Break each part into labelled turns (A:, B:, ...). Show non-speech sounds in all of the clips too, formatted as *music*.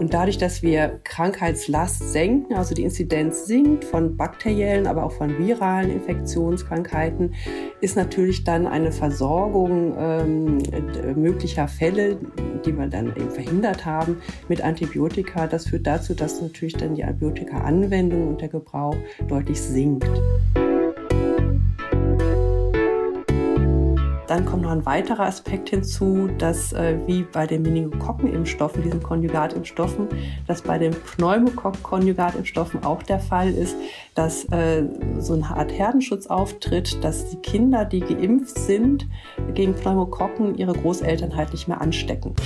A: Und dadurch, dass wir Krankheitslast senken, also die Inzidenz sinkt von bakteriellen, aber auch von viralen Infektionskrankheiten, ist natürlich dann eine Versorgung ähm, möglicher Fälle, die wir dann eben verhindert haben, mit Antibiotika. Das führt dazu, dass natürlich dann die Antibiotika-Anwendung und der Gebrauch deutlich sinkt. Dann kommt noch ein weiterer Aspekt hinzu, dass äh, wie bei den Meningokokken-Impfstoffen, diesen Konjugatimpfstoffen, dass bei den Pneumokokken-Konjugatimpfstoffen auch der Fall ist, dass äh, so eine Art Herdenschutz auftritt, dass die Kinder, die geimpft sind gegen Pneumokokken, ihre Großeltern halt nicht mehr anstecken.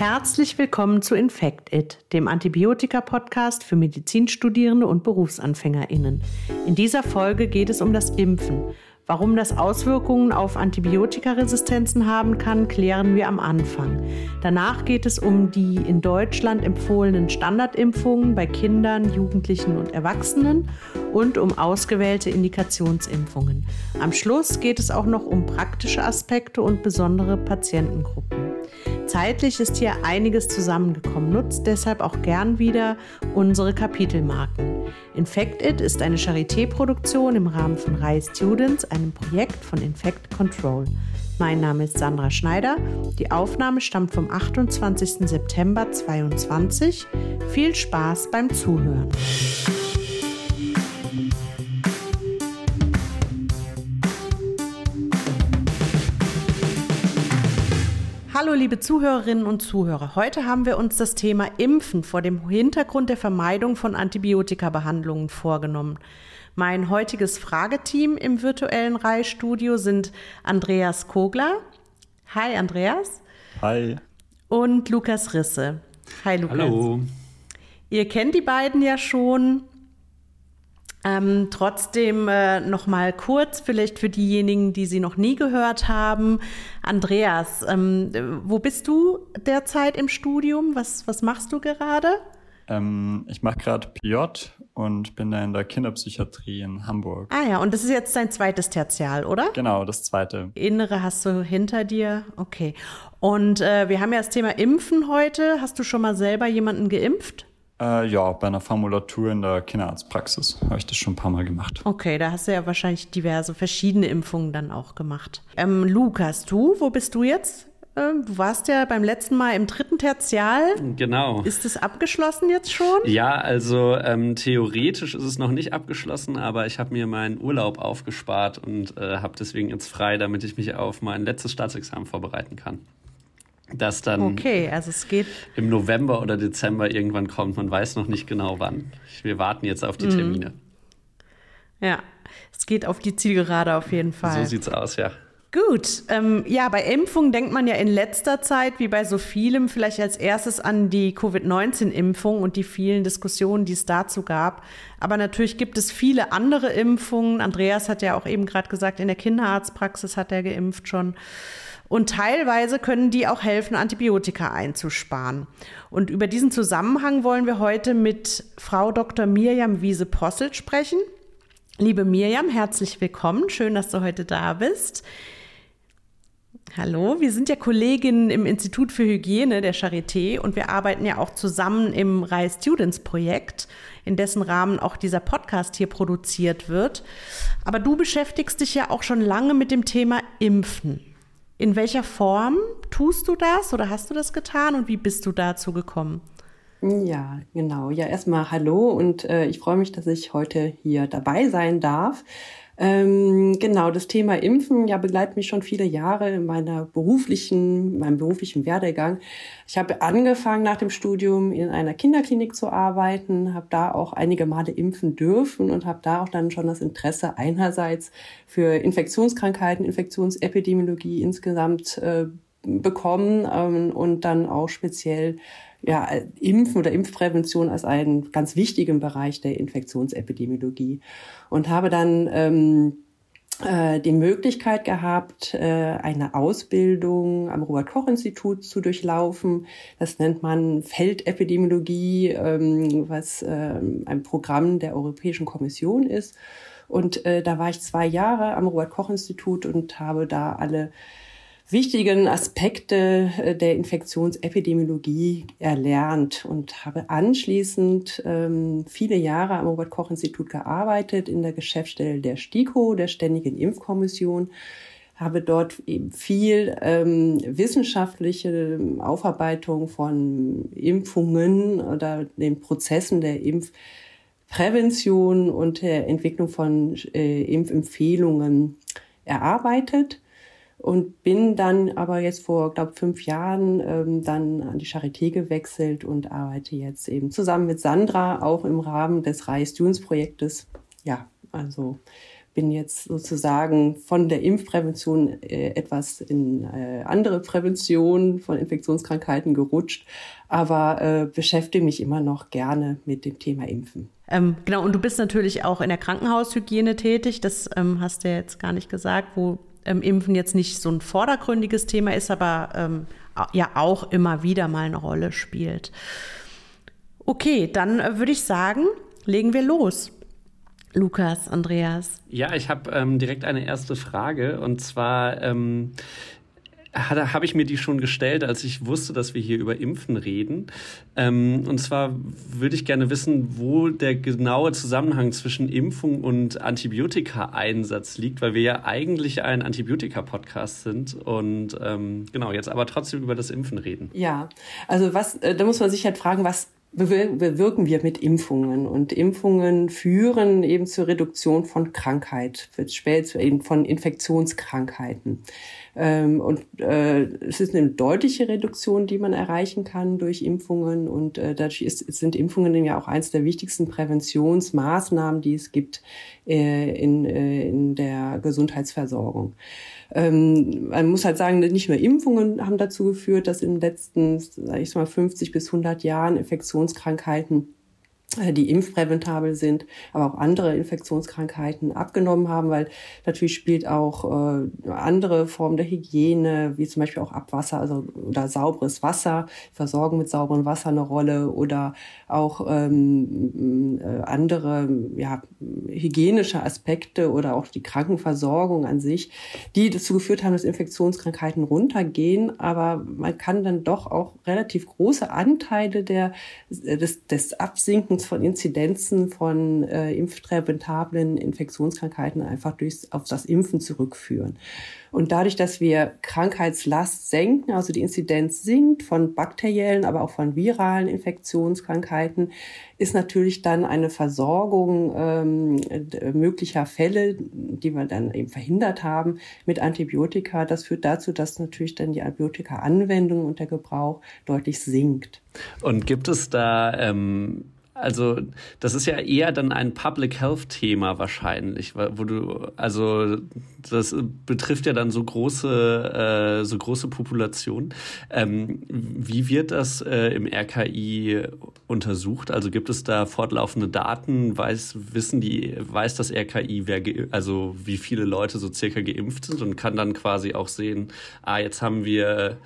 B: Herzlich willkommen zu Infect It, dem Antibiotika-Podcast für Medizinstudierende und BerufsanfängerInnen. In dieser Folge geht es um das Impfen. Warum das Auswirkungen auf Antibiotikaresistenzen haben kann, klären wir am Anfang. Danach geht es um die in Deutschland empfohlenen Standardimpfungen bei Kindern, Jugendlichen und Erwachsenen und um ausgewählte Indikationsimpfungen. Am Schluss geht es auch noch um praktische Aspekte und besondere Patientengruppen. Zeitlich ist hier einiges zusammengekommen. Nutzt deshalb auch gern wieder unsere Kapitelmarken. Infect It ist eine Charité-Produktion im Rahmen von Rai Students, einem Projekt von Infect Control. Mein Name ist Sandra Schneider. Die Aufnahme stammt vom 28. September 2022. Viel Spaß beim Zuhören. Hallo liebe Zuhörerinnen und Zuhörer. Heute haben wir uns das Thema Impfen vor dem Hintergrund der Vermeidung von Antibiotikabehandlungen vorgenommen. Mein heutiges Frageteam im virtuellen Reihstudio sind Andreas Kogler. Hi Andreas.
C: Hi.
B: Und Lukas Risse. Hi Lukas.
C: Hallo.
B: Ihr kennt die beiden ja schon. Ähm, trotzdem äh, noch mal kurz, vielleicht für diejenigen, die sie noch nie gehört haben. Andreas, ähm, wo bist du derzeit im Studium? Was, was machst du gerade?
C: Ähm, ich mache gerade PJ und bin da in der Kinderpsychiatrie in Hamburg.
B: Ah ja, und das ist jetzt dein zweites Tertial, oder?
C: Genau, das zweite.
B: Innere hast du hinter dir. Okay. Und äh, wir haben ja das Thema Impfen heute. Hast du schon mal selber jemanden geimpft?
C: Äh, ja, bei einer Formulatur in der Kinderarztpraxis habe ich das schon ein paar Mal gemacht.
B: Okay, da hast du ja wahrscheinlich diverse verschiedene Impfungen dann auch gemacht. Ähm, Lukas, du, wo bist du jetzt? Ähm, du warst ja beim letzten Mal im dritten Tertial.
D: Genau.
B: Ist es abgeschlossen jetzt schon?
D: Ja, also ähm, theoretisch ist es noch nicht abgeschlossen, aber ich habe mir meinen Urlaub aufgespart und äh, habe deswegen jetzt frei, damit ich mich auf mein letztes Staatsexamen vorbereiten kann das dann
B: okay, also es geht
D: im November oder Dezember irgendwann kommt. Man weiß noch nicht genau wann. Wir warten jetzt auf die mhm. Termine.
B: Ja, es geht auf die Zielgerade auf jeden Fall.
D: So sieht's aus, ja.
B: Gut, ähm, ja, bei Impfungen denkt man ja in letzter Zeit, wie bei so vielem, vielleicht als erstes an die Covid-19-Impfung und die vielen Diskussionen, die es dazu gab. Aber natürlich gibt es viele andere Impfungen. Andreas hat ja auch eben gerade gesagt, in der Kinderarztpraxis hat er geimpft schon. Und teilweise können die auch helfen, Antibiotika einzusparen. Und über diesen Zusammenhang wollen wir heute mit Frau Dr. Mirjam Wiese-Posselt sprechen. Liebe Mirjam, herzlich willkommen. Schön, dass du heute da bist. Hallo, wir sind ja Kolleginnen im Institut für Hygiene der Charité und wir arbeiten ja auch zusammen im Rai Students Projekt, in dessen Rahmen auch dieser Podcast hier produziert wird. Aber du beschäftigst dich ja auch schon lange mit dem Thema Impfen. In welcher Form tust du das oder hast du das getan und wie bist du dazu gekommen?
A: Ja, genau. Ja, erstmal hallo und äh, ich freue mich, dass ich heute hier dabei sein darf. Ähm, genau, das Thema Impfen ja begleitet mich schon viele Jahre in meiner beruflichen, meinem beruflichen Werdegang. Ich habe angefangen nach dem Studium in einer Kinderklinik zu arbeiten, habe da auch einige Male impfen dürfen und habe da auch dann schon das Interesse einerseits für Infektionskrankheiten, Infektionsepidemiologie insgesamt äh, bekommen ähm, und dann auch speziell ja, Impfen oder Impfprävention als einen ganz wichtigen Bereich der Infektionsepidemiologie und habe dann ähm, äh, die Möglichkeit gehabt, äh, eine Ausbildung am Robert-Koch-Institut zu durchlaufen. Das nennt man Feldepidemiologie, ähm, was äh, ein Programm der Europäischen Kommission ist. Und äh, da war ich zwei Jahre am Robert-Koch-Institut und habe da alle wichtigen Aspekte äh, der Infektionsepidemiologie erlernt und habe anschließend ähm, viele Jahre am Robert-Koch-Institut gearbeitet in der Geschäftsstelle der STIKO, der Ständigen Impfkommission. Habe dort eben viel ähm, wissenschaftliche Aufarbeitung von Impfungen oder den Prozessen der Impfprävention und der Entwicklung von äh, Impfempfehlungen erarbeitet und bin dann aber jetzt vor, glaube fünf Jahren ähm, dann an die Charité gewechselt und arbeite jetzt eben zusammen mit Sandra auch im Rahmen des Reichs-Dunes-Projektes. Ja, also bin jetzt sozusagen von der Impfprävention äh, etwas in äh, andere Prävention von Infektionskrankheiten gerutscht, aber äh, beschäftige mich immer noch gerne mit dem Thema Impfen.
B: Ähm, genau, und du bist natürlich auch in der Krankenhaushygiene tätig. Das ähm, hast du ja jetzt gar nicht gesagt, wo ähm, Impfen jetzt nicht so ein vordergründiges Thema ist, aber ähm, ja auch immer wieder mal eine Rolle spielt. Okay, dann äh, würde ich sagen, legen wir los. Lukas, Andreas.
D: Ja, ich habe ähm, direkt eine erste Frage und zwar ähm, habe ich mir die schon gestellt, als ich wusste, dass wir hier über Impfen reden. Ähm, und zwar würde ich gerne wissen, wo der genaue Zusammenhang zwischen Impfung und Antibiotika-Einsatz liegt, weil wir ja eigentlich ein Antibiotika-Podcast sind und ähm, genau jetzt aber trotzdem über das Impfen reden.
A: Ja, also was, äh, da muss man sich halt fragen, was bewirken wir mit Impfungen. Und Impfungen führen eben zur Reduktion von Krankheit, eben von Infektionskrankheiten. Ähm, und äh, es ist eine deutliche Reduktion, die man erreichen kann durch Impfungen. Und äh, dadurch ist, sind Impfungen ja auch eines der wichtigsten Präventionsmaßnahmen, die es gibt äh, in, in der Gesundheitsversorgung. Ähm, man muss halt sagen, nicht nur Impfungen haben dazu geführt, dass in den letzten, sag ich mal, 50 bis 100 Jahren Infektionskrankheiten äh, die impfpräventabel sind, aber auch andere Infektionskrankheiten abgenommen haben, weil natürlich spielt auch äh, andere Formen der Hygiene, wie zum Beispiel auch Abwasser, also oder sauberes Wasser, Versorgung mit sauberem Wasser eine Rolle oder auch ähm, äh, andere ja, hygienische Aspekte oder auch die Krankenversorgung an sich, die dazu geführt haben, dass Infektionskrankheiten runtergehen, aber man kann dann doch auch relativ große Anteile der, des, des Absinkens Sinkens von Inzidenzen von äh, impfpräventablen Infektionskrankheiten einfach durch, auf das Impfen zurückführen. Und dadurch, dass wir Krankheitslast senken, also die Inzidenz sinkt von bakteriellen, aber auch von viralen Infektionskrankheiten, ist natürlich dann eine Versorgung ähm, möglicher Fälle, die wir dann eben verhindert haben, mit Antibiotika. Das führt dazu, dass natürlich dann die Antibiotika-Anwendung und der Gebrauch deutlich sinkt.
D: Und gibt es da ähm also das ist ja eher dann ein Public Health Thema wahrscheinlich, wo du also das betrifft ja dann so große äh, so große Populationen. Ähm, wie wird das äh, im RKI untersucht? Also gibt es da fortlaufende Daten? Weiß wissen die weiß das RKI wer also wie viele Leute so circa geimpft sind und kann dann quasi auch sehen, ah jetzt haben wir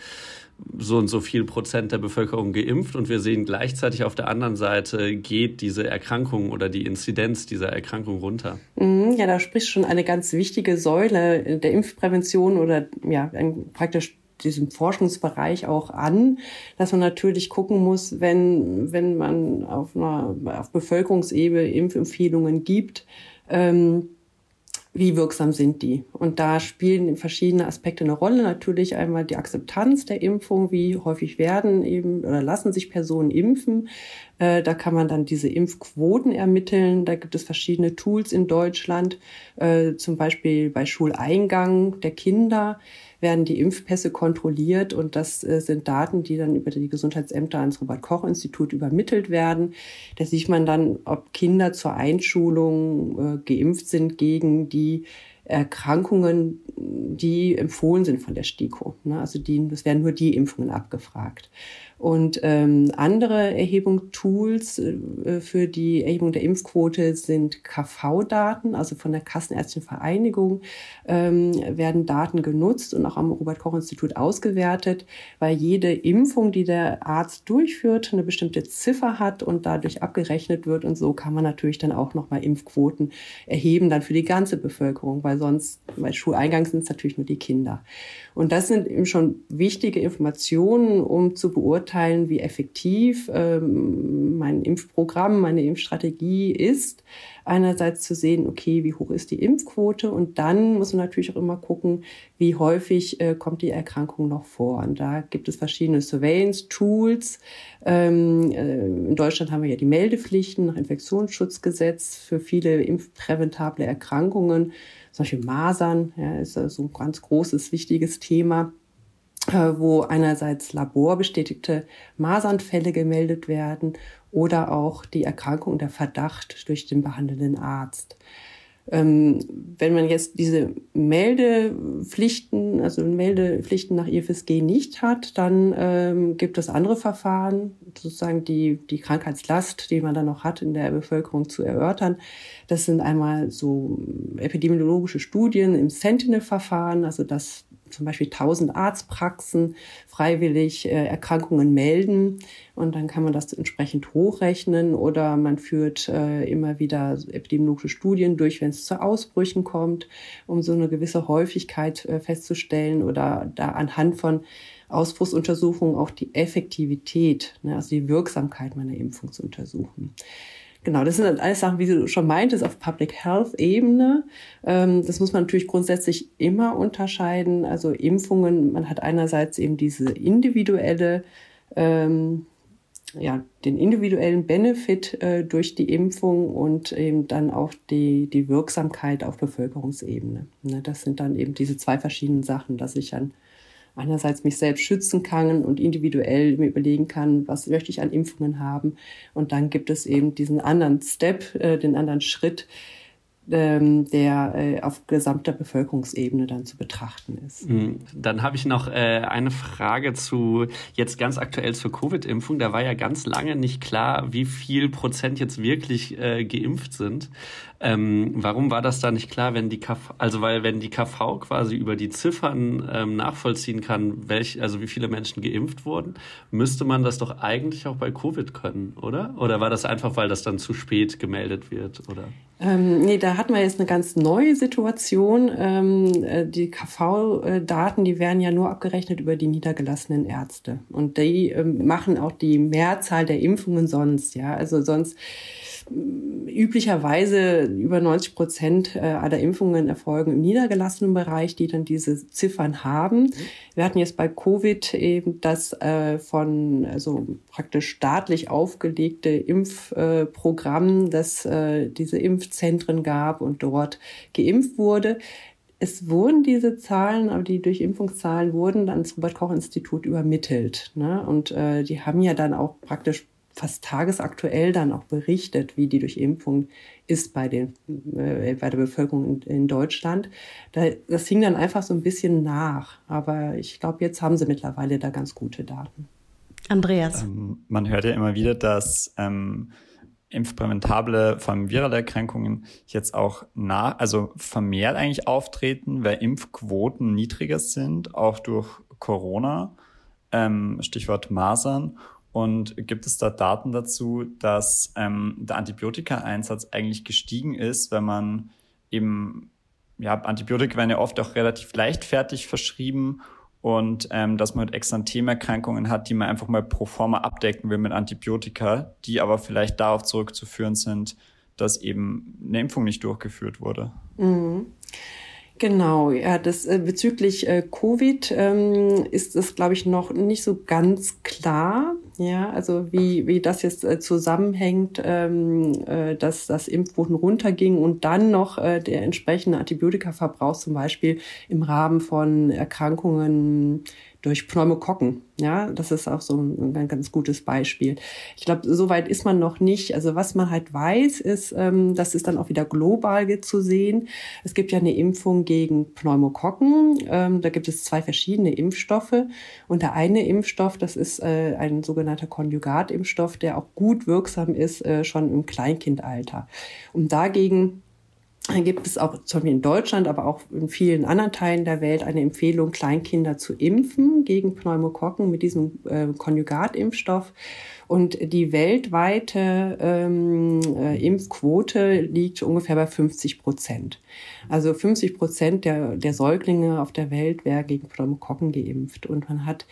D: so und so viel Prozent der Bevölkerung geimpft und wir sehen gleichzeitig auf der anderen Seite geht diese Erkrankung oder die Inzidenz dieser Erkrankung runter.
A: Mhm, ja, da spricht schon eine ganz wichtige Säule der Impfprävention oder ja, praktisch diesem Forschungsbereich auch an, dass man natürlich gucken muss, wenn, wenn man auf einer auf Bevölkerungsebene Impfempfehlungen gibt, ähm, wie wirksam sind die? Und da spielen verschiedene Aspekte eine Rolle. Natürlich einmal die Akzeptanz der Impfung, wie häufig werden eben oder lassen sich Personen impfen. Äh, da kann man dann diese Impfquoten ermitteln. Da gibt es verschiedene Tools in Deutschland, äh, zum Beispiel bei Schuleingang der Kinder werden die Impfpässe kontrolliert und das äh, sind Daten, die dann über die Gesundheitsämter ans Robert-Koch-Institut übermittelt werden. Da sieht man dann, ob Kinder zur Einschulung äh, geimpft sind gegen die Erkrankungen, die empfohlen sind von der STIKO. Ne? Also die, es werden nur die Impfungen abgefragt. Und ähm, andere Erhebungstools äh, für die Erhebung der Impfquote sind KV-Daten, also von der Kassenärztlichen Vereinigung ähm, werden Daten genutzt und auch am Robert-Koch-Institut ausgewertet, weil jede Impfung, die der Arzt durchführt, eine bestimmte Ziffer hat und dadurch abgerechnet wird. Und so kann man natürlich dann auch nochmal Impfquoten erheben, dann für die ganze Bevölkerung, weil sonst, bei Schuleingang sind es natürlich nur die Kinder. Und das sind eben schon wichtige Informationen, um zu beurteilen, wie effektiv ähm, mein Impfprogramm, meine Impfstrategie ist. Einerseits zu sehen, okay, wie hoch ist die Impfquote? Und dann muss man natürlich auch immer gucken, wie häufig äh, kommt die Erkrankung noch vor. Und da gibt es verschiedene Surveillance-Tools. Ähm, äh, in Deutschland haben wir ja die Meldepflichten nach Infektionsschutzgesetz für viele impfpräventable Erkrankungen zum Beispiel Masern, ja, ist so ein ganz großes, wichtiges Thema äh, wo einerseits laborbestätigte Masernfälle gemeldet werden oder auch die Erkrankung der Verdacht durch den behandelnden Arzt. Ähm, wenn man jetzt diese Meldepflichten, also Meldepflichten nach IFSG nicht hat, dann ähm, gibt es andere Verfahren, sozusagen die, die Krankheitslast, die man dann noch hat, in der Bevölkerung zu erörtern. Das sind einmal so epidemiologische Studien im Sentinel-Verfahren, also dass zum Beispiel 1000 Arztpraxen freiwillig äh, Erkrankungen melden und dann kann man das entsprechend hochrechnen oder man führt äh, immer wieder epidemiologische Studien durch, wenn es zu Ausbrüchen kommt, um so eine gewisse Häufigkeit äh, festzustellen oder da anhand von Ausbruchsuntersuchungen auch die Effektivität, ne, also die Wirksamkeit meiner Impfung zu untersuchen. Genau, das sind alles Sachen, wie du schon meintest, auf Public Health Ebene. Ähm, das muss man natürlich grundsätzlich immer unterscheiden. Also Impfungen, man hat einerseits eben diese individuelle, ähm, ja, den individuellen Benefit äh, durch die Impfung und eben dann auch die, die Wirksamkeit auf Bevölkerungsebene. Ne, das sind dann eben diese zwei verschiedenen Sachen, dass ich dann einerseits mich selbst schützen kann und individuell mir überlegen kann, was möchte ich an Impfungen haben. Und dann gibt es eben diesen anderen Step, äh, den anderen Schritt, ähm, der äh, auf gesamter Bevölkerungsebene dann zu betrachten ist.
D: Mhm. Dann habe ich noch äh, eine Frage zu jetzt ganz aktuell zur Covid-Impfung. Da war ja ganz lange nicht klar, wie viel Prozent jetzt wirklich äh, geimpft sind. Ähm, warum war das da nicht klar, wenn die KV, also weil wenn die KV quasi über die Ziffern ähm, nachvollziehen kann, welch, also wie viele Menschen geimpft wurden, müsste man das doch eigentlich auch bei Covid können, oder? Oder war das einfach, weil das dann zu spät gemeldet wird, oder?
A: Ähm, nee, da hatten wir jetzt eine ganz neue Situation. Ähm, äh, die KV-Daten, die werden ja nur abgerechnet über die niedergelassenen Ärzte. Und die ähm, machen auch die Mehrzahl der Impfungen sonst, ja. Also sonst üblicherweise über 90 Prozent äh, aller Impfungen erfolgen im niedergelassenen Bereich, die dann diese Ziffern haben. Wir hatten jetzt bei Covid eben das äh, von also praktisch staatlich aufgelegte Impfprogramm, dass äh, diese Impfzentren gab und dort geimpft wurde. Es wurden diese Zahlen, aber die Durchimpfungszahlen wurden dann ans Robert-Koch-Institut übermittelt. Ne? Und äh, die haben ja dann auch praktisch fast tagesaktuell dann auch berichtet, wie die Durchimpfung ist bei, den, äh, bei der Bevölkerung in, in Deutschland. Da, das hing dann einfach so ein bisschen nach. Aber ich glaube, jetzt haben sie mittlerweile da ganz gute Daten.
B: Andreas.
C: Ähm, man hört ja immer wieder, dass ähm, impfpräventable, vor allem virale Erkrankungen jetzt auch nach, also vermehrt eigentlich auftreten, weil Impfquoten niedriger sind, auch durch Corona, ähm, Stichwort Masern. Und gibt es da Daten dazu, dass ähm, der Antibiotika-Einsatz eigentlich gestiegen ist, wenn man eben, ja, Antibiotika werden ja oft auch relativ leichtfertig verschrieben und ähm, dass man halt Exanthemerkrankungen hat, die man einfach mal pro forma abdecken will mit Antibiotika, die aber vielleicht darauf zurückzuführen sind, dass eben eine Impfung nicht durchgeführt wurde.
A: Mhm. Genau, ja, das äh, bezüglich äh, Covid ähm, ist es, glaube ich, noch nicht so ganz klar. Ja, also wie, wie das jetzt äh, zusammenhängt, ähm, äh, dass das Impfquoten runterging und dann noch äh, der entsprechende Antibiotikaverbrauch zum Beispiel im Rahmen von Erkrankungen durch Pneumokokken. Ja, das ist auch so ein, ein ganz gutes Beispiel. Ich glaube, so weit ist man noch nicht. Also was man halt weiß, ist, ähm, das ist dann auch wieder global zu sehen. Es gibt ja eine Impfung gegen Pneumokokken. Ähm, da gibt es zwei verschiedene Impfstoffe. Und der eine Impfstoff, das ist äh, ein sogenannter Konjugatimpfstoff, der auch gut wirksam ist, äh, schon im Kleinkindalter. Und dagegen gibt es auch zum Beispiel in Deutschland, aber auch in vielen anderen Teilen der Welt eine Empfehlung, Kleinkinder zu impfen gegen Pneumokokken mit diesem äh, Konjugatimpfstoff. Und die weltweite ähm, äh, Impfquote liegt ungefähr bei 50 Prozent. Also 50 Prozent der, der Säuglinge auf der Welt wäre gegen Pneumokokken geimpft. Und man hat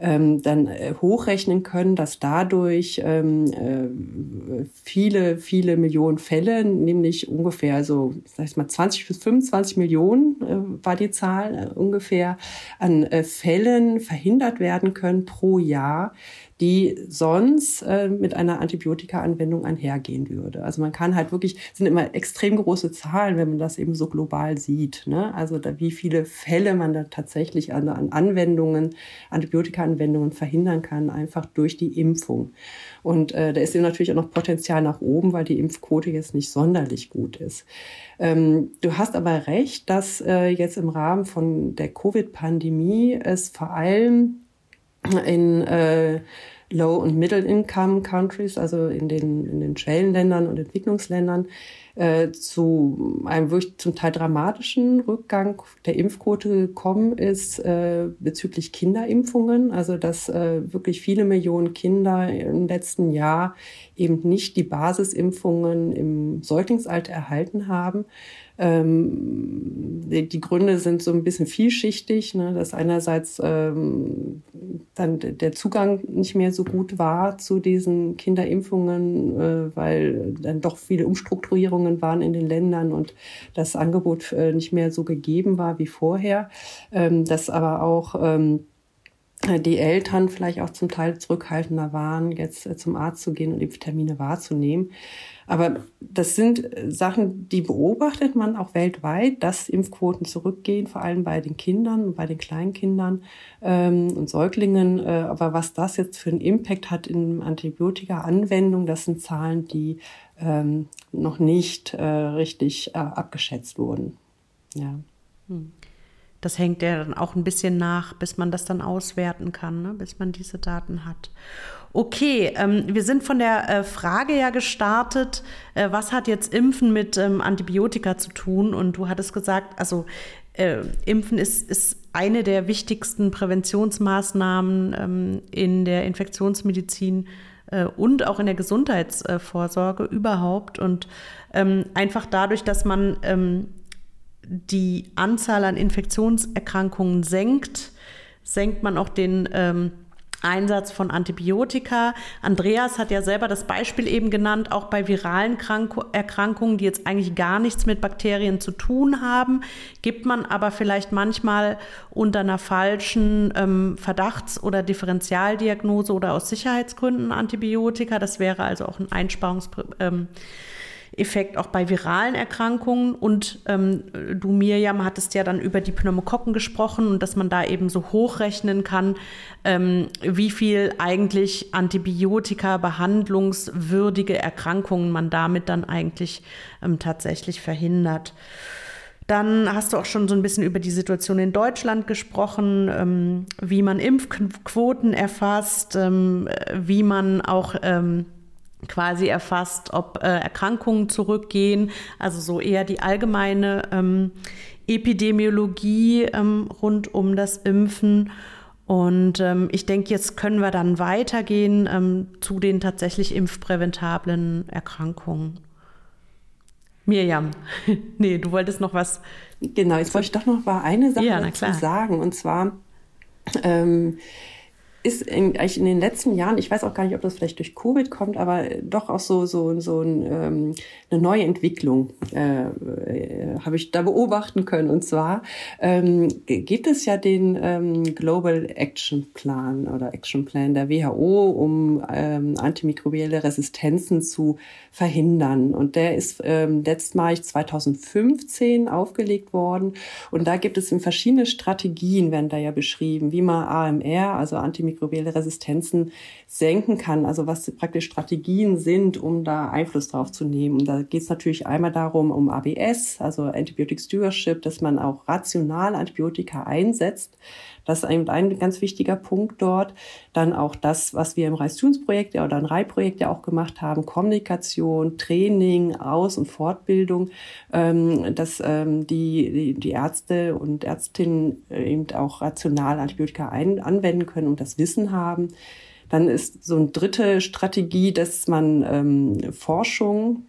A: ähm, dann äh, hochrechnen können, dass dadurch ähm, äh, viele, viele Millionen Fälle, nämlich ungefähr so, sag ich mal, 20 bis 25 Millionen äh, war die Zahl äh, ungefähr, an äh, Fällen verhindert werden können pro Jahr, die sonst äh, mit einer Antibiotika-Anwendung einhergehen würde. Also man kann halt wirklich, sind immer extrem große Zahlen, wenn man das eben so global sieht. Ne? Also da, wie viele Fälle man da tatsächlich an, an Anwendungen, Antibiotika-Anwendungen verhindern kann, einfach durch die Impfung. Und äh, da ist eben natürlich auch noch Potenzial nach oben, weil die Impfquote jetzt nicht sonderlich gut ist. Ähm, du hast aber recht, dass äh, jetzt im Rahmen von der Covid-Pandemie es vor allem in äh, Low- und Middle-Income-Countries, also in den, in den Schwellenländern und Entwicklungsländern, äh, zu einem wirklich zum Teil dramatischen Rückgang der Impfquote gekommen ist äh, bezüglich Kinderimpfungen. Also dass äh, wirklich viele Millionen Kinder im letzten Jahr eben nicht die Basisimpfungen im Säuglingsalter erhalten haben. Ähm, die, die, Gründe sind so ein bisschen vielschichtig, ne, dass einerseits ähm, dann der Zugang nicht mehr so gut war zu diesen Kinderimpfungen, äh, weil dann doch viele Umstrukturierungen waren in den Ländern und das Angebot äh, nicht mehr so gegeben war wie vorher. Ähm, dass aber auch ähm, die Eltern vielleicht auch zum Teil zurückhaltender waren, jetzt äh, zum Arzt zu gehen und Vitamine wahrzunehmen. Aber das sind äh, Sachen, die beobachtet man auch weltweit, dass Impfquoten zurückgehen, vor allem bei den Kindern und bei den Kleinkindern ähm, und Säuglingen. Äh, aber was das jetzt für einen Impact hat in Antibiotika-Anwendung, das sind Zahlen, die ähm, noch nicht äh, richtig äh, abgeschätzt wurden. Ja.
B: Hm. Das hängt ja dann auch ein bisschen nach, bis man das dann auswerten kann, ne? bis man diese Daten hat. Okay, ähm, wir sind von der äh, Frage ja gestartet, äh, was hat jetzt Impfen mit ähm, Antibiotika zu tun? Und du hattest gesagt, also äh, Impfen ist, ist eine der wichtigsten Präventionsmaßnahmen ähm, in der Infektionsmedizin äh, und auch in der Gesundheitsvorsorge überhaupt. Und ähm, einfach dadurch, dass man ähm, die Anzahl an Infektionserkrankungen senkt, senkt man auch den ähm, Einsatz von Antibiotika. Andreas hat ja selber das Beispiel eben genannt, auch bei viralen Krank Erkrankungen, die jetzt eigentlich gar nichts mit Bakterien zu tun haben, gibt man aber vielleicht manchmal unter einer falschen ähm, Verdachts- oder Differentialdiagnose oder aus Sicherheitsgründen Antibiotika. Das wäre also auch ein Einsparungsproblem. Ähm, Effekt auch bei viralen Erkrankungen. Und ähm, du, Mirjam, hattest ja dann über die Pneumokokken gesprochen und dass man da eben so hochrechnen kann, ähm, wie viel eigentlich Antibiotika behandlungswürdige Erkrankungen man damit dann eigentlich ähm, tatsächlich verhindert. Dann hast du auch schon so ein bisschen über die Situation in Deutschland gesprochen, ähm, wie man Impfquoten erfasst, ähm, wie man auch ähm, quasi erfasst, ob äh, Erkrankungen zurückgehen, also so eher die allgemeine ähm, Epidemiologie ähm, rund um das Impfen. Und ähm, ich denke, jetzt können wir dann weitergehen ähm, zu den tatsächlich impfpräventablen Erkrankungen. Mirjam, *laughs* nee, du wolltest noch was.
A: Genau, jetzt wollte ich doch noch mal eine Sache ja, dazu sagen. Und zwar, ähm, ist in, eigentlich in den letzten Jahren, ich weiß auch gar nicht, ob das vielleicht durch Covid kommt, aber doch auch so so so ein, ähm, eine neue Entwicklung äh, äh, habe ich da beobachten können. Und zwar ähm, gibt es ja den ähm, Global Action Plan oder Action Plan der WHO, um ähm, antimikrobielle Resistenzen zu verhindern. Und der ist ähm, letztmalig 2015 aufgelegt worden. Und da gibt es verschiedene Strategien, werden da ja beschrieben, wie man AMR, also antimikrobielle Resistenzen, senken kann. Also was praktisch Strategien sind, um da Einfluss drauf zu nehmen. Und da geht es natürlich einmal darum, um ABS, also Antibiotic Stewardship, dass man auch rational Antibiotika einsetzt. Das ist ein, ein ganz wichtiger Punkt dort. Dann auch das, was wir im Reichstunsprojekt oder im REI-Projekt ja auch gemacht haben, Kommunikation, Training, Aus- und Fortbildung, ähm, dass ähm, die, die, die Ärzte und Ärztinnen eben auch rational Antibiotika ein, anwenden können und das Wissen haben. Dann ist so eine dritte Strategie, dass man ähm, Forschung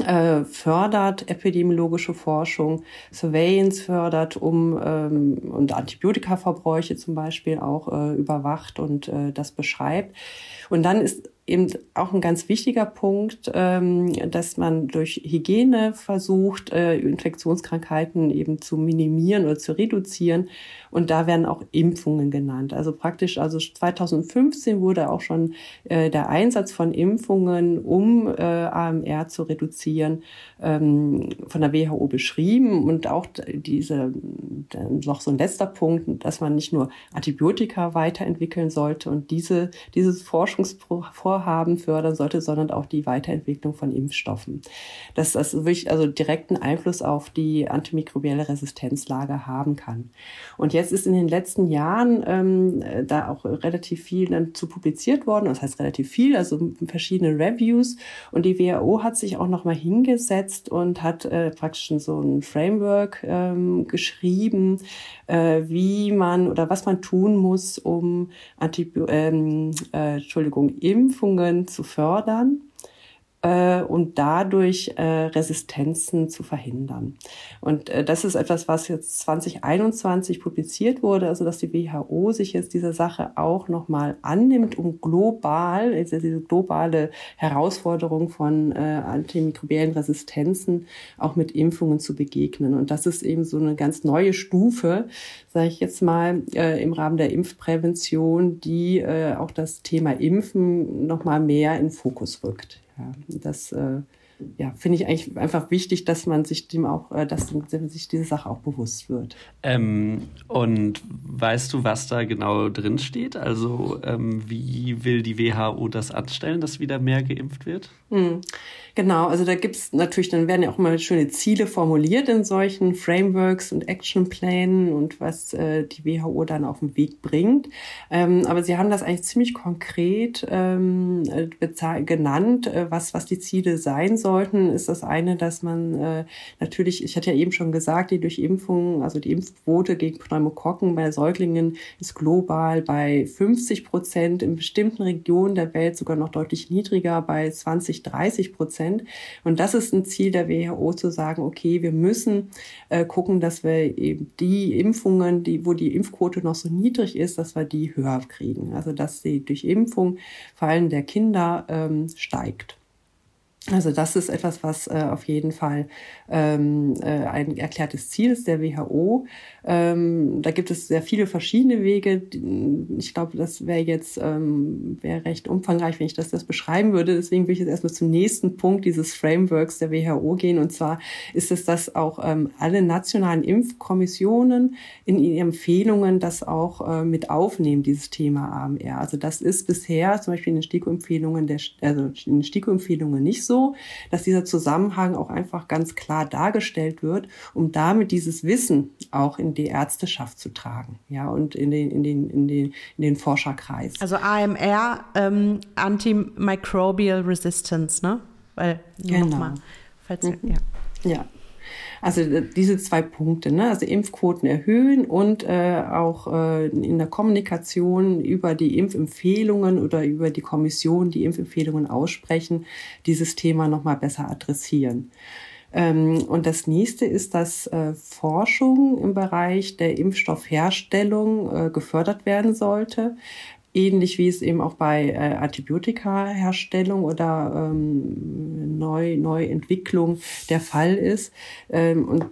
A: äh, fördert epidemiologische Forschung, Surveillance fördert, um ähm, und Antibiotikaverbräuche zum Beispiel auch äh, überwacht und äh, das beschreibt. Und dann ist eben auch ein ganz wichtiger Punkt, ähm, dass man durch Hygiene versucht, äh, Infektionskrankheiten eben zu minimieren oder zu reduzieren. Und da werden auch Impfungen genannt. Also praktisch, also 2015 wurde auch schon äh, der Einsatz von Impfungen, um äh, AMR zu reduzieren, ähm, von der WHO beschrieben. Und auch diese, noch so ein letzter Punkt, dass man nicht nur Antibiotika weiterentwickeln sollte und diese, dieses Forschungsvorhaben Vorhaben fördern sollte, sondern auch die Weiterentwicklung von Impfstoffen. Dass das wirklich also direkten Einfluss auf die antimikrobielle Resistenzlage haben kann. Und jetzt ist in den letzten Jahren ähm, da auch relativ viel dann zu publiziert worden. Das heißt relativ viel, also verschiedene Reviews. Und die WHO hat sich auch noch mal hingesetzt und hat äh, praktisch so ein Framework ähm, geschrieben, äh, wie man oder was man tun muss, um Antibio ähm, äh, Entschuldigung, Impfungen zu fördern äh, und dadurch äh, Resistenzen zu verhindern. Und äh, das ist etwas, was jetzt 2021 publiziert wurde, also dass die WHO sich jetzt dieser Sache auch nochmal annimmt, um global, also diese globale Herausforderung von äh, antimikrobiellen Resistenzen auch mit Impfungen zu begegnen. Und das ist eben so eine ganz neue Stufe, sage ich jetzt mal, äh, im Rahmen der Impfprävention, die äh, auch das Thema Impfen nochmal mehr in Fokus rückt. Ja, das äh, ja, finde ich eigentlich einfach wichtig, dass man sich dem auch, äh, dass sich diese Sache auch bewusst wird.
D: Ähm, und weißt du, was da genau drin steht? Also ähm, wie will die WHO das anstellen, dass wieder mehr geimpft wird?
A: Hm. Genau, also da gibt's natürlich, dann werden ja auch mal schöne Ziele formuliert in solchen Frameworks und Actionplänen und was äh, die WHO dann auf den Weg bringt. Ähm, aber sie haben das eigentlich ziemlich konkret ähm, genannt, äh, was, was die Ziele sein sollten. Ist das eine, dass man äh, natürlich, ich hatte ja eben schon gesagt, die Durchimpfung, also die Impfquote gegen Pneumokokken bei Säuglingen ist global bei 50 Prozent, in bestimmten Regionen der Welt sogar noch deutlich niedriger, bei 20, 30 Prozent. Und das ist ein Ziel der WHO zu sagen, okay, wir müssen äh, gucken, dass wir eben die Impfungen, die, wo die Impfquote noch so niedrig ist, dass wir die höher kriegen. Also dass sie durch Impfung, vor allem der Kinder, ähm, steigt. Also das ist etwas, was äh, auf jeden Fall ähm, äh, ein erklärtes Ziel ist der WHO. Ähm, da gibt es sehr viele verschiedene Wege. Ich glaube, das wäre jetzt ähm, wäre recht umfangreich, wenn ich das, das beschreiben würde. Deswegen will ich jetzt erstmal zum nächsten Punkt dieses Frameworks der WHO gehen. Und zwar ist es, dass auch ähm, alle nationalen Impfkommissionen in ihren Empfehlungen das auch äh, mit aufnehmen, dieses Thema AMR. Also das ist bisher zum Beispiel in den STIKO-Empfehlungen also in den STIKO-Empfehlungen nicht so, dass dieser Zusammenhang auch einfach ganz klar dargestellt wird, um damit dieses Wissen auch in die Ärzteschaft zu tragen, ja, und in den, in den, in den, in den Forscherkreis.
B: Also AMR, ähm, Antimicrobial Resistance, ne? Weil, genau. nochmal, falls,
A: mhm. ja. Ja. Also äh, diese zwei Punkte, ne? also Impfquoten erhöhen und äh, auch äh, in der Kommunikation über die Impfempfehlungen oder über die Kommission, die Impfempfehlungen aussprechen, dieses Thema nochmal besser adressieren. Ähm, und das nächste ist, dass äh, Forschung im Bereich der Impfstoffherstellung äh, gefördert werden sollte. ähnlich wie es eben auch bei äh, Antibiotikaherstellung oder ähm, Neu Neuentwicklung der Fall ist. Ähm, und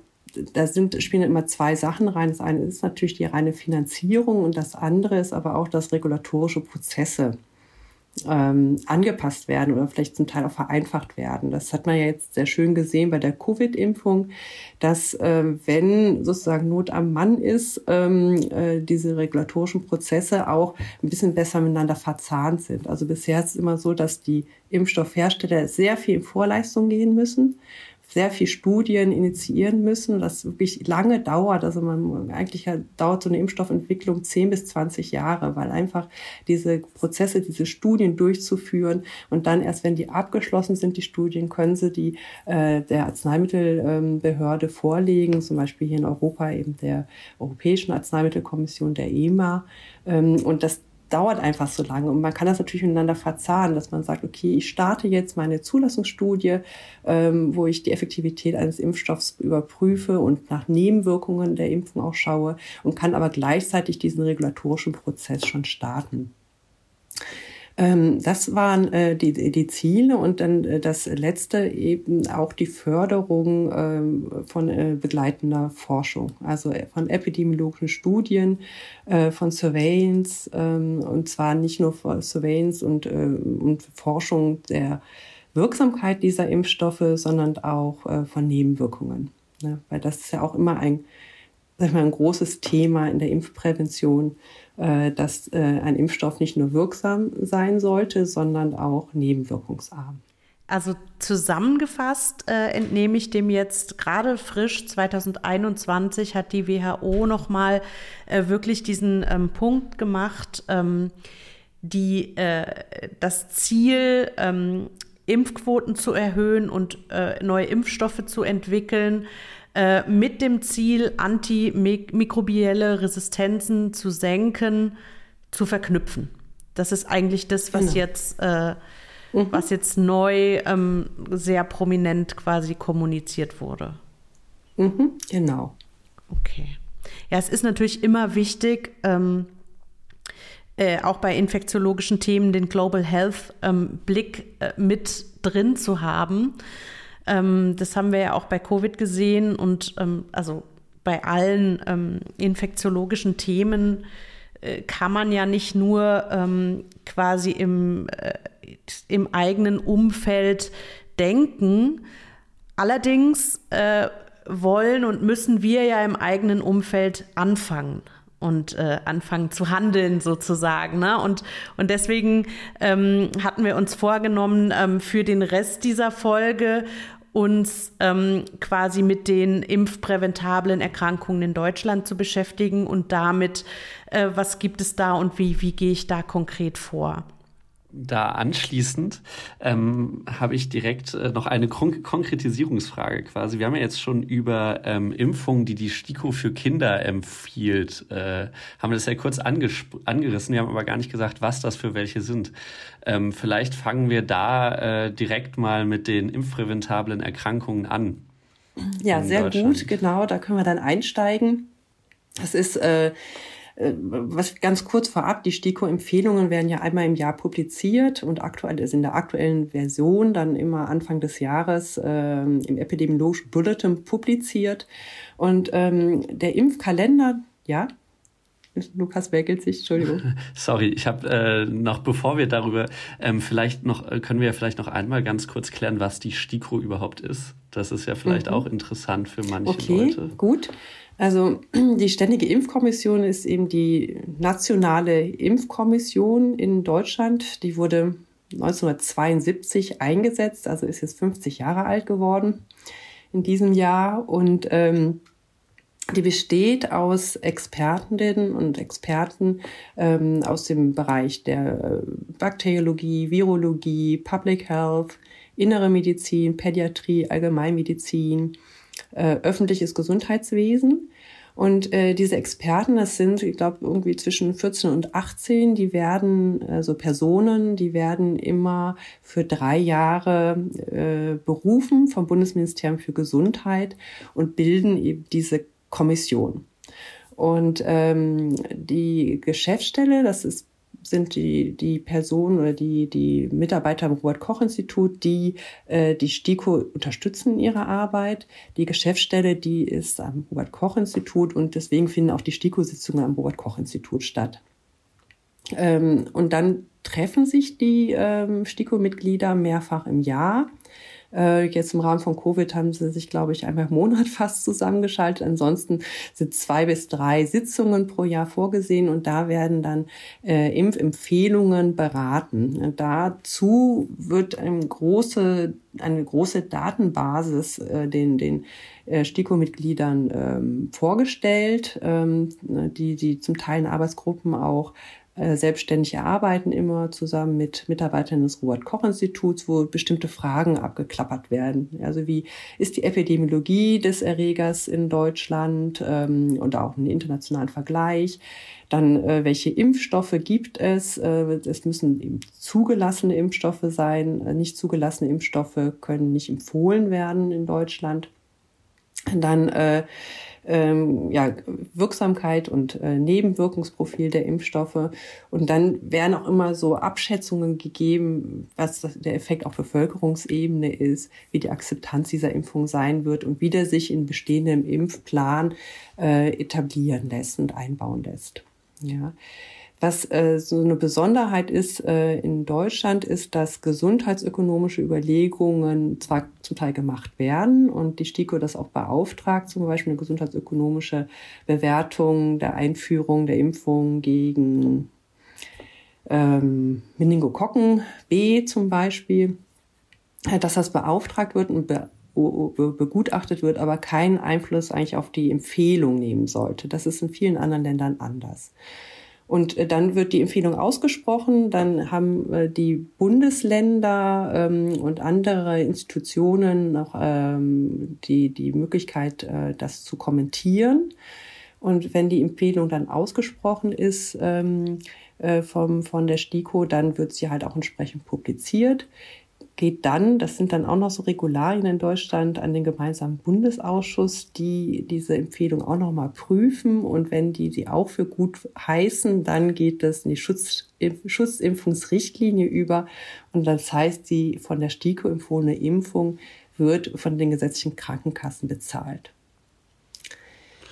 A: da sind, spielen immer zwei Sachen rein. Das eine ist natürlich die reine Finanzierung und das andere ist aber auch, dass regulatorische Prozesse ähm, angepasst werden oder vielleicht zum Teil auch vereinfacht werden. Das hat man ja jetzt sehr schön gesehen bei der Covid-Impfung, dass äh, wenn sozusagen Not am Mann ist, ähm, äh, diese regulatorischen Prozesse auch ein bisschen besser miteinander verzahnt sind. Also bisher ist es immer so, dass die Impfstoffhersteller sehr viel in Vorleistung gehen müssen sehr viel Studien initiieren müssen, das wirklich lange dauert. Also man eigentlich dauert so eine Impfstoffentwicklung 10 bis 20 Jahre, weil einfach diese Prozesse, diese Studien durchzuführen und dann erst, wenn die abgeschlossen sind, die Studien, können sie die äh, der Arzneimittelbehörde vorlegen, zum Beispiel hier in Europa eben der Europäischen Arzneimittelkommission, der EMA. Ähm, und das dauert einfach so lange. Und man kann das natürlich miteinander verzahnen, dass man sagt, okay, ich starte jetzt meine Zulassungsstudie, ähm, wo ich die Effektivität eines Impfstoffs überprüfe und nach Nebenwirkungen der Impfung auch schaue und kann aber gleichzeitig diesen regulatorischen Prozess schon starten. Ähm, das waren äh, die, die Ziele und dann äh, das letzte eben auch die Förderung ähm, von äh, begleitender Forschung, also äh, von epidemiologischen Studien, äh, von Surveillance ähm, und zwar nicht nur von Surveillance und, äh, und Forschung der Wirksamkeit dieser Impfstoffe, sondern auch äh, von Nebenwirkungen. Ne? Weil das ist ja auch immer ein, sag ich mal, ein großes Thema in der Impfprävention äh, dass äh, ein Impfstoff nicht nur wirksam sein sollte, sondern auch nebenwirkungsarm.
B: Also zusammengefasst äh, entnehme ich dem jetzt gerade frisch 2021 hat die WHO nochmal äh, wirklich diesen ähm, Punkt gemacht, ähm, die, äh, das Ziel, ähm, Impfquoten zu erhöhen und äh, neue Impfstoffe zu entwickeln, äh, mit dem Ziel, antimikrobielle Resistenzen zu senken, zu verknüpfen. Das ist eigentlich das, was genau. jetzt, äh, mhm. was jetzt neu ähm, sehr prominent quasi kommuniziert wurde.
A: Mhm, genau.
B: Okay. Ja, es ist natürlich immer wichtig, ähm, äh, auch bei infektiologischen Themen den Global Health ähm, Blick äh, mit drin zu haben. Ähm, das haben wir ja auch bei Covid gesehen und ähm, also bei allen ähm, infektiologischen Themen äh, kann man ja nicht nur ähm, quasi im, äh, im eigenen Umfeld denken. Allerdings äh, wollen und müssen wir ja im eigenen Umfeld anfangen und äh, anfangen zu handeln sozusagen. Ne? Und, und deswegen ähm, hatten wir uns vorgenommen, ähm, für den Rest dieser Folge uns ähm, quasi mit den impfpräventablen Erkrankungen in Deutschland zu beschäftigen und damit, äh, was gibt es da und wie, wie gehe ich da konkret vor
D: da anschließend ähm, habe ich direkt äh, noch eine Kon Konkretisierungsfrage quasi. Wir haben ja jetzt schon über ähm, Impfungen, die die STIKO für Kinder empfiehlt, äh, haben wir das ja kurz angerissen. Wir haben aber gar nicht gesagt, was das für welche sind. Ähm, vielleicht fangen wir da äh, direkt mal mit den impfpräventablen Erkrankungen an.
A: Ja, sehr gut, genau. Da können wir dann einsteigen. Das ist äh, was ganz kurz vorab, die STIKO-Empfehlungen werden ja einmal im Jahr publiziert und aktuell ist in der aktuellen Version dann immer Anfang des Jahres äh, im Epidemiologischen Bulletin publiziert. Und ähm, der Impfkalender, ja, Lukas wägelt sich, Entschuldigung. *laughs*
D: Sorry, ich habe äh, noch, bevor wir darüber, ähm, vielleicht noch, äh, können wir ja vielleicht noch einmal ganz kurz klären, was die STIKO überhaupt ist. Das ist ja vielleicht mhm. auch interessant für manche
A: okay,
D: Leute.
A: Okay, gut. Also *clears throat* die Ständige Impfkommission ist eben die nationale Impfkommission in Deutschland. Die wurde 1972 eingesetzt, also ist jetzt 50 Jahre alt geworden in diesem Jahr. Und ähm, die besteht aus Expertinnen und Experten ähm, aus dem Bereich der Bakteriologie, Virologie, Public Health, innere Medizin, Pädiatrie, Allgemeinmedizin, äh, öffentliches Gesundheitswesen. Und äh, diese Experten, das sind, ich glaube, irgendwie zwischen 14 und 18, die werden, also Personen, die werden immer für drei Jahre äh, berufen vom Bundesministerium für Gesundheit und bilden eben diese Kommission. Und ähm, die Geschäftsstelle, das ist sind die, die Personen oder die, die Mitarbeiter am Robert-Koch-Institut, die äh, die STIKO unterstützen in ihrer Arbeit. Die Geschäftsstelle, die ist am Robert-Koch-Institut und deswegen finden auch die STIKO-Sitzungen am Robert-Koch-Institut statt. Ähm, und dann treffen sich die ähm, STIKO-Mitglieder mehrfach im Jahr äh, jetzt im Rahmen von Covid haben sie sich, glaube ich, einmal im Monat *laughs* fast zusammengeschaltet. Ansonsten sind zwei bis drei Sitzungen pro Jahr vorgesehen und da werden dann äh, Impfempfehlungen beraten. Dazu wird eine große, eine große Datenbasis äh, den, den äh, STIKO-Mitgliedern ähm, vorgestellt, ähm, die, die zum Teil in Arbeitsgruppen auch äh, selbstständig erarbeiten, immer zusammen mit Mitarbeitern des Robert-Koch-Instituts, wo bestimmte Fragen abgeklappert werden. Also wie ist die Epidemiologie des Erregers in Deutschland ähm, und auch einen internationalen Vergleich. Dann, äh, welche Impfstoffe gibt es? Äh, es müssen eben zugelassene Impfstoffe sein. Äh, nicht zugelassene Impfstoffe können nicht empfohlen werden in Deutschland. Dann äh, ähm, ja, Wirksamkeit und äh, Nebenwirkungsprofil der Impfstoffe. Und dann werden auch immer so Abschätzungen gegeben, was das, der Effekt auf Bevölkerungsebene ist, wie die Akzeptanz dieser Impfung sein wird und wie der sich in bestehendem Impfplan äh, etablieren lässt und einbauen lässt. Ja. Was äh, so eine Besonderheit ist äh, in Deutschland, ist, dass gesundheitsökonomische Überlegungen zwar zum Teil gemacht werden und die STIKO das auch beauftragt, zum Beispiel eine gesundheitsökonomische Bewertung der Einführung der Impfung gegen ähm, Meningokokken B zum Beispiel, äh, dass das beauftragt wird und be begutachtet wird, aber keinen Einfluss eigentlich auf die Empfehlung nehmen sollte. Das ist in vielen anderen Ländern anders. Und äh, dann wird die Empfehlung ausgesprochen, dann haben äh, die Bundesländer ähm, und andere Institutionen noch ähm, die, die Möglichkeit, äh, das zu kommentieren. Und wenn die Empfehlung dann ausgesprochen ist ähm, vom, von der STIKO, dann wird sie halt auch entsprechend publiziert geht dann, das sind dann auch noch so Regularien in Deutschland, an den gemeinsamen Bundesausschuss, die diese Empfehlung auch noch mal prüfen. Und wenn die die auch für gut heißen, dann geht das in die Schutz, Schutzimpfungsrichtlinie über. Und das heißt, die von der STIKO empfohlene Impfung wird von den gesetzlichen Krankenkassen bezahlt.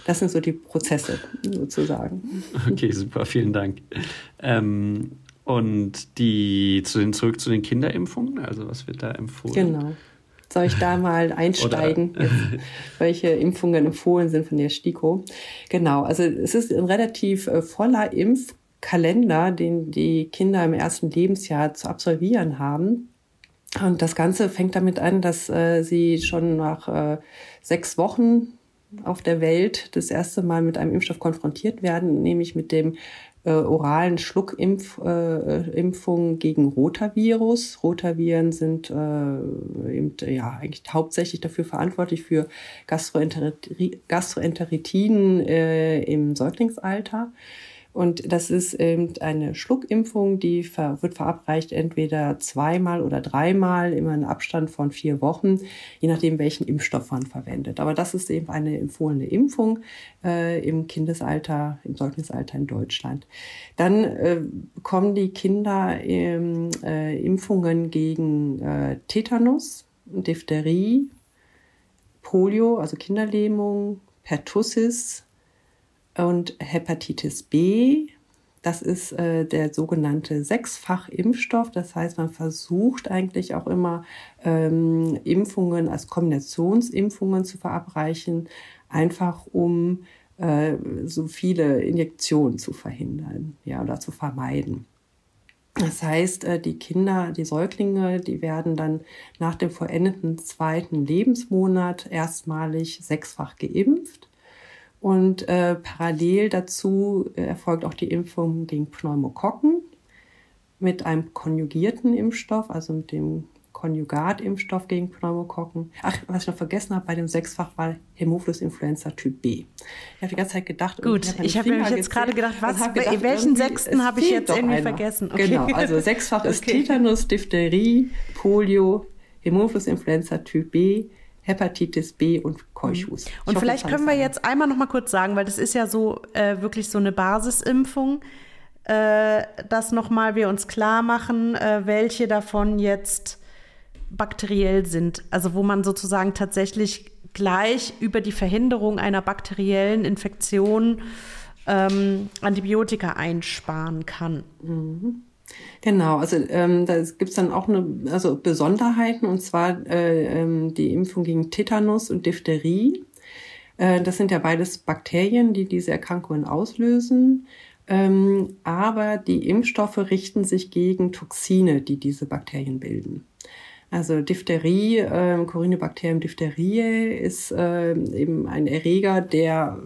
A: Das sind so die Prozesse sozusagen.
D: Okay, super, vielen Dank. Ähm, und die zu den, zurück zu den Kinderimpfungen, also was wird da empfohlen?
A: Genau. Soll ich da mal *laughs* einsteigen, *laughs* jetzt, welche Impfungen empfohlen sind von der STIKO? Genau, also es ist ein relativ äh, voller Impfkalender, den die Kinder im ersten Lebensjahr zu absolvieren haben. Und das Ganze fängt damit an, dass äh, sie schon nach äh, sechs Wochen auf der Welt das erste Mal mit einem Impfstoff konfrontiert werden, nämlich mit dem äh, oralen Schluckimpfung äh, gegen Rotavirus. Rotaviren sind äh, eben, ja eigentlich hauptsächlich dafür verantwortlich für Gastroenteritiden äh, im Säuglingsalter. Und das ist eben eine Schluckimpfung, die ver wird verabreicht entweder zweimal oder dreimal, immer in Abstand von vier Wochen, je nachdem, welchen Impfstoff man verwendet. Aber das ist eben eine empfohlene Impfung äh, im Kindesalter, im Säuglingsalter in Deutschland. Dann äh, bekommen die Kinder ähm, äh, Impfungen gegen äh, Tetanus, Diphtherie, Polio, also Kinderlähmung, Pertussis, und Hepatitis B. Das ist äh, der sogenannte Sechsfach-Impfstoff. Das heißt, man versucht eigentlich auch immer ähm, Impfungen als Kombinationsimpfungen zu verabreichen, einfach um äh, so viele Injektionen zu verhindern ja, oder zu vermeiden. Das heißt, äh, die Kinder, die Säuglinge, die werden dann nach dem vollendeten zweiten Lebensmonat erstmalig sechsfach geimpft. Und äh, parallel dazu äh, erfolgt auch die Impfung gegen Pneumokokken mit einem konjugierten Impfstoff, also mit dem Konjugatimpfstoff gegen Pneumokokken. Ach, was ich noch vergessen habe bei dem Sechsfach war Hämophilus influenza Typ B. Ich habe die ganze Zeit gedacht,
B: gut, ich habe mir jetzt gerade gedacht, was, hab gedacht, welchen sechsten habe ich jetzt irgendwie einer. vergessen?
A: Okay. Genau, also Sechsfach *laughs* ist okay. Tetanus, Diphtherie, Polio, Hämophilus influenza Typ B, Hepatitis B und Keuchhus.
B: Mhm. Und hoffe, vielleicht können wir jetzt einmal noch mal kurz sagen, weil das ist ja so äh, wirklich so eine Basisimpfung. äh, dass nochmal wir uns klar machen, äh, welche davon jetzt bakteriell sind. Also wo man sozusagen tatsächlich gleich über die Verhinderung einer bakteriellen Infektion ähm, Antibiotika einsparen kann.
A: Mhm. Genau, also ähm, da gibt es dann auch eine, also Besonderheiten und zwar äh, ähm, die Impfung gegen Tetanus und Diphtherie. Äh, das sind ja beides Bakterien, die diese Erkrankungen auslösen. Ähm, aber die Impfstoffe richten sich gegen Toxine, die diese Bakterien bilden. Also Diphtherie, äh, Corynebacterium diphtheriae ist äh, eben ein Erreger, der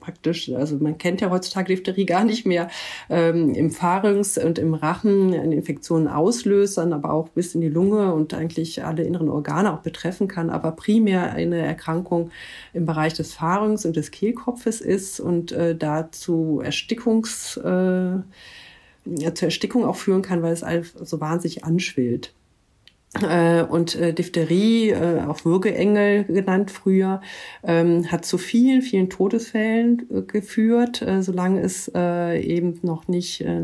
A: praktisch, also man kennt ja heutzutage Diphtherie gar nicht mehr, ähm, im Pharynx und im Rachen eine Infektion auslöst, dann aber auch bis in die Lunge und eigentlich alle inneren Organe auch betreffen kann, aber primär eine Erkrankung im Bereich des Pharynx und des Kehlkopfes ist und äh, dazu Erstickungs äh, zur Erstickung auch führen kann, weil es so wahnsinnig anschwillt. Äh, und äh, Diphtherie, äh, auch Würgeengel genannt früher, ähm, hat zu vielen, vielen Todesfällen äh, geführt, äh, solange es äh, eben noch nicht äh,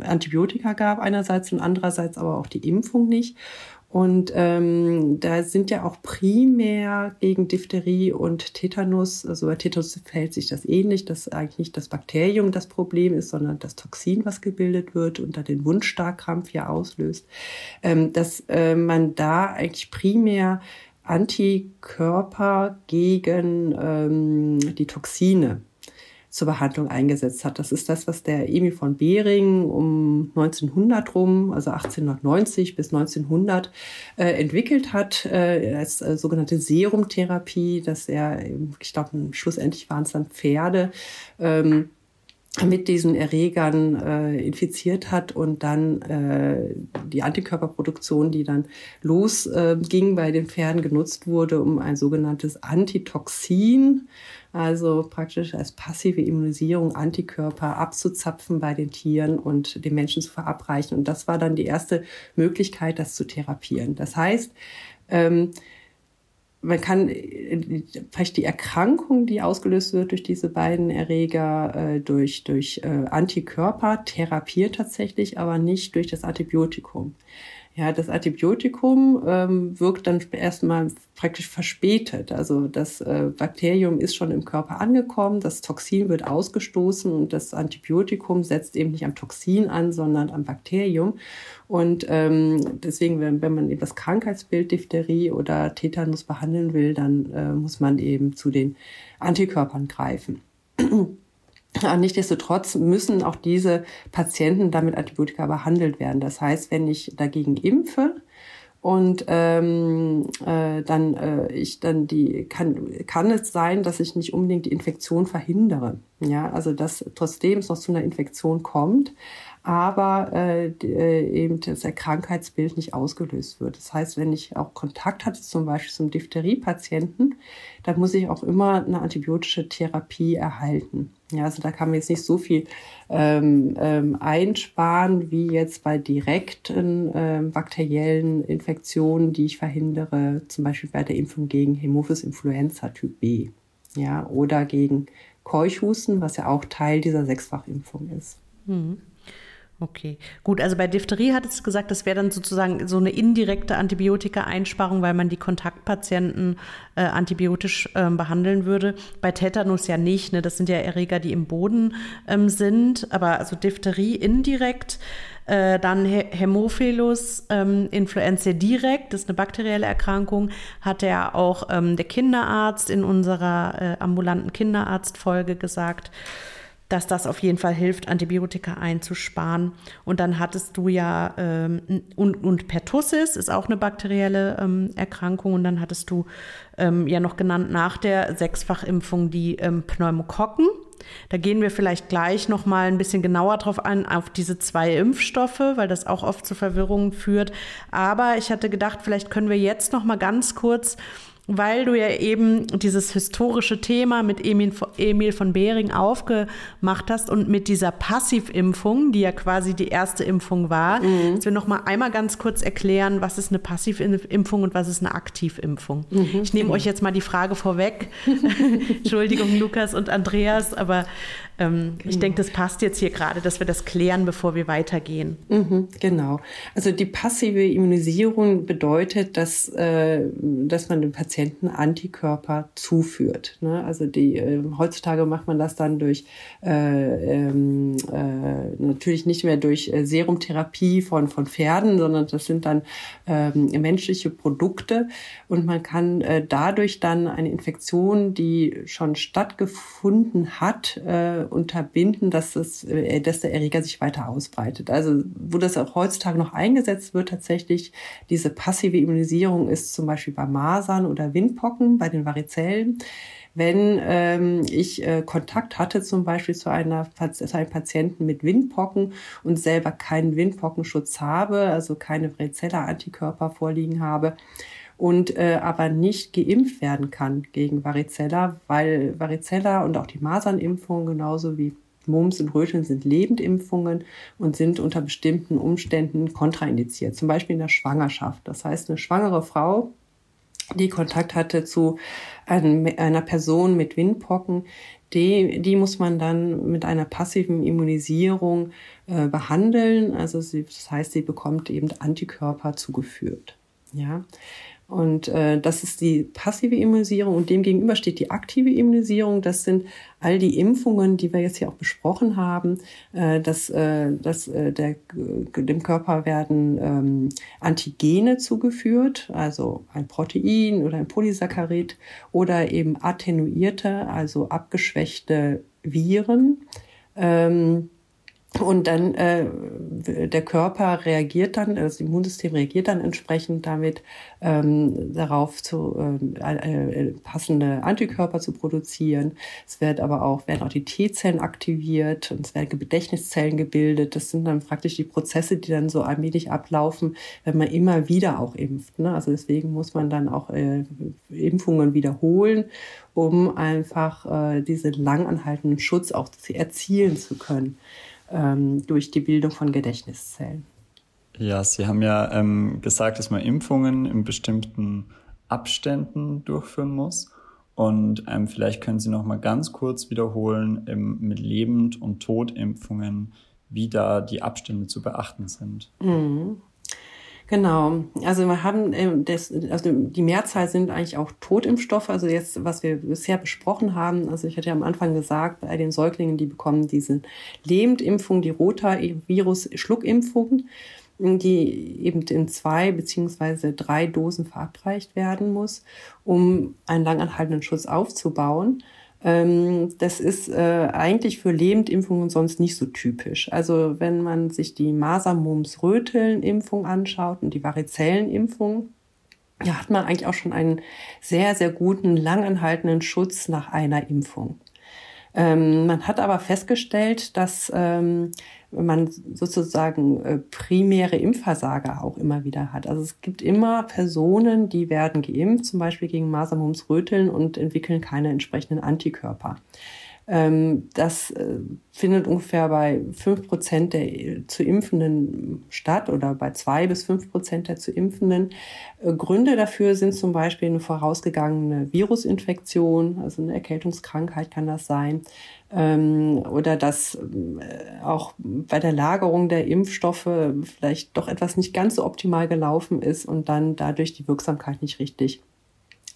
A: Antibiotika gab einerseits und andererseits aber auch die Impfung nicht. Und ähm, da sind ja auch primär gegen Diphtherie und Tetanus, also bei Tetanus verhält sich das ähnlich, dass eigentlich nicht das Bakterium das Problem ist, sondern das Toxin, was gebildet wird und da den Wundstarkrampf ja auslöst, ähm, dass äh, man da eigentlich primär Antikörper gegen ähm, die Toxine zur Behandlung eingesetzt hat. Das ist das, was der Emil von Behring um 1900 rum, also 1890 bis 1900, äh, entwickelt hat äh, als äh, sogenannte Serumtherapie, dass er, ich glaube, schlussendlich waren es dann Pferde, ähm, mit diesen Erregern äh, infiziert hat und dann äh, die Antikörperproduktion, die dann losging äh, bei den Pferden, genutzt wurde, um ein sogenanntes Antitoxin also praktisch als passive Immunisierung Antikörper abzuzapfen bei den Tieren und den Menschen zu verabreichen. Und das war dann die erste Möglichkeit, das zu therapieren. Das heißt, ähm, man kann vielleicht die Erkrankung, die ausgelöst wird durch diese beiden Erreger, äh, durch, durch äh, Antikörper therapiert tatsächlich, aber nicht durch das Antibiotikum. Ja, das Antibiotikum ähm, wirkt dann erstmal praktisch verspätet. Also das äh, Bakterium ist schon im Körper angekommen, das Toxin wird ausgestoßen und das Antibiotikum setzt eben nicht am Toxin an, sondern am Bakterium. Und ähm, deswegen, wenn, wenn man eben das Krankheitsbild Diphtherie oder Tetanus behandeln will, dann äh, muss man eben zu den Antikörpern greifen. Nichtsdestotrotz müssen auch diese Patienten damit Antibiotika behandelt werden. Das heißt, wenn ich dagegen impfe, und ähm, äh, dann äh, ich dann die kann kann es sein, dass ich nicht unbedingt die Infektion verhindere. Ja, also dass trotzdem es noch zu einer Infektion kommt, aber äh, äh, eben das Krankheitsbild nicht ausgelöst wird. Das heißt, wenn ich auch Kontakt hatte, zum Beispiel zum Diphtherie-Patienten, dann muss ich auch immer eine antibiotische Therapie erhalten. Ja, also da kann man jetzt nicht so viel ähm, ähm, einsparen wie jetzt bei direkten ähm, bakteriellen Infektionen, die ich verhindere, zum Beispiel bei der Impfung gegen Hämophilus influenza Typ B. Ja, oder gegen Keuchhusten, was ja auch Teil dieser Sechsfachimpfung ist.
B: Mhm. Okay, gut. Also bei Diphtherie hat es gesagt, das wäre dann sozusagen so eine indirekte Antibiotika-Einsparung, weil man die Kontaktpatienten äh, antibiotisch äh, behandeln würde. Bei Tetanus ja nicht. Ne? Das sind ja Erreger, die im Boden ähm, sind. Aber also Diphtherie indirekt. Äh, dann Hämophilus ähm, influenzae direkt, das ist eine bakterielle Erkrankung, hat ja auch ähm, der Kinderarzt in unserer äh, ambulanten Kinderarztfolge gesagt dass das auf jeden Fall hilft, Antibiotika einzusparen. Und dann hattest du ja, ähm, und, und Pertussis ist auch eine bakterielle ähm, Erkrankung. Und dann hattest du ähm, ja noch genannt nach der Sechsfachimpfung die ähm, Pneumokokken. Da gehen wir vielleicht gleich noch mal ein bisschen genauer drauf an, auf diese zwei Impfstoffe, weil das auch oft zu Verwirrungen führt. Aber ich hatte gedacht, vielleicht können wir jetzt noch mal ganz kurz weil du ja eben dieses historische Thema mit Emil von Behring aufgemacht hast und mit dieser Passivimpfung, die ja quasi die erste Impfung war, mhm. dass wir noch mal einmal ganz kurz erklären, was ist eine Passivimpfung und was ist eine Aktivimpfung. Mhm. Ich nehme euch jetzt mal die Frage vorweg. *laughs* Entschuldigung, Lukas und Andreas, aber Ähm, genau. Ich denke, das passt jetzt hier gerade, dass wir das klären, bevor wir weitergehen.
A: Mhm, genau. Also die passive Immunisierung bedeutet, dass, äh, dass man dem Patienten Antikörper zuführt. Ne? Also die, äh, heutzutage macht man das dann durch äh, ähm, äh, natürlich nicht mehr durch äh, Serumtherapie von, von Pferden, sondern das sind dann ähm, menschliche Produkte und man kann äh, dadurch dann eine Infektion, die schon stattgefunden hat, unterbinden, dass, es, äh, dass der Erreger sich weiter ausbreitet. Also wo das auch heutzutage noch eingesetzt wird, tatsächlich diese passive Immunisierung ist zum Beispiel bei Masern oder Windpocken, bei den Varizellen wenn ähm, ich äh, Kontakt hatte zum Beispiel zu, einer, zu einem Patienten mit Windpocken und selber keinen Windpockenschutz habe, also keine Varicella-Antikörper vorliegen habe, und äh, aber nicht geimpft werden kann gegen Varicella, weil Varicella und auch die Masernimpfung genauso wie Mumps und Röteln sind Lebendimpfungen und sind unter bestimmten Umständen kontraindiziert, zum Beispiel in der Schwangerschaft. Das heißt, eine schwangere Frau, die Kontakt hatte zu einer Person mit Windpocken, die, die muss man dann mit einer passiven Immunisierung äh, behandeln. Also sie, das heißt, sie bekommt eben Antikörper zugeführt. Ja, und äh, das ist die passive Immunisierung und demgegenüber steht die aktive Immunisierung. Das sind all die Impfungen, die wir jetzt hier auch besprochen haben. Äh, dass, äh, dass äh, der, dem Körper werden ähm, Antigene zugeführt, also ein Protein oder ein Polysaccharid oder eben attenuierte, also abgeschwächte Viren. Ähm, und dann äh, der Körper reagiert dann, das Immunsystem reagiert dann entsprechend damit ähm, darauf zu äh, äh, passende Antikörper zu produzieren. Es wird aber auch werden auch die T-Zellen aktiviert und es werden Gedächtniszellen gebildet. Das sind dann praktisch die Prozesse, die dann so allmählich ablaufen, wenn man immer wieder auch impft. Ne? Also deswegen muss man dann auch äh, Impfungen wiederholen, um einfach äh, diese langanhaltenden Schutz auch erzielen zu können ähm, durch die Bildung von Gedächtniszellen.
C: Ja, Sie haben ja ähm, gesagt, dass man Impfungen in bestimmten Abständen durchführen muss. Und ähm, vielleicht können Sie noch mal ganz kurz wiederholen ähm, mit Lebend- und Totimpfungen, wie da die Abstände zu beachten sind.
A: Mhm. Genau. Also wir haben ähm, das, also die Mehrzahl sind eigentlich auch Totimpfstoffe. Also jetzt, was wir bisher besprochen haben, also ich hatte ja am Anfang gesagt, bei den Säuglingen, die bekommen diese Lebendimpfung, die Rotavirus-Schluckimpfung, die eben in zwei beziehungsweise drei Dosen verabreicht werden muss, um einen langanhaltenden Schutz aufzubauen. Ähm, das ist äh, eigentlich für Lebendimpfungen sonst nicht so typisch. Also wenn man sich die Masern-Mumps-Röteln-Impfung anschaut und die Varizellenimpfung, ja, hat man eigentlich auch schon einen sehr, sehr guten, langanhaltenden Schutz nach einer Impfung. Ähm, man hat aber festgestellt, dass ähm, man sozusagen äh, primäre Impfversager auch immer wieder hat. Also es gibt immer Personen, die werden geimpft, zum Beispiel gegen Masern, Mumps, Röteln und entwickeln keine entsprechenden Antikörper. Ähm, das äh, findet ungefähr bei fünf Prozent der zu Impfenden statt oder bei zwei bis fünf Prozent der zu Impfenden. Äh, Gründe dafür sind zum Beispiel eine vorausgegangene Virusinfektion, also eine Erkältungskrankheit kann das sein, ähm, oder dass äh, auch bei der Lagerung der Impfstoffe vielleicht doch etwas nicht ganz so optimal gelaufen ist und dann dadurch die Wirksamkeit nicht richtig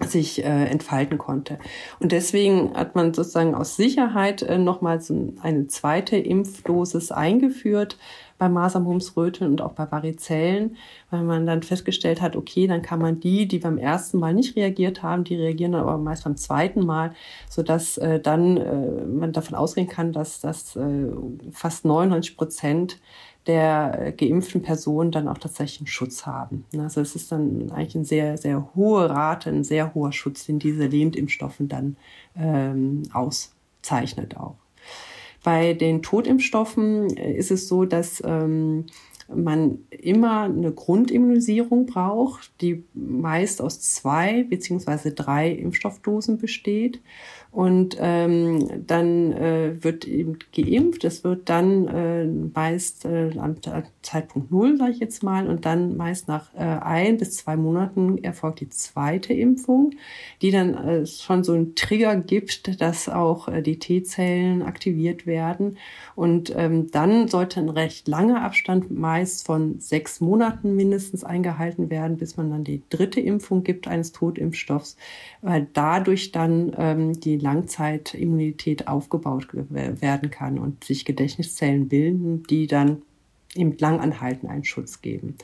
A: sich äh, entfalten konnte. Und deswegen hat man sozusagen aus Sicherheit äh, nochmals eine zweite Impfdosis eingeführt bei Masermumsröteln und auch bei Varizellen, weil man dann festgestellt hat, okay, dann kann man die, die beim ersten Mal nicht reagiert haben, die reagieren dann aber meist beim zweiten Mal, so dass äh, dann äh, man davon ausgehen kann, dass das äh, fast 99 Prozent der geimpften Personen dann auch tatsächlich einen Schutz haben. Also es ist dann eigentlich eine sehr, sehr hohe Rate, ein sehr hoher Schutz, den diese Lebendimpfstoffe dann ähm, auszeichnet auch. Bei den Totimpfstoffen äh, ist es so, dass ähm, man immer eine Grundimmunisierung braucht, die meist aus zwei beziehungsweise drei Impfstoffdosen besteht. Und ähm, dann äh, wird eben geimpft. Es wird dann äh, meist äh, am Zeitpunkt Null, sage ich jetzt mal, und dann meist nach äh, ein bis zwei Monaten erfolgt die zweite Impfung, die dann äh, schon so einen Trigger gibt, dass auch äh, die T-Zellen aktiviert werden. Und ähm, dann sollte ein recht langer Abstand, meist von sechs Monaten mindestens, eingehalten werden, bis man dann die dritte Impfung gibt eines Totimpfstoffs, weil dadurch dann ähm, die Langzeitimmunität aufgebaut werden kann und sich Gedächtniszellen bilden, die dann eben langanhalten einen Schutz geben.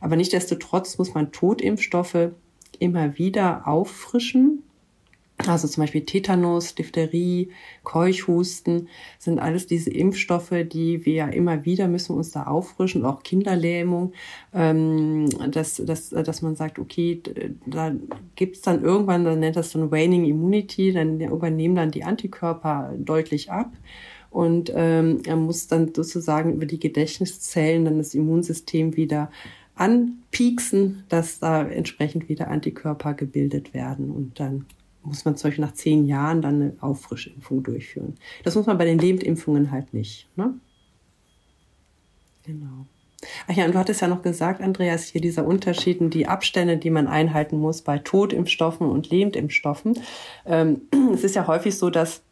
A: Aber nichtdestotrotz muss man Totimpfstoffe immer wieder auffrischen also zum Beispiel Tetanus, Diphtherie, Keuchhusten sind alles diese Impfstoffe, die wir ja immer wieder müssen uns da auffrischen, auch Kinderlähmung, ähm, dass, dass, dass man sagt, okay, da gibt's dann irgendwann, dann nennt das ein Waning Immunity, dann übernehmen dann die Antikörper deutlich ab. Und ähm, er muss dann sozusagen über die Gedächtniszellen dann das Immunsystem wieder anpieksen, dass da entsprechend wieder Antikörper gebildet werden und dann muss man zum Beispiel nach zehn Jahren dann eine Auffrischimpfung durchführen. Das muss man bei den Lebendimpfungen halt nicht. Ne? Genau. Ach ja, und du hattest ja noch gesagt, Andreas, hier dieser Unterschied in die Abstände, die man einhalten muss bei Totimpfstoffen und Lebendimpfstoffen. Ähm, *clears throat* es ist ja häufig so, dass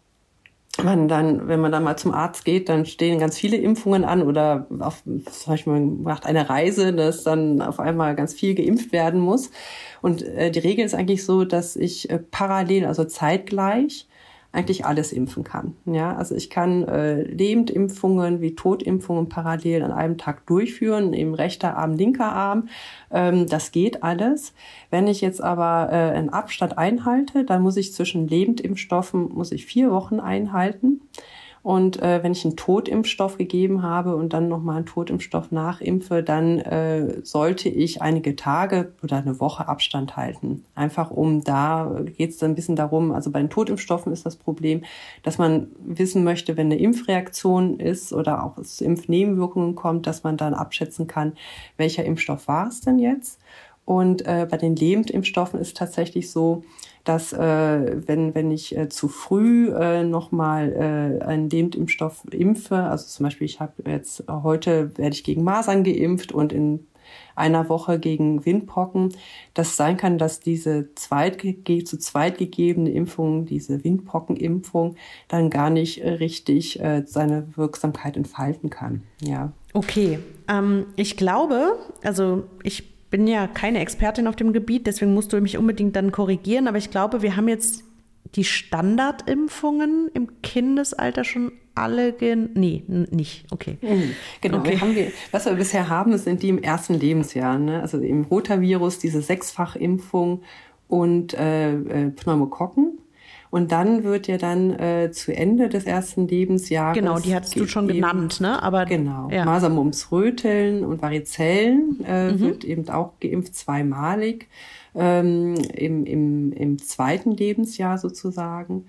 A: man dann, wenn man dann mal zum Arzt geht, dann stehen ganz viele Impfungen an oder auf, zum Beispiel man macht eine Reise, dass dann auf einmal ganz viel geimpft werden muss. Und äh, die Regel ist eigentlich so, dass ich äh, parallel, also zeitgleich, eigentlich alles impfen kann. Ja, also ich kann äh, Lebendimpfungen wie Totimpfungen parallel an einem Tag durchführen, eben rechter Arm, linker Arm. Ähm, das geht alles. Wenn ich jetzt aber äh, einen Abstand einhalte, dann muss ich zwischen Lebendimpfstoffen muss ich vier Wochen einhalten. Und äh, wenn ich einen Totimpfstoff gegeben habe und dann nochmal einen Totimpfstoff nachimpfe, dann äh, sollte ich einige Tage oder eine Woche Abstand halten. Einfach um da geht es dann ein bisschen darum, also bei den Totimpfstoffen ist das Problem, dass man wissen möchte, wenn eine Impfreaktion ist oder auch es zu Impfnebenwirkungen kommt, dass man dann abschätzen kann, welcher Impfstoff war es denn jetzt. Und äh, bei den Lebendimpfstoffen ist tatsächlich so, dass äh, wenn, wenn ich äh, zu früh äh, nochmal äh, einen Lebendimpfstoff impfe, also zum Beispiel ich habe jetzt heute werde ich gegen Masern geimpft und in einer Woche gegen Windpocken, dass sein kann, dass diese zweit, zu zweit gegebene Impfung, diese Windpockenimpfung, dann gar nicht richtig äh, seine Wirksamkeit entfalten kann. Ja.
B: Okay, ähm, ich glaube, also ich bin ja keine Expertin auf dem Gebiet, deswegen musst du mich unbedingt dann korrigieren. Aber ich glaube, wir haben jetzt die Standardimpfungen im Kindesalter schon alle gen nee nicht okay
A: mhm, genau okay. Wir haben wir, was wir bisher haben sind die im ersten Lebensjahr ne? also im Rotavirus diese Sechsfachimpfung und äh, äh, Pneumokokken und dann wird ja dann äh, zu Ende des ersten Lebensjahres.
B: Genau, die hattest du schon genannt, ne?
A: Aber genau. Ja. Masern, Mumps, Röteln und Varizellen äh, mhm. wird eben auch geimpft zweimalig ähm, im, im, im zweiten Lebensjahr sozusagen.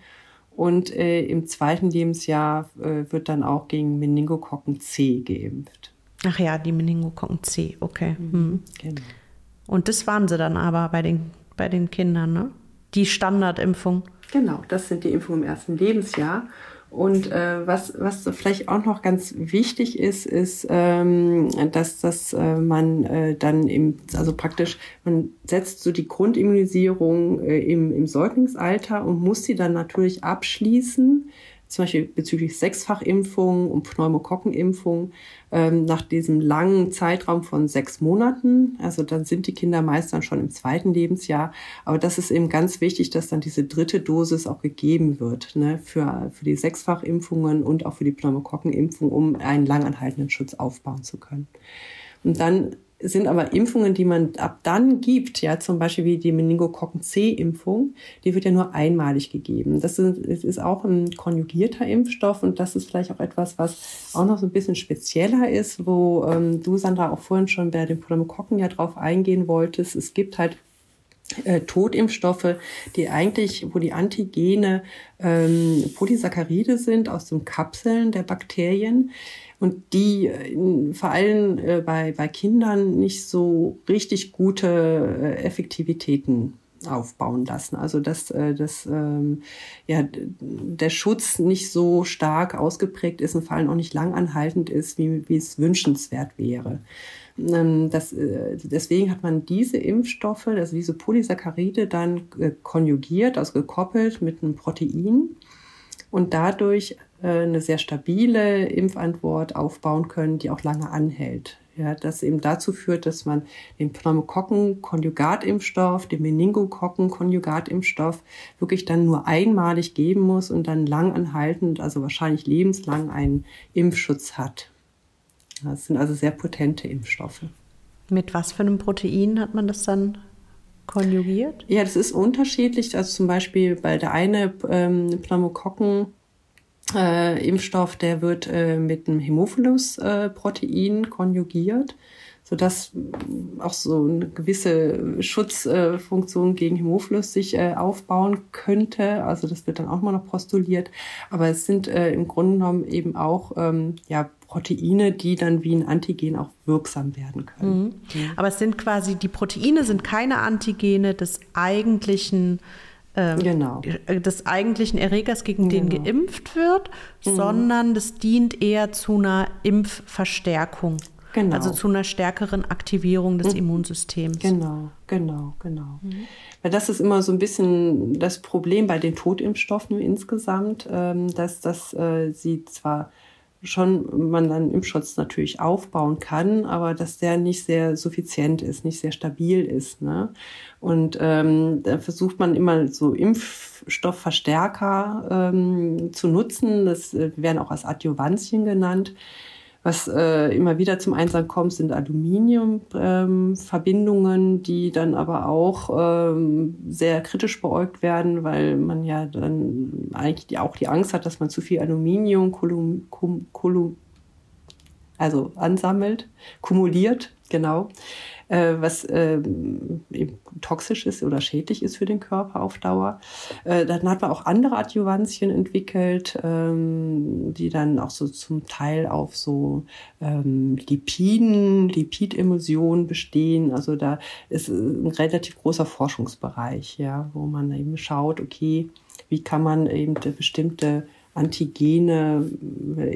A: Und äh, im zweiten Lebensjahr äh, wird dann auch gegen Meningokokken C geimpft.
B: Ach ja, die Meningokokken C, okay. Mhm. mhm. Genau. Und das waren sie dann aber bei den, bei den Kindern, ne? Die Standardimpfung.
A: Genau, das sind die Impfungen im ersten Lebensjahr. Und äh, was, was vielleicht auch noch ganz wichtig ist, ist, ähm, dass, dass äh, man äh, dann im, also praktisch, man setzt so die Grundimmunisierung äh, im, im Säuglingsalter und muss sie dann natürlich abschließen zum Beispiel bezüglich Sechsfachimpfung und Pneumokokkenimpfung ähm, nach diesem langen Zeitraum von sechs Monaten. Also dann sind die Kinder meist dann schon im zweiten Lebensjahr. Aber das ist eben ganz wichtig, dass dann diese dritte Dosis auch gegeben wird ne, für, für die Sechsfachimpfungen und auch für die Pneumokokkenimpfung, um einen langanhaltenden Schutz aufbauen zu können. Und dann sind aber Impfungen, die man ab dann gibt, ja, zum Beispiel wie die Meningokokken-C-Impfung, die wird ja nur einmalig gegeben. Das ist, ist auch ein konjugierter Impfstoff und das ist vielleicht auch etwas, was auch noch so ein bisschen spezieller ist, wo ähm, du, Sandra, auch vorhin schon bei den Pneumokokken ja drauf eingehen wolltest. Es gibt halt äh, Totimpfstoffe, die eigentlich, wo die Antigene ähm, Polysaccharide sind aus den Kapseln der Bakterien, und die äh, vor allem äh, bei, bei Kindern nicht so richtig gute äh, Effektivitäten aufbauen lassen. Also dass, äh, dass ähm, ja, der Schutz nicht so stark ausgeprägt ist und vor allem auch nicht langanhaltend ist, wie, wie es wünschenswert wäre. Ähm, das, äh, deswegen hat man diese Impfstoffe, also diese Polysaccharide, dann konjugiert, also gekoppelt mit einem Protein und dadurch eine sehr stabile Impfantwort aufbauen können, die auch lange anhält. Ja, das eben dazu führt, dass man den Pneumokokken-Konjugatimpfstoff, den Meningokokken-Konjugatimpfstoff wirklich dann nur einmalig geben muss und dann langanhaltend, also wahrscheinlich lebenslang einen Impfschutz hat. Das sind also sehr potente Impfstoffe.
B: Mit was für einem Protein hat man das dann konjugiert?
A: Ja, das ist unterschiedlich. Also zum Beispiel bei der eine ähm, Pneumokokken äh, Impfstoff, der wird äh, mit einem Hämophilus-Protein äh, konjugiert, sodass auch so eine gewisse Schutzfunktion gegen Hämophilus sich äh, aufbauen könnte. Also das wird dann auch mal noch postuliert. Aber es sind äh, im Grunde genommen eben auch ähm, ja, Proteine, die dann wie ein Antigen auch wirksam werden können. Mhm.
B: Aber es sind quasi, die Proteine sind keine Antigene des eigentlichen ähm, genau. des eigentlichen Erregers, gegen genau. den geimpft wird, mhm. sondern das dient eher zu einer Impfverstärkung. Genau. Also zu einer stärkeren Aktivierung des mhm. Immunsystems.
A: Genau, genau, genau. Mhm. Weil das ist immer so ein bisschen das Problem bei den Totimpfstoffen insgesamt, ähm, dass, dass äh, sie zwar schon man dann Impfschutz natürlich aufbauen kann, aber dass der nicht sehr suffizient ist, nicht sehr stabil ist. Ne? Und ähm, da versucht man immer so Impfstoffverstärker ähm, zu nutzen. Das äh, werden auch als Adjuvantien genannt was äh, immer wieder zum Einsatz kommt, sind Aluminiumverbindungen, ähm, die dann aber auch ähm, sehr kritisch beäugt werden, weil man ja dann eigentlich die, auch die Angst hat, dass man zu viel Aluminium kolum, kum, kolum, also ansammelt, kumuliert, genau äh, was äh, toxisch ist oder schädlich ist für den Körper auf Dauer. Äh, dann hat man auch andere Adjuvantien entwickelt, ähm, die dann auch so zum Teil auf so ähm, Lipiden, Lipidemulsionen bestehen. Also da ist ein relativ großer Forschungsbereich, ja, wo man eben schaut, okay, wie kann man eben bestimmte Antigene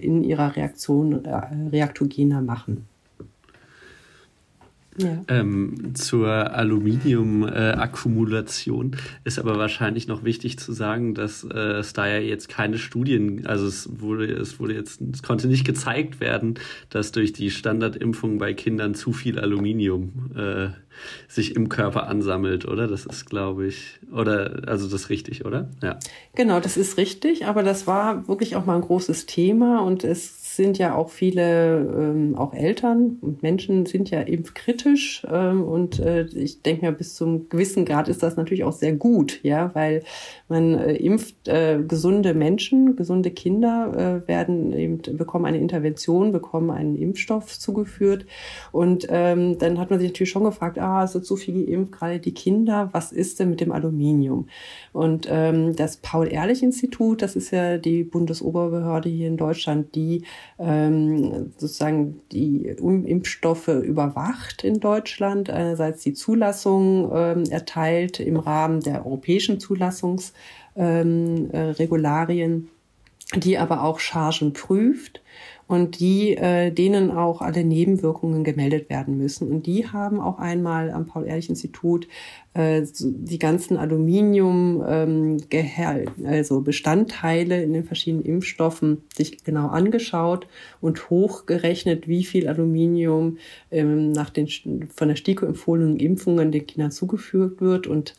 A: in ihrer Reaktion äh, reaktogener machen.
D: Ja. Ähm, zur Aluminium-Akkumulation äh, ist aber wahrscheinlich noch wichtig zu sagen, dass äh, es da ja jetzt keine Studien, also es wurde, es wurde jetzt, es konnte nicht gezeigt werden, dass durch die Standardimpfung bei Kindern zu viel Aluminium äh, sich im Körper ansammelt, oder? Das ist, glaube ich, oder also das ist richtig, oder?
A: Ja. Genau, das ist richtig, aber das war wirklich auch mal ein großes Thema und es sind ja auch viele, ähm, auch Eltern und Menschen sind ja impfkritisch ähm, und äh, ich denke mir, bis zum gewissen Grad ist das natürlich auch sehr gut, ja, weil man äh, impft äh, gesunde Menschen, gesunde Kinder äh, werden eben bekommen eine Intervention, bekommen einen Impfstoff zugeführt und ähm, dann hat man sich natürlich schon gefragt, ah, es wird so viel geimpft, gerade die Kinder, was ist denn mit dem Aluminium? Und ähm, das Paul-Ehrlich-Institut, das ist ja die Bundesoberbehörde hier in Deutschland, die ähm, sozusagen die Impfstoffe überwacht in Deutschland, einerseits die Zulassung ähm, erteilt im Rahmen der europäischen Zulassungsregularien, ähm, äh, die aber auch Chargen prüft und die äh, denen auch alle Nebenwirkungen gemeldet werden müssen. Und die haben auch einmal am Paul-Ehrlich-Institut äh, die ganzen Aluminium, ähm, also Bestandteile in den verschiedenen Impfstoffen sich genau angeschaut und hochgerechnet, wie viel Aluminium ähm, nach den von der STIKO empfohlenen Impfungen den Kindern zugefügt wird und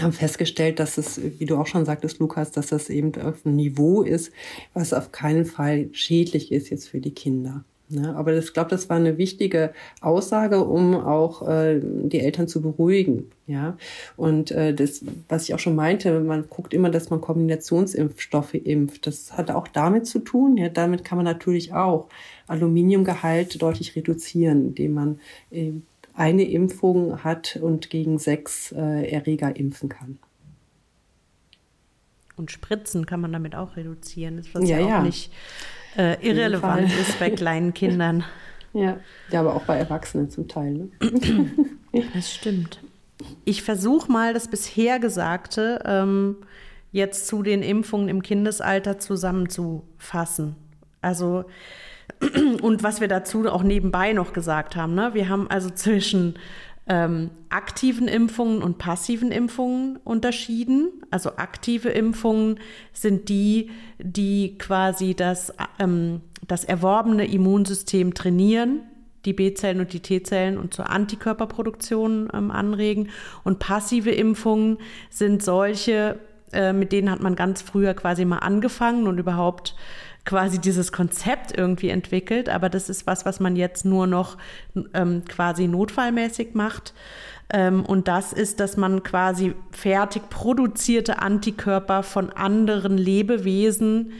A: haben festgestellt, dass es, wie du auch schon sagtest, Lukas, dass das eben auf einem Niveau ist, was auf keinen Fall schädlich ist jetzt für die Kinder. Ne? Aber ich glaube, das war eine wichtige Aussage, um auch äh, die Eltern zu beruhigen. Ja, und äh, das, was ich auch schon meinte, man guckt immer, dass man Kombinationsimpfstoffe impft. Das hat auch damit zu tun. Ja, damit kann man natürlich auch Aluminiumgehalt deutlich reduzieren, indem man äh, eine Impfung hat und gegen sechs äh, Erreger impfen kann.
B: Und Spritzen kann man damit auch reduzieren, das was ja, ja auch ja. nicht äh, irrelevant ist bei kleinen *laughs* Kindern.
A: Ja. ja, aber auch bei Erwachsenen zum Teil. Ne? *clears throat*
B: das stimmt. ich versuche mal das bisher Gesagte ähm, jetzt zu den Impfungen im Kindesalter zusammenzufassen. Also *clears throat* und was wir dazu auch nebenbei noch gesagt haben, ne? wir haben also zwischen ähm, aktiven Impfungen und passiven Impfungen unterschieden. Also aktive Impfungen sind die, die quasi das, ähm, das erworbene Immunsystem trainieren, die B-Zellen und die T-Zellen und zur Antikörperproduktion ähm, anregen. Und passive Impfungen sind solche, äh, mit denen hat man ganz früher quasi mal angefangen und überhaupt quasi dieses Konzept irgendwie entwickelt, aber das ist was, was man jetzt nur noch ähm, quasi notfallmäßig macht. Ähm, und das ist, dass man quasi fertig produzierte Antikörper von anderen Lebewesen,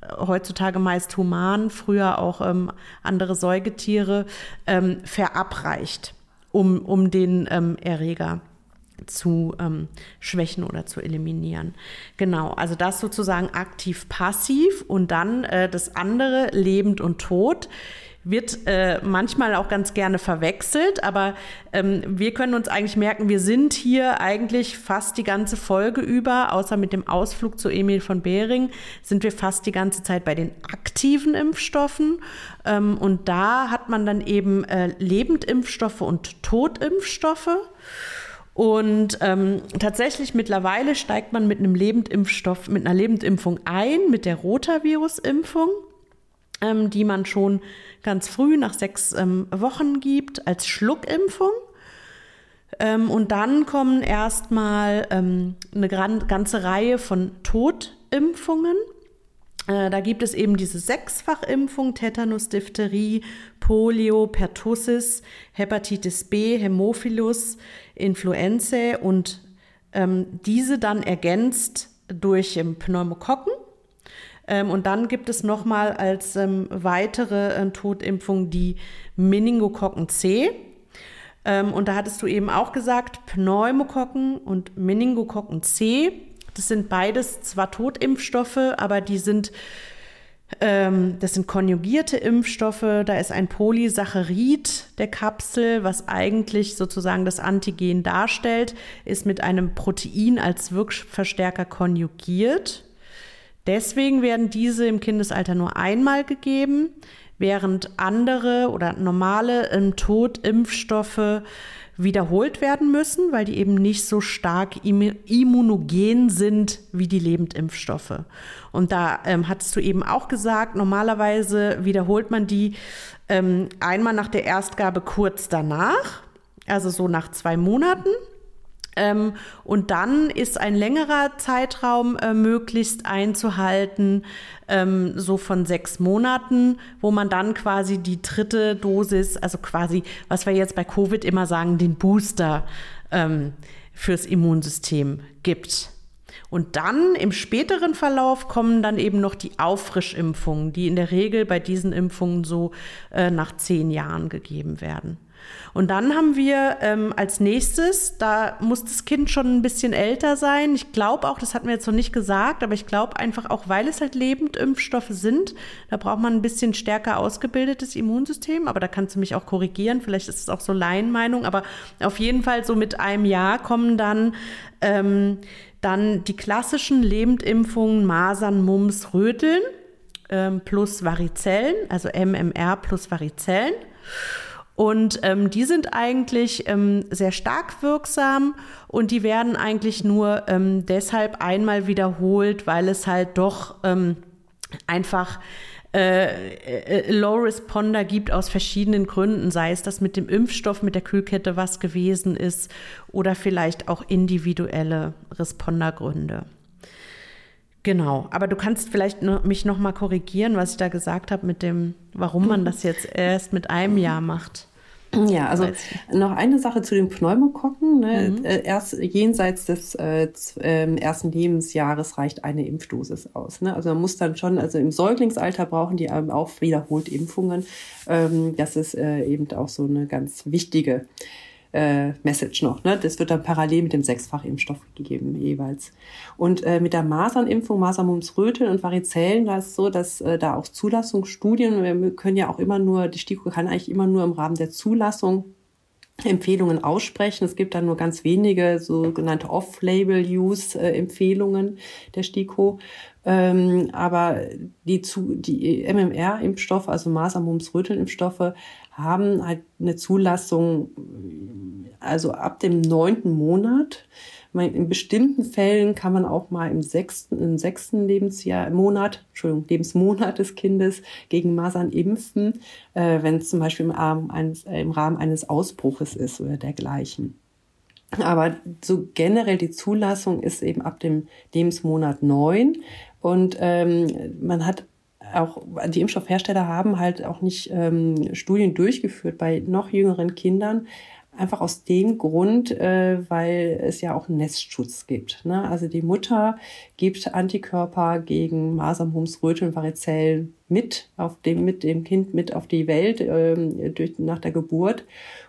B: äh, heutzutage meist human, früher auch ähm, andere Säugetiere, ähm, verabreicht, um, um den ähm, Erreger zu ähm, schwächen oder zu eliminieren. Genau, also das sozusagen aktiv-passiv und dann äh, das andere lebend und tot wird äh, manchmal auch ganz gerne verwechselt, aber ähm, wir können uns eigentlich merken, wir sind hier eigentlich fast die ganze Folge über, außer mit dem Ausflug zu Emil von Behring, sind wir fast die ganze Zeit bei den aktiven Impfstoffen. Ähm, und da hat man dann eben äh, Lebendimpfstoffe und Totimpfstoffe. Und ähm, tatsächlich mittlerweile steigt man mit einem Lebendimpfstoff, mit einer Lebendimpfung ein, mit der Rotavirus-Impfung, ähm, die man schon ganz früh nach sechs ähm, Wochen gibt als Schluckimpfung. Ähm, und dann kommen erstmal ähm, eine ganze Reihe von Totimpfungen. Äh, da gibt es eben diese Sechsfachimpfung, Tetanus, Diphtherie, Polio, Pertussis, Hepatitis B, Hämophilus, Influenzae und ähm, diese dann ergänzt durch ähm, Pneumokokken. Ähm, und dann gibt es nochmal als ähm, weitere äh, Totimpfung die Meningokokken C. Ähm, und da hattest du eben auch gesagt, Pneumokokken und Meningokokken C. Das sind beides zwar Totimpfstoffe, aber die sind ähm, das sind konjugierte Impfstoffe. Da ist ein Polysaccharid der Kapsel, was eigentlich sozusagen das Antigen darstellt, ist mit einem Protein als Wirkverstärker konjugiert. Deswegen werden diese im Kindesalter nur einmal gegeben, während andere oder normale ähm, Totimpfstoffe wiederholt werden müssen, weil die eben nicht so stark immunogen sind wie die Lebendimpfstoffe. Und da ähm, hattest du eben auch gesagt, normalerweise wiederholt man die ähm, einmal nach der Erstgabe kurz danach, also so nach zwei Monaten. Ähm, und dann ist ein längerer Zeitraum äh, möglichst einzuhalten, ähm, so von sechs Monaten, wo man dann quasi die dritte Dosis, also quasi, was wir jetzt bei Covid immer sagen, den Booster ähm, fürs Immunsystem gibt. Und dann im späteren Verlauf kommen dann eben noch die Auffrischimpfungen, die in der Regel bei diesen Impfungen so äh, nach zehn Jahren gegeben werden. Und dann haben wir ähm, als nächstes, da muss das Kind schon ein bisschen älter sein. Ich glaube auch, das hatten wir jetzt noch nicht gesagt, aber ich glaube einfach auch, weil es halt Lebendimpfstoffe sind, da braucht man ein bisschen stärker ausgebildetes Immunsystem. Aber da kannst du mich auch korrigieren. Vielleicht ist es auch so Laienmeinung. Aber auf jeden Fall so mit einem Jahr kommen dann ähm, dann die klassischen Lebendimpfungen Masern, Mumps, Röteln ähm, plus Varizellen, also MMR plus Varizellen. Und ähm, die sind eigentlich ähm, sehr stark wirksam und die werden eigentlich nur ähm, deshalb einmal wiederholt, weil es halt doch ähm, einfach äh, äh, Low Responder gibt aus verschiedenen Gründen, sei es, dass mit dem Impfstoff, mit der Kühlkette was gewesen ist oder vielleicht auch individuelle Respondergründe. Genau, aber du kannst vielleicht mich noch mal korrigieren, was ich da gesagt habe mit dem, warum man das jetzt erst mit einem Jahr macht.
A: Ja, also noch eine Sache zu den Pneumokokken. Ne? Mhm. Äh, erst jenseits des äh, äh, ersten Lebensjahres reicht eine Impfdosis aus. Ne? Also man muss dann schon, also im Säuglingsalter brauchen die auch wiederholt Impfungen. Ähm, das ist äh, eben auch so eine ganz wichtige äh, Message noch. Ne? Das wird dann parallel mit dem Sechsfachimpfstoff gegeben jeweils. Und äh, mit der Masernimpfung, Masermumps, Röteln und Varizellen, da ist so, dass äh, da auch Zulassungsstudien, wir können ja auch immer nur, die STIKO kann eigentlich immer nur im Rahmen der Zulassung Empfehlungen aussprechen. Es gibt dann nur ganz wenige sogenannte Off-Label-Use-Empfehlungen der STIKO. Ähm, aber die, zu, die MMR-Impfstoffe, also Masern-Mumps-Röteln-Impfstoffe, haben halt eine Zulassung, also ab dem neunten Monat. In bestimmten Fällen kann man auch mal im sechsten, im sechsten Lebensjahr, Monat, Entschuldigung, Lebensmonat des Kindes gegen Masern impfen, äh, wenn es zum Beispiel im Rahmen, eines, äh, im Rahmen eines Ausbruches ist oder dergleichen. Aber so generell die Zulassung ist eben ab dem Lebensmonat neun und ähm, man hat auch die Impfstoffhersteller haben halt auch nicht ähm, Studien durchgeführt bei noch jüngeren Kindern, einfach aus dem Grund, äh, weil es ja auch Nestschutz gibt. Ne? Also die Mutter gibt Antikörper gegen Masern, Mumps, Röteln, Varizellen mit auf dem mit dem Kind mit auf die Welt ähm, durch nach der Geburt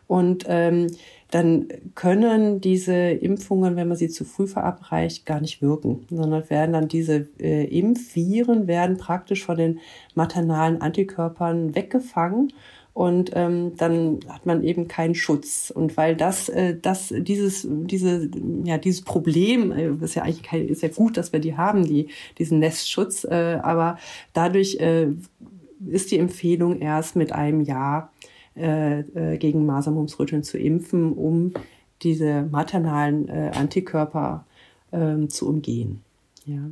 A: und ähm, dann können diese Impfungen, wenn man sie zu früh verabreicht, gar nicht wirken, sondern werden dann diese äh, Impfviren werden praktisch von den maternalen Antikörpern weggefangen und ähm, dann hat man eben keinen Schutz. Und weil das äh, das dieses diese ja dieses Problem äh, ist ja eigentlich kein, ist ja gut dass wir die haben die diesen Nestschutz äh, aber dadurch äh, ist die Empfehlung erst mit einem Jahr äh, äh, gegen Masern, zu impfen, um diese maternalen äh, Antikörper äh, zu umgehen. Ja.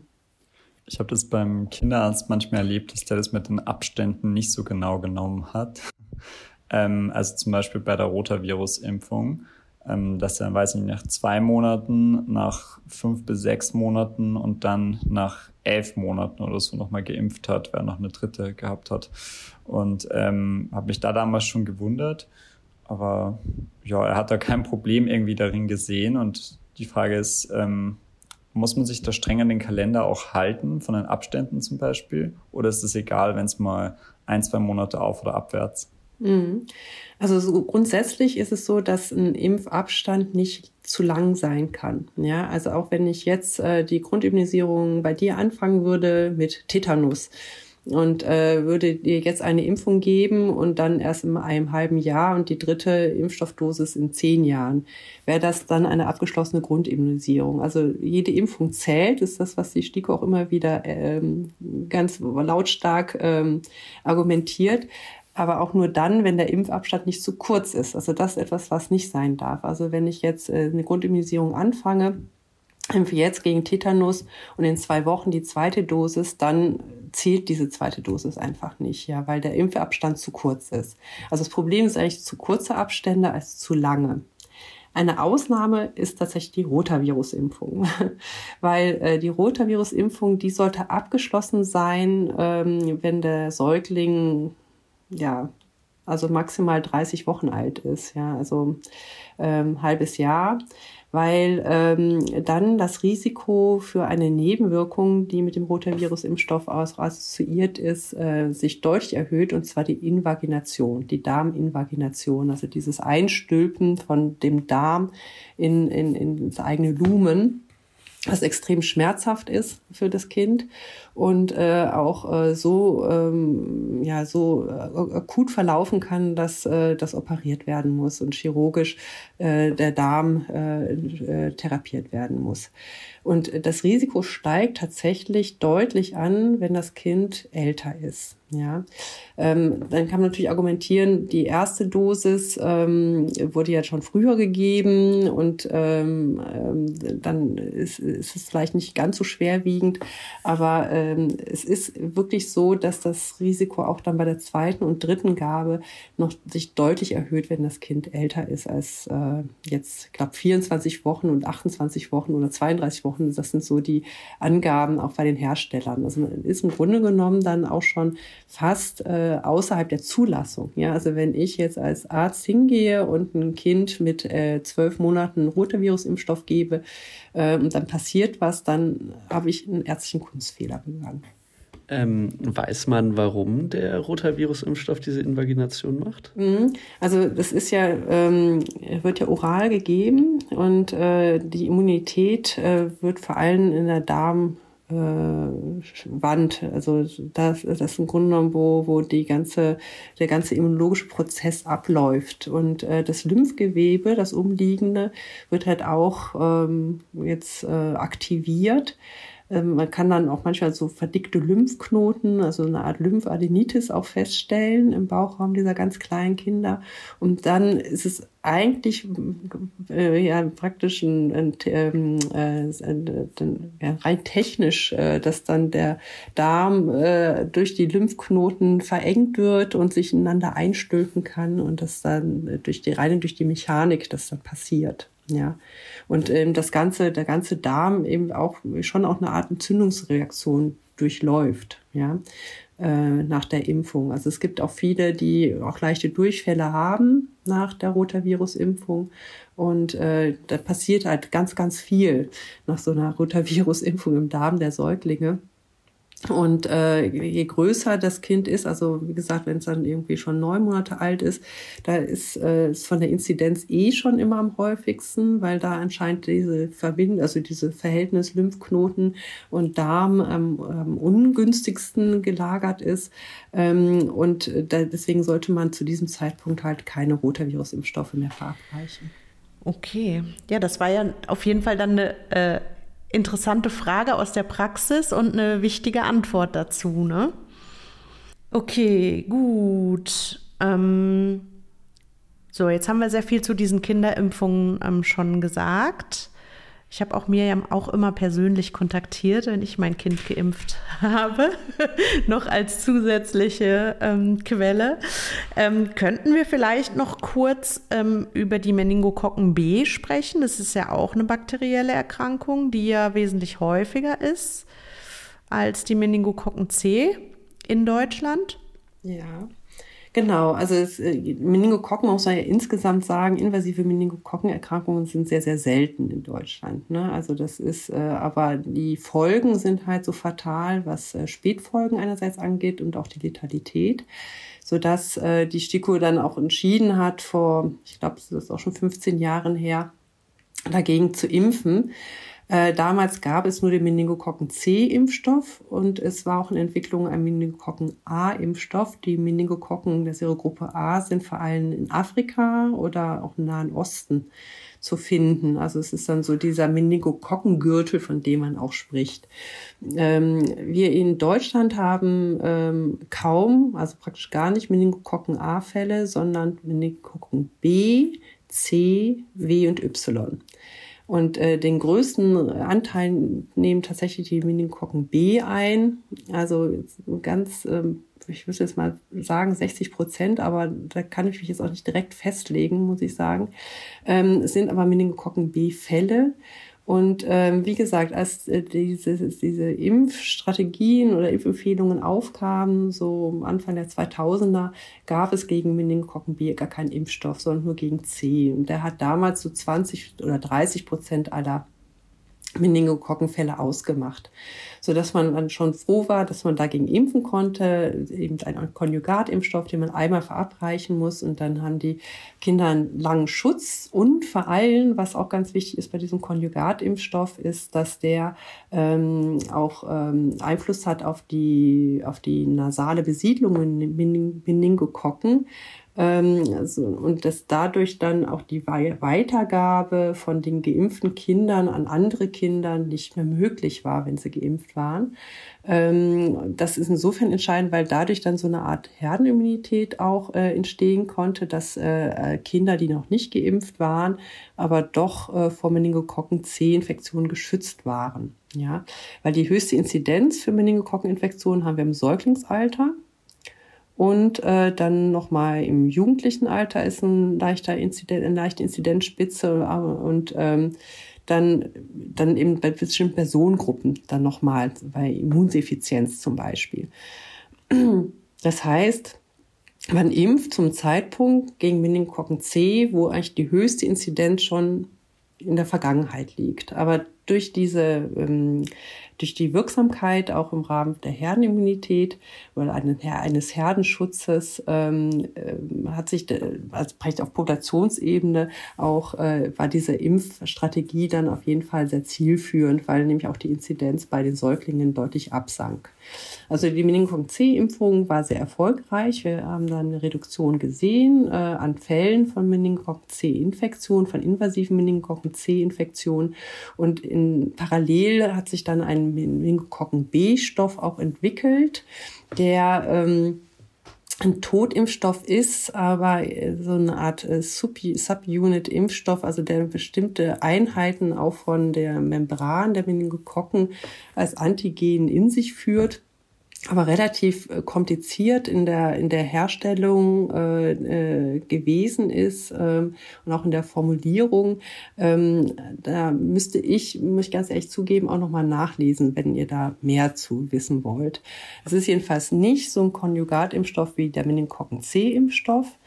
C: Ich habe das beim Kinderarzt manchmal erlebt, dass der das mit den Abständen nicht so genau genommen hat. *laughs* ähm, also zum Beispiel bei der Rotavirus-Impfung, ähm, dass er, weiß ich nicht, nach zwei Monaten, nach fünf bis sechs Monaten und dann nach elf Monaten oder so nochmal geimpft hat, wer noch eine dritte gehabt hat. Und ähm, habe mich da damals schon gewundert. Aber ja, er hat da kein Problem irgendwie darin gesehen. Und die Frage ist, ähm, muss man sich da streng an den Kalender auch halten, von den Abständen zum Beispiel? Oder ist es egal, wenn es mal ein, zwei Monate auf oder abwärts?
A: Mhm. Also so grundsätzlich ist es so, dass ein Impfabstand nicht zu lang sein kann. Ja, also auch wenn ich jetzt äh, die Grundimmunisierung bei dir anfangen würde mit Tetanus und äh, würde dir jetzt eine Impfung geben und dann erst in einem halben Jahr und die dritte Impfstoffdosis in zehn Jahren, wäre das dann eine abgeschlossene Grundimmunisierung. Also jede Impfung zählt, ist das, was die STIKO auch immer wieder ähm, ganz lautstark ähm, argumentiert aber auch nur dann, wenn der Impfabstand nicht zu kurz ist. Also das ist etwas, was nicht sein darf. Also wenn ich jetzt äh, eine Grundimmunisierung anfange, impfe jetzt gegen Tetanus und in zwei Wochen die zweite Dosis, dann zählt diese zweite Dosis einfach nicht, ja, weil der Impfabstand zu kurz ist. Also das Problem ist eigentlich zu kurze Abstände als zu lange. Eine Ausnahme ist tatsächlich die Rotavirus-Impfung, *laughs* weil äh, die Rotavirus-Impfung, die sollte abgeschlossen sein, ähm, wenn der Säugling ja, also maximal 30 Wochen alt ist, ja, also ähm, halbes Jahr, weil ähm, dann das Risiko für eine Nebenwirkung, die mit dem Rotavirus-Impfstoff assoziiert ist, äh, sich deutlich erhöht, und zwar die Invagination, die Darminvagination, also dieses Einstülpen von dem Darm in, in, in das eigene Lumen was extrem schmerzhaft ist für das Kind und äh, auch äh, so ähm, ja so äh, akut verlaufen kann, dass äh, das operiert werden muss und chirurgisch äh, der Darm äh, äh, therapiert werden muss. Und das Risiko steigt tatsächlich deutlich an, wenn das Kind älter ist. Ja, ähm, dann kann man natürlich argumentieren, die erste Dosis ähm, wurde ja schon früher gegeben und ähm, ähm, dann ist, ist es vielleicht nicht ganz so schwerwiegend, aber ähm, es ist wirklich so, dass das Risiko auch dann bei der zweiten und dritten Gabe noch sich deutlich erhöht, wenn das Kind älter ist als äh, jetzt, glaube, 24 Wochen und 28 Wochen oder 32 Wochen. Das sind so die Angaben auch bei den Herstellern. Also man ist im Grunde genommen dann auch schon fast äh, außerhalb der Zulassung. Ja, also wenn ich jetzt als Arzt hingehe und ein Kind mit äh, zwölf Monaten Rotavirus-Impfstoff gebe äh, und dann passiert was, dann habe ich einen ärztlichen Kunstfehler begangen.
D: Ähm, weiß man, warum der Rotavirus-Impfstoff diese Invagination macht?
A: Mhm. Also das ist ja, ähm, wird ja oral gegeben und äh, die Immunität äh, wird vor allem in der Darm Wand. Also das, das ist im Grunde genommen, wo, wo die ganze, der ganze immunologische Prozess abläuft. Und äh, das Lymphgewebe, das umliegende, wird halt auch ähm, jetzt äh, aktiviert. Ähm, man kann dann auch manchmal so verdickte Lymphknoten, also eine Art Lymphadenitis auch feststellen im Bauchraum dieser ganz kleinen Kinder. Und dann ist es eigentlich äh, ja praktisch ein, ähm, äh, ja, rein technisch, äh, dass dann der Darm äh, durch die Lymphknoten verengt wird und sich ineinander einstülpen kann und das dann durch die reine durch die Mechanik das dann passiert. Ja. Und ähm, das ganze, der ganze Darm eben auch schon auch eine Art Entzündungsreaktion durchläuft, ja, äh, nach der Impfung. Also es gibt auch viele, die auch leichte Durchfälle haben nach der Rotavirus-Impfung. Und äh, da passiert halt ganz, ganz viel nach so einer Rotavirus-Impfung im Darm der Säuglinge. Und äh, je größer das Kind ist, also wie gesagt, wenn es dann irgendwie schon neun Monate alt ist, da ist äh, ist von der Inzidenz eh schon immer am häufigsten, weil da anscheinend diese Verbindung, also diese Verhältnis Lymphknoten und Darm am, am ungünstigsten gelagert ist. Ähm, und da, deswegen sollte man zu diesem Zeitpunkt halt keine Rotavirus-Impfstoffe mehr verabreichen.
B: Okay, ja, das war ja auf jeden Fall dann eine äh interessante Frage aus der Praxis und eine wichtige Antwort dazu. Ne? Okay, gut. Ähm, so, jetzt haben wir sehr viel zu diesen Kinderimpfungen ähm, schon gesagt. Ich habe auch Miriam auch immer persönlich kontaktiert, wenn ich mein Kind geimpft *laughs* habe, noch als zusätzliche ähm, Quelle. Ähm, könnten wir vielleicht noch kurz ähm, über die Meningokokken B sprechen? Das ist ja auch eine bakterielle Erkrankung, die ja wesentlich häufiger ist als die Meningokokken C in Deutschland.
A: Ja. Genau, also es, äh, Meningokokken muss man ja insgesamt sagen, invasive Meningokokkenerkrankungen sind sehr, sehr selten in Deutschland. Ne? Also das ist, äh, aber die Folgen sind halt so fatal, was äh, Spätfolgen einerseits angeht und auch die Letalität sodass äh, die STIKO dann auch entschieden hat, vor, ich glaube, das ist auch schon 15 Jahren her, dagegen zu impfen. Äh, damals gab es nur den Meningokokken-C-Impfstoff und es war auch in Entwicklung ein Meningokokken-A-Impfstoff. Die Meningokokken der Serogruppe A sind vor allem in Afrika oder auch im Nahen Osten zu finden. Also es ist dann so dieser Meningokokkengürtel, von dem man auch spricht. Ähm, wir in Deutschland haben ähm, kaum, also praktisch gar nicht Meningokokken-A-Fälle, sondern Meningokokken B, C, W und Y. Und äh, den größten Anteil nehmen tatsächlich die Meningokokken B ein. Also ganz, ähm, ich würde jetzt mal sagen 60 Prozent, aber da kann ich mich jetzt auch nicht direkt festlegen, muss ich sagen. Ähm, es sind aber Meningokokken B-Fälle. Und ähm, wie gesagt, als äh, diese, diese Impfstrategien oder Impfempfehlungen aufkamen, so Anfang der 2000er, gab es gegen Meningokokken B gar keinen Impfstoff, sondern nur gegen C. Und der hat damals so 20 oder 30 Prozent aller Meningokokkenfälle ausgemacht, so dass man dann schon froh war, dass man dagegen impfen konnte, eben ein Konjugatimpfstoff, den man einmal verabreichen muss. Und dann haben die Kinder einen langen Schutz. Und vor allem, was auch ganz wichtig ist bei diesem Konjugatimpfstoff, ist, dass der ähm, auch ähm, Einfluss hat auf die auf die nasale Besiedlung in Meningokokken also, und dass dadurch dann auch die Weitergabe von den geimpften Kindern an andere Kinder nicht mehr möglich war, wenn sie geimpft waren. Ähm, das ist insofern entscheidend, weil dadurch dann so eine Art Herdenimmunität auch äh, entstehen konnte, dass äh, Kinder, die noch nicht geimpft waren, aber doch äh, vor Meningokokken C-Infektionen geschützt waren. Ja, weil die höchste Inzidenz für Meningokokkeninfektionen haben wir im Säuglingsalter. Und äh, dann nochmal im jugendlichen Alter ist ein leichter Inzident, eine leichte Inzidenzspitze und ähm, dann, dann eben bei bestimmten Personengruppen dann nochmal, bei Immunsuffizienz zum Beispiel. Das heißt, man impft zum Zeitpunkt gegen Meningokokken C, wo eigentlich die höchste Inzidenz schon in der Vergangenheit liegt. Aber durch diese ähm, durch die Wirksamkeit auch im Rahmen der Herdenimmunität oder eines Herdenschutzes ähm, äh, hat sich, also vielleicht auf Populationsebene auch, äh, war diese Impfstrategie dann auf jeden Fall sehr zielführend, weil nämlich auch die Inzidenz bei den Säuglingen deutlich absank. Also die Meningokokken-C-Impfung war sehr erfolgreich. Wir haben dann eine Reduktion gesehen äh, an Fällen von Meningokokken-C-Infektionen, von invasiven Meningokokken-C-Infektionen. Und in, parallel hat sich dann ein Meningokokken-B-Stoff auch entwickelt, der ähm, ein Totimpfstoff ist, aber so eine Art äh, Subunit-Impfstoff, also der bestimmte Einheiten auch von der Membran der Meningokokken als Antigen in sich führt aber relativ äh, kompliziert in der in der Herstellung äh, äh, gewesen ist ähm, und auch in der Formulierung. Ähm, da müsste ich, muss ich ganz ehrlich zugeben, auch nochmal nachlesen, wenn ihr da mehr zu wissen wollt. Es ist jedenfalls nicht so ein Konjugatimpfstoff wie der Meningokokken-C-Impfstoff, ähm,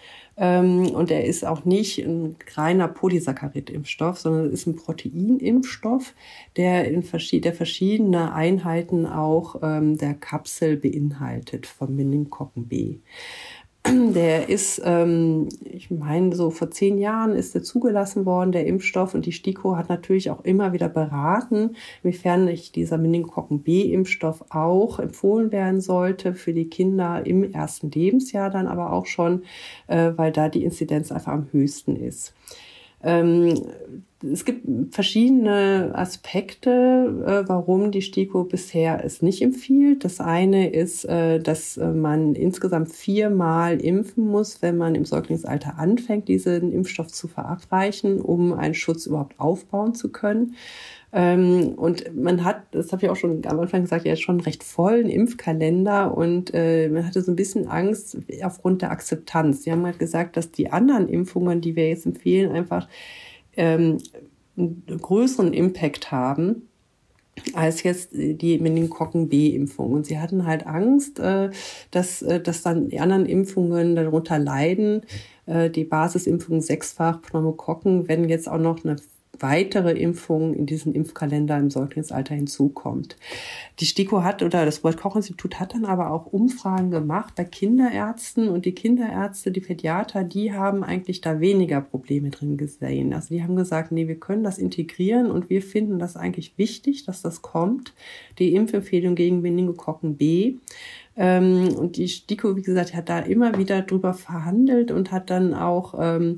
A: und er ist auch nicht ein reiner Polysaccharid-Impfstoff, sondern ist ein Proteinimpfstoff, der, in verschied der verschiedene Einheiten auch ähm, der Kapsel beinhaltet vom Meningokokken B. *clears throat* Der ist, ähm, ich meine, so vor zehn Jahren ist er zugelassen worden, der Impfstoff. Und die STIKO hat natürlich auch immer wieder beraten, inwiefern nicht dieser Meningokokken B-Impfstoff auch empfohlen werden sollte für die Kinder im ersten Lebensjahr dann aber auch schon, äh, weil da die Inzidenz einfach am höchsten ist. Ähm, es gibt verschiedene Aspekte, äh, warum die STIKO bisher es nicht empfiehlt. Das eine ist, äh, dass äh, man insgesamt viermal impfen muss, wenn man im Säuglingsalter anfängt, diesen Impfstoff zu verabreichen, um einen Schutz überhaupt aufbauen zu können. Ähm, und man hat, das habe ich auch schon am Anfang gesagt, ja schon einen recht vollen Impfkalender und äh, man hatte so ein bisschen Angst aufgrund der Akzeptanz. Sie haben halt gesagt, dass die anderen Impfungen, die wir jetzt empfehlen, einfach ähm, einen größeren Impact haben als jetzt die Meningokokken B-Impfung. Und sie hatten halt Angst, äh, dass, äh, dass dann die anderen Impfungen darunter leiden. Äh, die Basisimpfung sechsfach Pneumokokken, wenn jetzt auch noch eine weitere Impfung in diesen Impfkalender im Säuglingsalter hinzukommt. Die STIKO hat oder das Robert-Koch-Institut hat dann aber auch Umfragen gemacht bei Kinderärzten und die Kinderärzte, die Pädiater, die haben eigentlich da weniger Probleme drin gesehen. Also die haben gesagt, nee, wir können das integrieren und wir finden das eigentlich wichtig, dass das kommt. Die Impfempfehlung gegen Meningokokken B. Ähm, und die STIKO, wie gesagt, hat da immer wieder drüber verhandelt und hat dann auch ähm,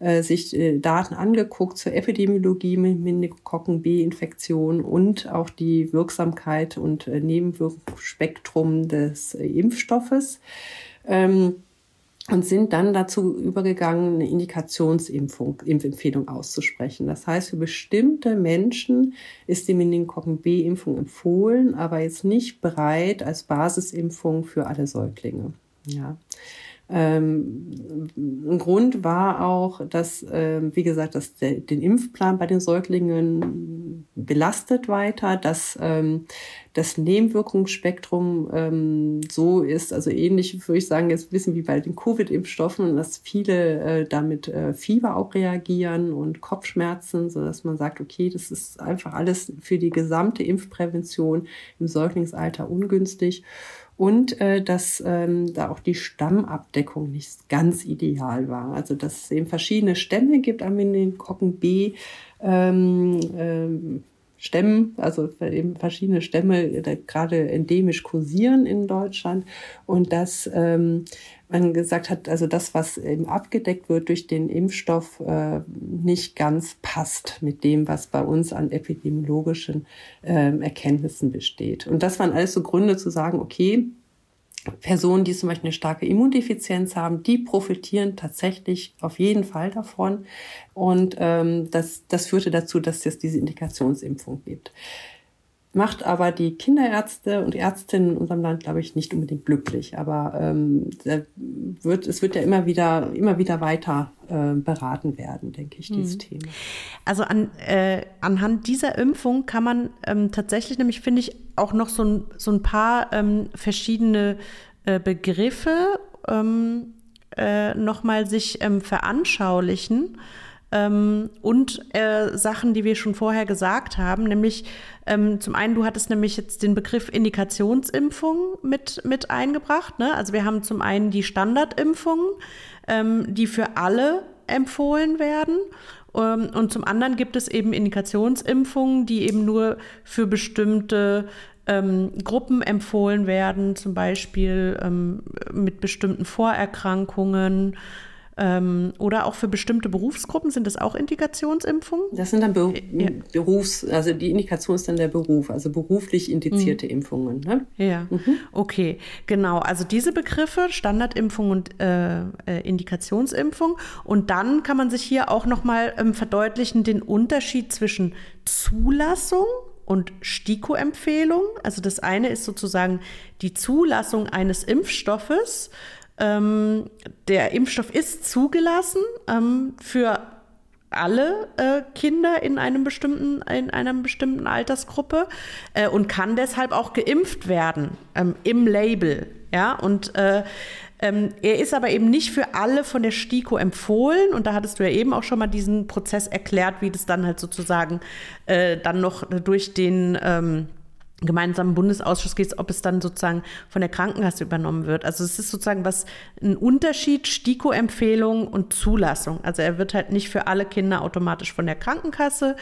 A: äh, sich äh, Daten angeguckt zur Epidemiologie mit Meningokokken B-Infektion und auch die Wirksamkeit und äh, Nebenwirkungsspektrum des äh, Impfstoffes. Ähm, und sind dann dazu übergegangen, eine Indikationsimpfung, Impfempfehlung auszusprechen. Das heißt, für bestimmte Menschen ist die Meningokokken B-Impfung empfohlen, aber jetzt nicht bereit als Basisimpfung für alle Säuglinge. Ja. Ähm, ein Grund war auch, dass, äh, wie gesagt, dass der, den Impfplan bei den Säuglingen belastet weiter, dass ähm, das Nebenwirkungsspektrum ähm, so ist, also ähnlich würde ich sagen, jetzt wissen wie bei den Covid-Impfstoffen, dass viele äh, damit äh, Fieber auch reagieren und Kopfschmerzen, so dass man sagt, okay, das ist einfach alles für die gesamte Impfprävention im Säuglingsalter ungünstig und äh, dass ähm, da auch die Stammabdeckung nicht ganz ideal war. Also dass es eben verschiedene Stämme gibt am Meningokokken B. Ähm, ähm, Stämmen, also eben verschiedene Stämme gerade endemisch kursieren in Deutschland und dass ähm, man gesagt hat, also das, was eben abgedeckt wird durch den Impfstoff, äh, nicht ganz passt mit dem, was bei uns an epidemiologischen äh, Erkenntnissen besteht. Und das waren alles so Gründe zu sagen, okay, Personen, die zum Beispiel eine starke Immundefizienz haben, die profitieren tatsächlich auf jeden Fall davon. Und ähm, das, das führte dazu, dass es diese Indikationsimpfung gibt. Macht aber die Kinderärzte und Ärztinnen in unserem Land, glaube ich, nicht unbedingt glücklich. Aber ähm, wird, es wird ja immer wieder, immer wieder weiter äh, beraten werden, denke ich, dieses mhm. Thema.
B: Also an, äh, anhand dieser Impfung kann man ähm, tatsächlich nämlich, finde ich, auch noch so ein, so ein paar ähm, verschiedene äh, Begriffe ähm, äh, nochmal sich ähm, veranschaulichen ähm, und äh, Sachen, die wir schon vorher gesagt haben, nämlich ähm, zum einen, du hattest nämlich jetzt den Begriff Indikationsimpfung mit, mit eingebracht. Ne? Also wir haben zum einen die Standardimpfungen, ähm, die für alle empfohlen werden. Ähm, und zum anderen gibt es eben Indikationsimpfungen, die eben nur für bestimmte ähm, Gruppen empfohlen werden, zum Beispiel ähm, mit bestimmten Vorerkrankungen ähm, oder auch für bestimmte Berufsgruppen sind das auch Indikationsimpfungen?
A: Das sind dann Be ja. Berufs-, also die Indikation ist dann der Beruf, also beruflich indizierte mhm. Impfungen. Ne?
B: Ja, mhm. okay, genau. Also diese Begriffe, Standardimpfung und äh, äh, Indikationsimpfung. Und dann kann man sich hier auch nochmal ähm, verdeutlichen den Unterschied zwischen Zulassung und STIKO-Empfehlung. Also das eine ist sozusagen die Zulassung eines Impfstoffes ähm, der Impfstoff ist zugelassen ähm, für alle äh, Kinder in einem bestimmten in einer bestimmten Altersgruppe äh, und kann deshalb auch geimpft werden ähm, im Label ja. Und äh, ähm, er ist aber eben nicht für alle von der STIKO empfohlen. Und da hattest du ja eben auch schon mal diesen Prozess erklärt, wie das dann halt sozusagen äh, dann noch durch den ähm, gemeinsamen Bundesausschuss geht, ob es dann sozusagen von der Krankenkasse übernommen wird. Also es ist sozusagen was ein Unterschied, STIKO-Empfehlung und Zulassung. Also er wird halt nicht für alle Kinder automatisch von der Krankenkasse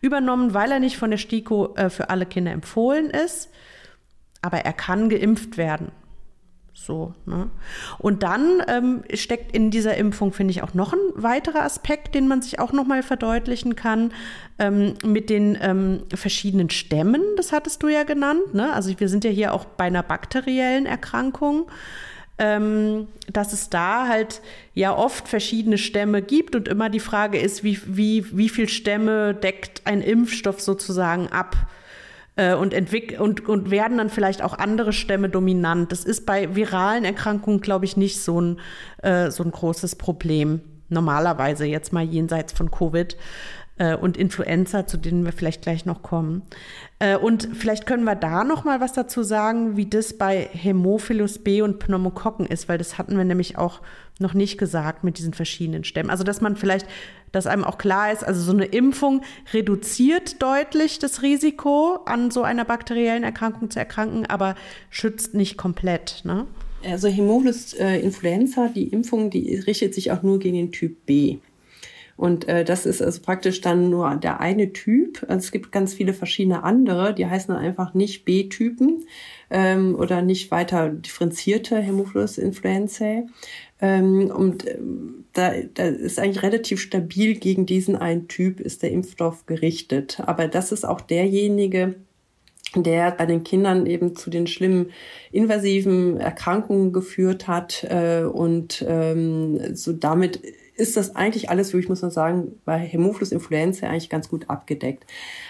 B: übernommen, weil er nicht von der STIKO äh, für alle Kinder empfohlen ist. Aber er kann geimpft werden. So, ne? Und dann ähm, steckt in dieser Impfung, finde ich, auch noch ein weiterer Aspekt, den man sich auch noch mal verdeutlichen kann, ähm, mit den ähm, verschiedenen Stämmen, das hattest du ja genannt. Ne? Also wir sind ja hier auch bei einer bakteriellen Erkrankung. Ähm, dass es da halt ja oft verschiedene Stämme gibt und immer die Frage ist, wie, wie, wie viel Stämme deckt ein Impfstoff sozusagen ab? Äh, und, und, und werden dann vielleicht auch andere Stämme dominant. Das ist bei viralen Erkrankungen, glaube ich, nicht so ein, äh, so ein großes Problem. Normalerweise jetzt mal jenseits von Covid äh, und Influenza, zu denen wir vielleicht gleich noch kommen. Äh, und vielleicht können wir da noch mal was dazu sagen, wie das bei Hämophilus B und Pneumokokken ist, weil das hatten wir nämlich auch noch nicht gesagt mit diesen verschiedenen Stämmen. Also dass man vielleicht, dass einem auch klar ist, also so eine Impfung reduziert deutlich das Risiko, an so einer bakteriellen Erkrankung zu erkranken, aber schützt nicht komplett. Ne?
A: Also Hämophilus äh, influenza, die Impfung, die richtet sich auch nur gegen den Typ B. Und äh, das ist also praktisch dann nur der eine Typ. Also es gibt ganz viele verschiedene andere, die heißen dann einfach nicht B-Typen ähm, oder nicht weiter differenzierte Hämophilus influenzae. Ähm, und ähm, da, da ist eigentlich relativ stabil gegen diesen einen Typ ist der Impfstoff gerichtet. Aber das ist auch derjenige, der bei den Kindern eben zu den schlimmen invasiven Erkrankungen geführt hat äh, und ähm, so damit ist das eigentlich alles, wirklich muss man sagen, bei Hämophilus influenzae eigentlich ganz gut abgedeckt.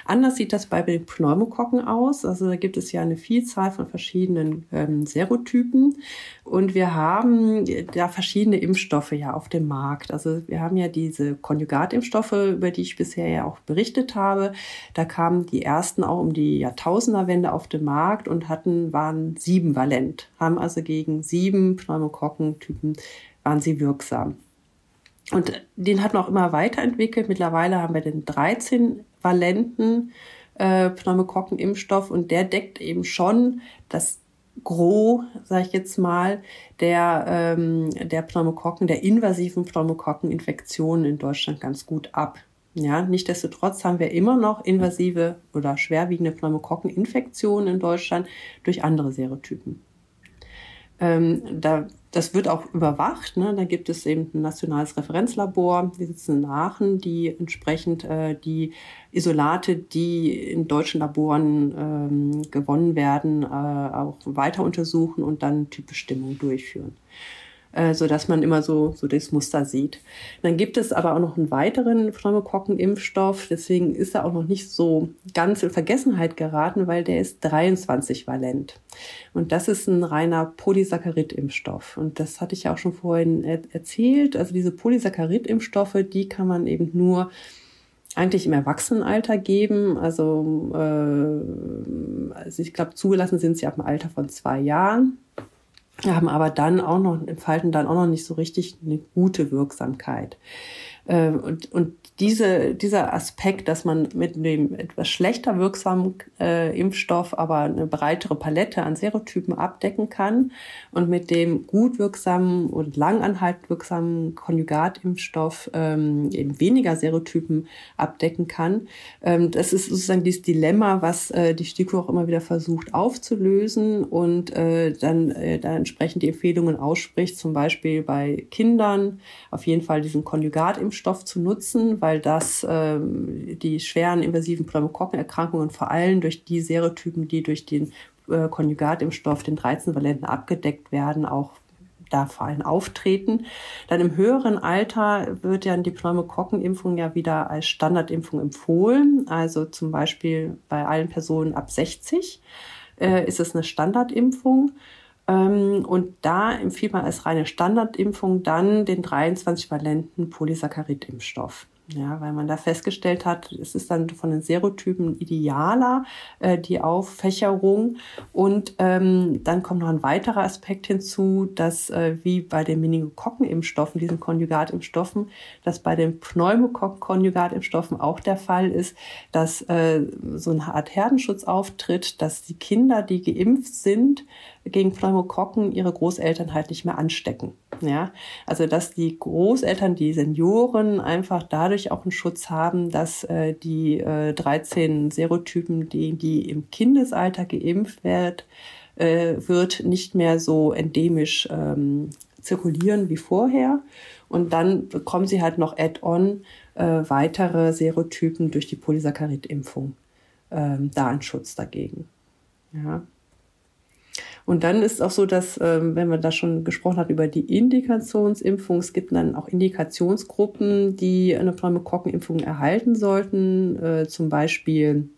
A: Anders sieht das bei den Pneumokokken aus. Also da gibt es ja eine Vielzahl von verschiedenen ähm, Serotypen und wir haben da verschiedene Impfstoffe ja auf dem Markt. Also wir haben ja diese Konjugatimpfstoffe, über die ich bisher ja auch berichtet habe. Da kamen die ersten auch um die Jahrtausenderwende auf den Markt und hatten, waren sieben valent, haben also gegen sieben Pneumokokkentypen waren sie wirksam. Und den hat man auch immer weiterentwickelt. Mittlerweile haben wir den 13 valenten äh, Pneumokokken-Impfstoff und der deckt eben schon das Gros, sage ich jetzt mal, der, ähm, der Pneumokokken, der invasiven Pneumokokkeninfektionen in Deutschland ganz gut ab. Ja, nichtsdestotrotz haben wir immer noch invasive oder schwerwiegende Pneumokokkeninfektionen in Deutschland durch andere Serotypen. Ähm, da das wird auch überwacht. Ne? Da gibt es eben ein nationales Referenzlabor, die sitzen in Aachen, die entsprechend äh, die Isolate, die in deutschen Laboren ähm, gewonnen werden, äh, auch weiter untersuchen und dann Typbestimmung durchführen äh, so dass man immer so, so das Muster sieht. Dann gibt es aber auch noch einen weiteren Pneumokokken-Impfstoff, deswegen ist er auch noch nicht so ganz in Vergessenheit geraten, weil der ist 23 valent. Und das ist ein reiner Polysaccharid-Impfstoff. Und das hatte ich ja auch schon vorhin er erzählt. Also diese Polysaccharid-Impfstoffe, die kann man eben nur eigentlich im Erwachsenenalter geben. Also, äh, also ich glaube, zugelassen sind sie ab dem Alter von zwei Jahren haben aber dann auch noch, entfalten dann auch noch nicht so richtig eine gute Wirksamkeit. Äh, und, und diese, dieser Aspekt, dass man mit dem etwas schlechter wirksamen äh, Impfstoff aber eine breitere Palette an Serotypen abdecken kann und mit dem gut wirksamen und langanhaltend wirksamen Konjugatimpfstoff ähm, eben weniger Serotypen abdecken kann. Ähm, das ist sozusagen dieses Dilemma, was äh, die STIKO auch immer wieder versucht aufzulösen und äh, dann äh, da entsprechend die Empfehlungen ausspricht, zum Beispiel bei Kindern auf jeden Fall diesen Konjugatimpfstoff zu nutzen, weil weil das ähm, die schweren invasiven Pneumokokkenerkrankungen vor allem durch die Serotypen, die durch den äh, Konjugatimpfstoff, den 13-Valenten abgedeckt werden, auch da vor allem auftreten. Dann im höheren Alter wird ja die Pneumokokkenimpfung ja wieder als Standardimpfung empfohlen. Also zum Beispiel bei allen Personen ab 60 äh, ist es eine Standardimpfung. Ähm, und da empfiehlt man als reine Standardimpfung dann den 23-valenten Polysaccharid-Impfstoff. Ja, weil man da festgestellt hat, es ist dann von den Serotypen idealer, äh, die Auffächerung. Und ähm, dann kommt noch ein weiterer Aspekt hinzu, dass äh, wie bei den Meningokokken-Impfstoffen, diesen Konjugatimpfstoffen, dass bei den Pneumokokken-Konjugatimpfstoffen auch der Fall ist, dass äh, so eine Art Herdenschutz auftritt, dass die Kinder, die geimpft sind, gegen Pneumokokken ihre Großeltern halt nicht mehr anstecken. Ja, also dass die Großeltern, die Senioren einfach dadurch auch einen Schutz haben, dass äh, die äh, 13 Serotypen, die, die im Kindesalter geimpft wird, äh, wird nicht mehr so endemisch ähm, zirkulieren wie vorher. Und dann bekommen sie halt noch add-on äh, weitere Serotypen durch die Polysaccharid-Impfung ähm, da einen Schutz dagegen. Ja. Und dann ist auch so, dass, ähm, wenn man da schon gesprochen hat über die Indikationsimpfung, es gibt dann auch Indikationsgruppen, die eine Pneumokokkenimpfung erhalten sollten, äh, zum Beispiel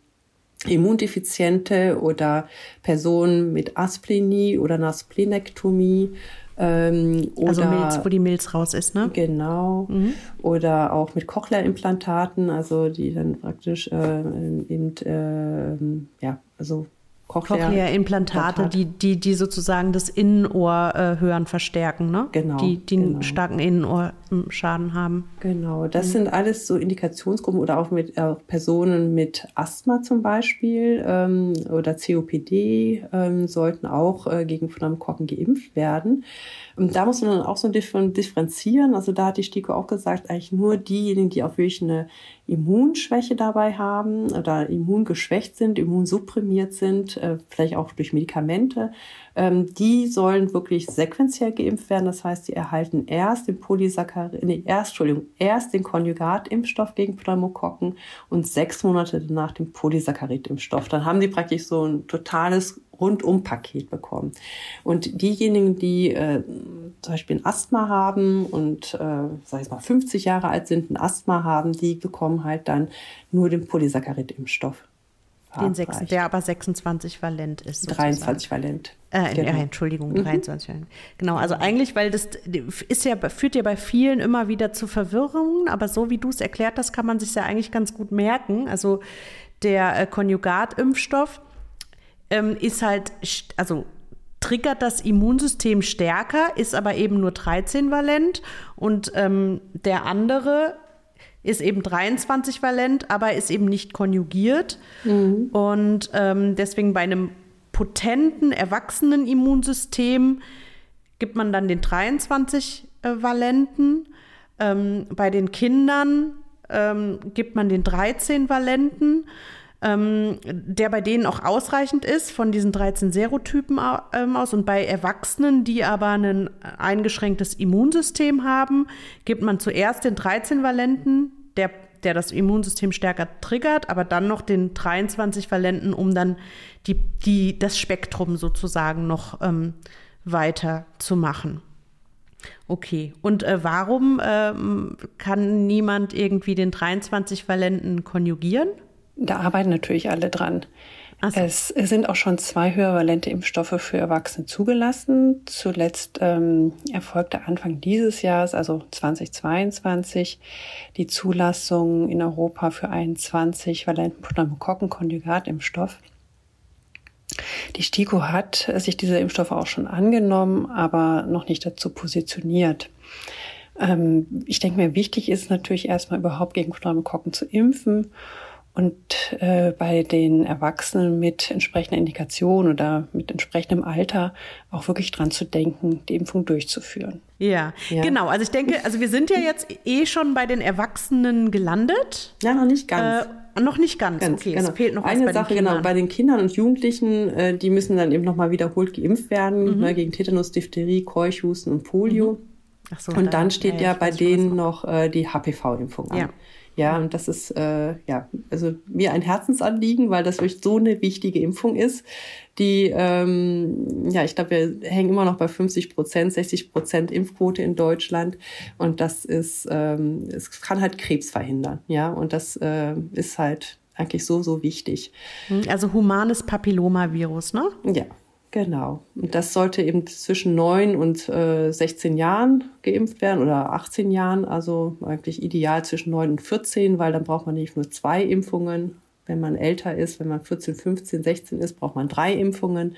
A: Immundefiziente oder Personen mit Asplenie oder einer Splenektomie.
B: Ähm, also Milz, wo die Milz raus ist, ne?
A: Genau. Mhm. Oder auch mit Cochlea-Implantaten, also die dann praktisch äh, in, äh, ja, also
B: Cochlea-Implantate, die, die, die sozusagen das Innenohr äh, hören verstärken, ne?
A: Genau.
B: Die, die
A: genau.
B: einen starken Innenohrschaden haben.
A: Genau, das mhm. sind alles so Indikationsgruppen oder auch mit auch Personen mit Asthma zum Beispiel ähm, oder COPD ähm, sollten auch äh, gegen Pneumokokken geimpft werden. Und da muss man dann auch so differenzieren. Also da hat die STIKO auch gesagt, eigentlich nur diejenigen, die auch wirklich eine Immunschwäche dabei haben oder immungeschwächt sind, immunsupprimiert sind, äh, vielleicht auch durch Medikamente, ähm, die sollen wirklich sequenziell geimpft werden. Das heißt, sie erhalten erst den Polysaccharid, nee, erst, Entschuldigung, erst den Konjugatimpfstoff gegen Pneumokokken und sechs Monate danach den Polysaccharid-Impfstoff. Dann haben die praktisch so ein totales Rundum-Paket bekommen. Und diejenigen, die äh, zum Beispiel ein Asthma haben und, äh, sag ich mal, 50 Jahre alt sind, ein Asthma haben, die bekommen halt dann nur den Polysaccharid-Impfstoff.
B: Den 6, der aber 26 valent ist.
A: Sozusagen. 23 valent.
B: Äh, genau. ja, Entschuldigung, 23 mhm. valent. Genau, also eigentlich, weil das ist ja, führt ja bei vielen immer wieder zu Verwirrungen, aber so wie du es erklärt hast, kann man sich ja eigentlich ganz gut merken. Also der äh, Konjugatimpfstoff ähm, ist halt, also triggert das Immunsystem stärker, ist aber eben nur 13 valent und ähm, der andere ist eben 23 valent, aber ist eben nicht konjugiert. Mhm. Und ähm, deswegen bei einem potenten, erwachsenen Immunsystem gibt man dann den 23 äh, valenten. Ähm, bei den Kindern ähm, gibt man den 13 valenten. Ähm, der bei denen auch ausreichend ist von diesen 13 Serotypen ähm, aus. Und bei Erwachsenen, die aber ein eingeschränktes Immunsystem haben, gibt man zuerst den 13-valenten, der, der das Immunsystem stärker triggert, aber dann noch den 23-valenten, um dann die, die, das Spektrum sozusagen noch ähm, weiter zu machen. Okay, und äh, warum äh, kann niemand irgendwie den 23-valenten konjugieren?
A: Da arbeiten natürlich alle dran. So. Es sind auch schon zwei höhervalente Impfstoffe für Erwachsene zugelassen. Zuletzt ähm, erfolgte Anfang dieses Jahres, also 2022, die Zulassung in Europa für einen 20-valenten Pneumokokken-Konjugatimpfstoff. Die STIKO hat sich dieser Impfstoffe auch schon angenommen, aber noch nicht dazu positioniert. Ähm, ich denke mir, wichtig ist natürlich erstmal überhaupt gegen Pneumokokken zu impfen und äh, bei den Erwachsenen mit entsprechender Indikation oder mit entsprechendem Alter auch wirklich dran zu denken, die Impfung durchzuführen.
B: Ja, ja, genau. Also ich denke, also wir sind ja jetzt eh schon bei den Erwachsenen gelandet.
A: Ja, noch nicht ganz.
B: Äh, noch nicht ganz. ganz okay, genau. es fehlt noch
A: eine Sache. Genau, bei den Kindern und Jugendlichen, äh, die müssen dann eben nochmal wiederholt geimpft werden mhm. ne, gegen Tetanus, Diphtherie, Keuchhusten und Polio. Mhm. Ach so, und dann, dann steht ja, ja bei denen noch äh, die HPV-Impfung an. Ja. Ja, und das ist äh, ja also mir ein Herzensanliegen, weil das wirklich so eine wichtige Impfung ist, die ähm, ja ich glaube wir hängen immer noch bei 50 Prozent, 60 Prozent Impfquote in Deutschland und das ist ähm, es kann halt Krebs verhindern, ja und das äh, ist halt eigentlich so so wichtig.
B: Also humanes Papillomavirus, ne?
A: Ja, Genau. Und das sollte eben zwischen 9 und äh, 16 Jahren geimpft werden oder 18 Jahren, also eigentlich ideal zwischen 9 und 14, weil dann braucht man nicht nur zwei Impfungen. Wenn man älter ist, wenn man 14, 15, 16 ist, braucht man drei Impfungen.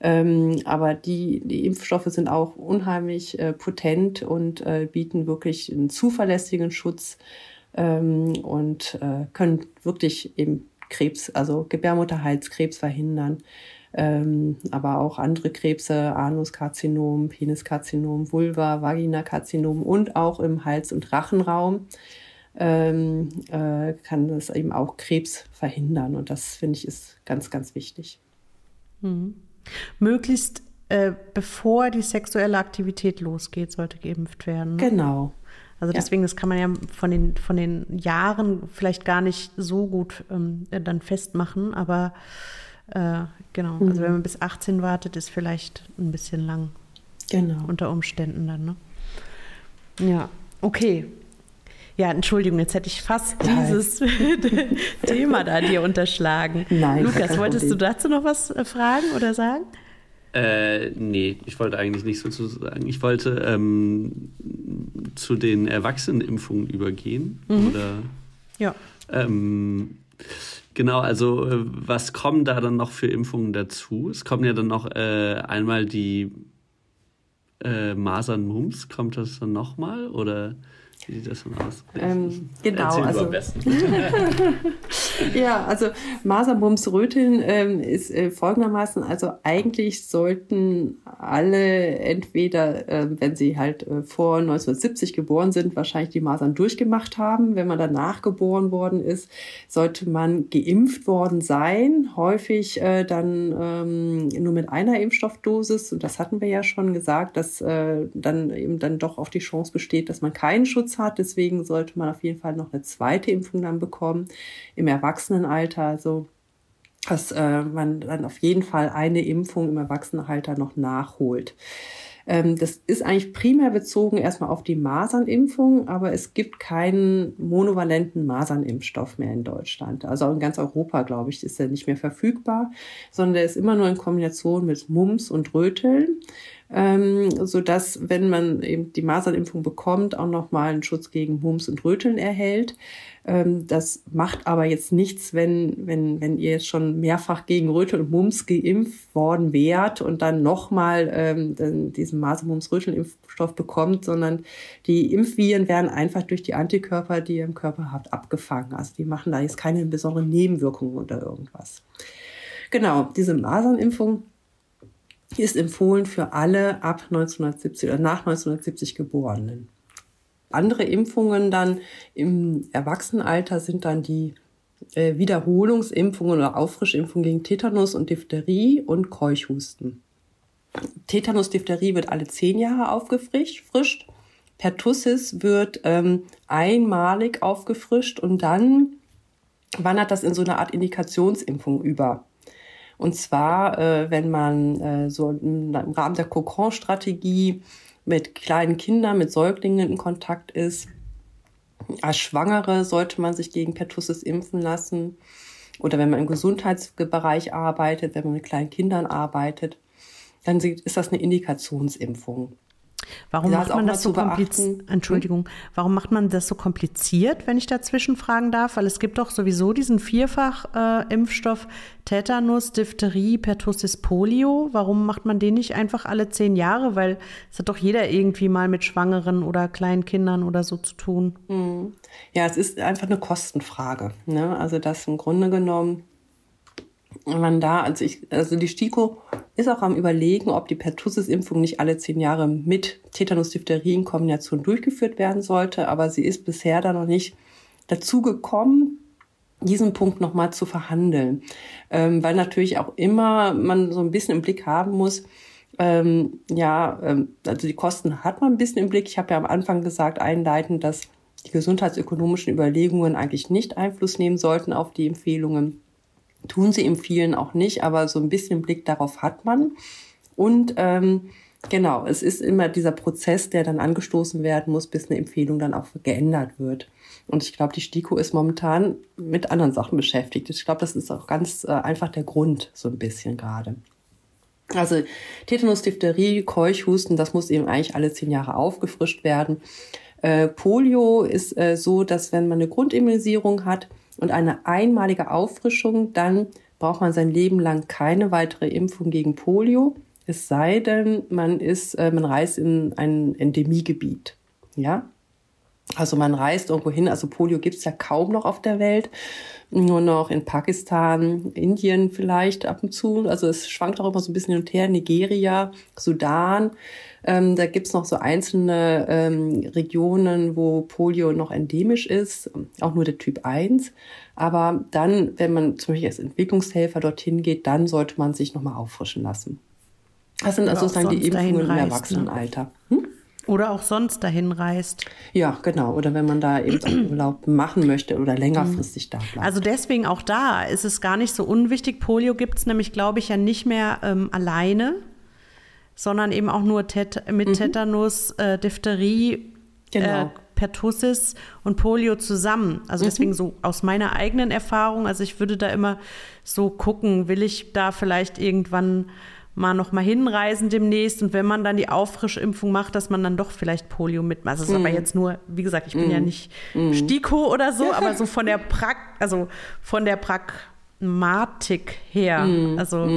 A: Ähm, aber die, die Impfstoffe sind auch unheimlich äh, potent und äh, bieten wirklich einen zuverlässigen Schutz ähm, und äh, können wirklich eben Krebs, also Gebärmutterhalskrebs verhindern ähm, aber auch andere Krebse, Anuskarzinom, Peniskarzinom, Vulva, Vaginakarzinom und auch im Hals- und Rachenraum ähm, äh, kann das eben auch Krebs verhindern. Und das finde ich ist ganz, ganz wichtig.
B: Mhm. Möglichst äh, bevor die sexuelle Aktivität losgeht, sollte geimpft werden.
A: Ne? Genau.
B: Also deswegen, ja. das kann man ja von den, von den Jahren vielleicht gar nicht so gut ähm, dann festmachen, aber äh, genau, mhm. also wenn man bis 18 wartet, ist vielleicht ein bisschen lang.
A: Genau.
B: Unter Umständen dann, ne? Ja, okay. Ja, Entschuldigung, jetzt hätte ich fast Nein. dieses *laughs* Thema da dir unterschlagen. *laughs*
A: Nein.
B: Lukas, wolltest du dazu noch was äh, fragen oder sagen?
D: Äh, nee, ich wollte eigentlich nicht so zu sagen. Ich wollte ähm, zu den Erwachsenenimpfungen übergehen. Mhm. Oder,
B: ja.
D: Ähm, Genau, also äh, was kommen da dann noch für Impfungen dazu? Es kommen ja dann noch äh, einmal die äh, Masern-Mumps, kommt das dann nochmal oder wie sieht das denn aus?
A: Ähm, genau, also *laughs* ja, also Maserbums Röteln ähm, ist äh, folgendermaßen, also eigentlich sollten alle entweder, äh, wenn sie halt äh, vor 1970 geboren sind, wahrscheinlich die Masern durchgemacht haben. Wenn man danach geboren worden ist, sollte man geimpft worden sein. Häufig äh, dann ähm, nur mit einer Impfstoffdosis. Und das hatten wir ja schon gesagt, dass äh, dann eben dann doch auch die Chance besteht, dass man keinen Schutz hat. Deswegen sollte man auf jeden Fall noch eine zweite Impfung dann bekommen im Erwachsenenalter. Also dass äh, man dann auf jeden Fall eine Impfung im Erwachsenenalter noch nachholt. Ähm, das ist eigentlich primär bezogen erstmal auf die Masernimpfung, aber es gibt keinen monovalenten Masernimpfstoff mehr in Deutschland. Also in ganz Europa, glaube ich, ist er nicht mehr verfügbar, sondern der ist immer nur in Kombination mit Mumps und Röteln ähm, so dass wenn man eben die Masernimpfung bekommt, auch nochmal einen Schutz gegen Mumps und Röteln erhält. Ähm, das macht aber jetzt nichts, wenn, wenn, wenn ihr jetzt schon mehrfach gegen Röteln und Mumps geimpft worden wärt und dann nochmal ähm, diesen Maser-Mumps-Röteln-Impfstoff bekommt, sondern die Impfviren werden einfach durch die Antikörper, die ihr im Körper habt, abgefangen. Also die machen da jetzt keine besonderen Nebenwirkungen oder irgendwas. Genau, diese Masernimpfung ist empfohlen für alle ab 1970 oder nach 1970 Geborenen. Andere Impfungen dann im Erwachsenenalter sind dann die äh, Wiederholungsimpfungen oder Auffrischimpfungen gegen Tetanus und Diphtherie und Keuchhusten. Tetanus, Diphtherie wird alle zehn Jahre aufgefrischt. Pertussis wird ähm, einmalig aufgefrischt und dann wandert das in so eine Art Indikationsimpfung über. Und zwar, äh, wenn man äh, so im Rahmen der Kokon-Strategie mit kleinen Kindern, mit Säuglingen in Kontakt ist. Als Schwangere sollte man sich gegen Pertussis impfen lassen. Oder wenn man im Gesundheitsbereich arbeitet, wenn man mit kleinen Kindern arbeitet, dann ist das eine Indikationsimpfung.
B: Warum macht man das so kompliziert? Entschuldigung, hm? warum macht man das so kompliziert, wenn ich dazwischen fragen darf? Weil es gibt doch sowieso diesen Vierfach-Impfstoff äh, Tetanus, Diphtherie, Pertussis, Polio. Warum macht man den nicht einfach alle zehn Jahre? Weil es hat doch jeder irgendwie mal mit Schwangeren oder kleinen Kindern oder so zu tun.
A: Hm. Ja, es ist einfach eine Kostenfrage. Ne? Also das im Grunde genommen man da, also ich, also die STIKO ist auch am überlegen, ob die Pertussis-Impfung nicht alle zehn Jahre mit Tetanus-Diphtherie-Kombination durchgeführt werden sollte, aber sie ist bisher da noch nicht dazu gekommen, diesen Punkt nochmal zu verhandeln. Ähm, weil natürlich auch immer man so ein bisschen im Blick haben muss, ähm, ja, ähm, also die Kosten hat man ein bisschen im Blick. Ich habe ja am Anfang gesagt, einleitend, dass die gesundheitsökonomischen Überlegungen eigentlich nicht Einfluss nehmen sollten auf die Empfehlungen. Tun sie im vielen auch nicht, aber so ein bisschen Blick darauf hat man. Und ähm, genau, es ist immer dieser Prozess, der dann angestoßen werden muss, bis eine Empfehlung dann auch geändert wird. Und ich glaube, die STIKO ist momentan mit anderen Sachen beschäftigt. Ich glaube, das ist auch ganz äh, einfach der Grund, so ein bisschen gerade. Also Tetanus, Diphtherie, Keuchhusten, das muss eben eigentlich alle zehn Jahre aufgefrischt werden. Äh, Polio ist äh, so, dass wenn man eine Grundimmunisierung hat, und eine einmalige Auffrischung, dann braucht man sein Leben lang keine weitere Impfung gegen Polio, es sei denn, man ist, äh, man reist in ein Endemiegebiet. Ja, also man reist irgendwo hin, also Polio gibt es ja kaum noch auf der Welt, nur noch in Pakistan, Indien vielleicht ab und zu. Also es schwankt auch immer so ein bisschen hin und her, Nigeria, Sudan. Ähm, da gibt's noch so einzelne ähm, Regionen, wo Polio noch endemisch ist, auch nur der Typ 1. Aber dann, wenn man zum Beispiel als Entwicklungshelfer dorthin geht, dann sollte man sich nochmal auffrischen lassen. Das sind also sozusagen die Impfungen im ne? Erwachsenenalter. Hm?
B: Oder auch sonst dahin reist.
A: Ja, genau. Oder wenn man da eben auch *clears throat* Urlaub machen möchte oder längerfristig da bleibt.
B: Also deswegen auch da ist es gar nicht so unwichtig. Polio gibt es nämlich, glaube ich, ja nicht mehr ähm, alleine, sondern eben auch nur Tet mit mhm. Tetanus, äh, Diphtherie, genau. äh, Pertussis und Polio zusammen. Also mhm. deswegen mhm. so aus meiner eigenen Erfahrung, also ich würde da immer so gucken, will ich da vielleicht irgendwann mal noch mal hinreisen demnächst und wenn man dann die Auffrischimpfung macht, dass man dann doch vielleicht Polio mitmacht. Also das ist aber mhm. jetzt nur, wie gesagt, ich bin mm. ja nicht mm. Stiko oder so, *laughs* aber so von der Prak also von der Pragmatik her. Mm. Also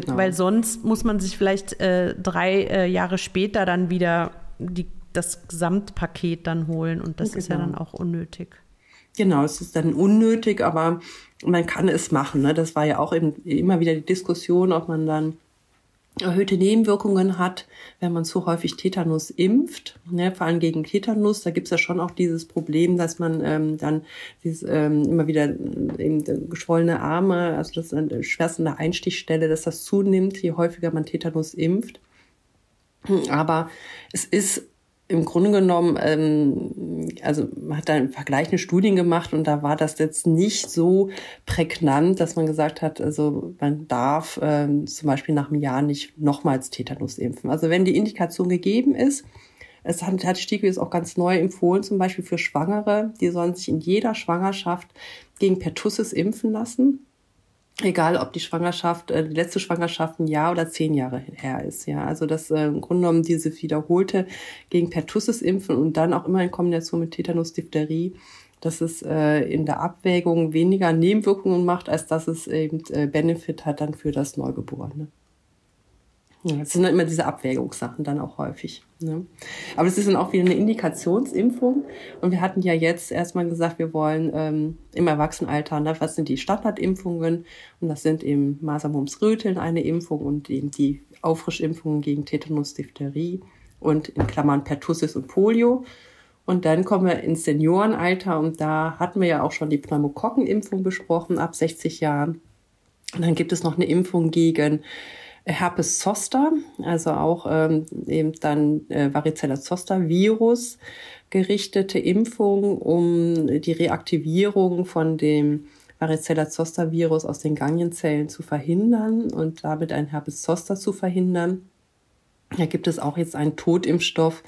B: Genau. Weil sonst muss man sich vielleicht äh, drei äh, Jahre später dann wieder die, das Gesamtpaket dann holen und das genau. ist ja dann auch unnötig.
A: Genau, es ist dann unnötig, aber man kann es machen. Ne? Das war ja auch eben immer wieder die Diskussion, ob man dann erhöhte Nebenwirkungen hat, wenn man zu häufig Tetanus impft, ne, vor allem gegen Tetanus. Da gibt's ja schon auch dieses Problem, dass man ähm, dann dieses, ähm, immer wieder äh, eben geschwollene Arme, also das ist eine schwerste Einstichstelle, dass das zunimmt, je häufiger man Tetanus impft. Aber es ist im Grunde genommen, ähm, also man hat da vergleichende Studien gemacht und da war das jetzt nicht so prägnant, dass man gesagt hat, also man darf ähm, zum Beispiel nach einem Jahr nicht nochmals Tetanus impfen. Also wenn die Indikation gegeben ist, es hat, hat Stiegel auch ganz neu empfohlen, zum Beispiel für Schwangere, die sollen sich in jeder Schwangerschaft gegen Pertussis impfen lassen egal ob die Schwangerschaft, äh, die letzte Schwangerschaft ein Jahr oder zehn Jahre her ist. Ja, also das äh, im Grunde genommen diese wiederholte gegen Pertussis impfen und dann auch immer in Kombination mit Tetanus, Diphtherie, dass es äh, in der Abwägung weniger Nebenwirkungen macht, als dass es eben äh, Benefit hat dann für das Neugeborene. Ja, das sind dann immer diese Abwägungssachen dann auch häufig. Ne? Aber es ist dann auch wieder eine Indikationsimpfung. Und wir hatten ja jetzt erstmal gesagt, wir wollen ähm, im Erwachsenenalter, ne, was sind die Standardimpfungen? Und das sind eben Masern, Mumps, Röteln eine Impfung und eben die Auffrischimpfungen gegen Tetanus, Diphtherie und in Klammern Pertussis und Polio. Und dann kommen wir ins Seniorenalter und da hatten wir ja auch schon die Pneumokokkenimpfung besprochen ab 60 Jahren. Und dann gibt es noch eine Impfung gegen Herpes zoster, also auch ähm, eben dann äh, Varicella zoster Virus gerichtete Impfung, um die Reaktivierung von dem Varicella zoster Virus aus den Ganglienzellen zu verhindern und damit ein Herpes zoster zu verhindern. Da gibt es auch jetzt einen Totimpfstoff,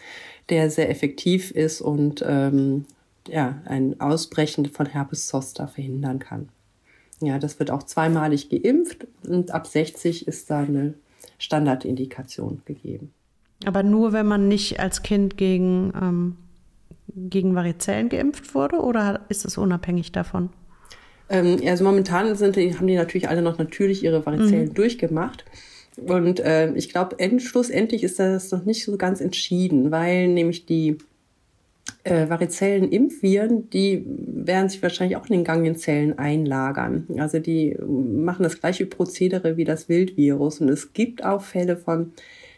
A: der sehr effektiv ist und ähm, ja, ein Ausbrechen von Herpes zoster verhindern kann. Ja, das wird auch zweimalig geimpft und ab 60 ist da eine Standardindikation gegeben.
B: Aber nur, wenn man nicht als Kind gegen, ähm, gegen Varizellen geimpft wurde oder ist es unabhängig davon?
A: Ähm, also momentan sind die, haben die natürlich alle noch natürlich ihre Varizellen mhm. durchgemacht. Und äh, ich glaube, schlussendlich ist das noch nicht so ganz entschieden, weil nämlich die äh, varizellen Impfviren, die werden sich wahrscheinlich auch in den Gangenzellen einlagern. Also die machen das gleiche Prozedere wie das Wildvirus. Und es gibt auch Fälle von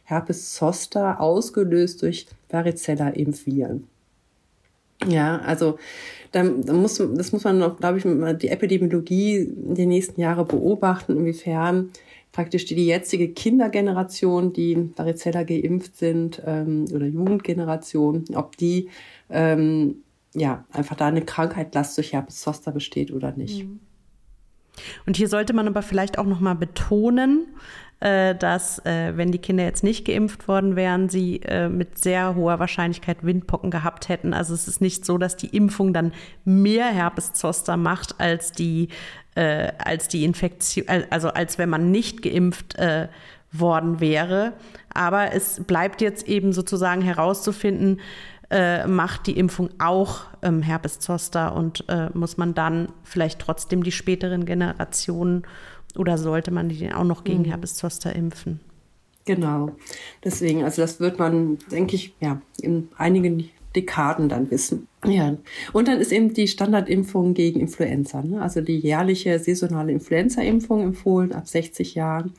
A: Herpes zoster ausgelöst durch Varicella-Impfviren. Ja, also dann, dann muss, das muss man noch, glaube ich, die Epidemiologie in den nächsten Jahren beobachten, inwiefern praktisch die, die jetzige Kindergeneration, die Varicella geimpft sind, ähm, oder Jugendgeneration, ob die ähm, ja einfach da eine Krankheit Last durch Herpes zoster besteht oder nicht. Mhm.
B: Und hier sollte man aber vielleicht auch noch mal betonen, äh, dass äh, wenn die Kinder jetzt nicht geimpft worden wären, sie äh, mit sehr hoher Wahrscheinlichkeit Windpocken gehabt hätten. Also es ist nicht so, dass die Impfung dann mehr Herpes zoster macht als die äh, als die Infektion, also als wenn man nicht geimpft äh, worden wäre. Aber es bleibt jetzt eben sozusagen herauszufinden, äh, macht die Impfung auch ähm, Herpes zoster und äh, muss man dann vielleicht trotzdem die späteren Generationen oder sollte man die auch noch gegen mhm. Herpes zoster impfen?
A: Genau. Deswegen, also das wird man, denke ich, ja, in einigen Dekaden dann wissen. Ja. Und dann ist eben die Standardimpfung gegen Influenza, ne? also die jährliche saisonale Influenza-Impfung empfohlen ab 60 Jahren.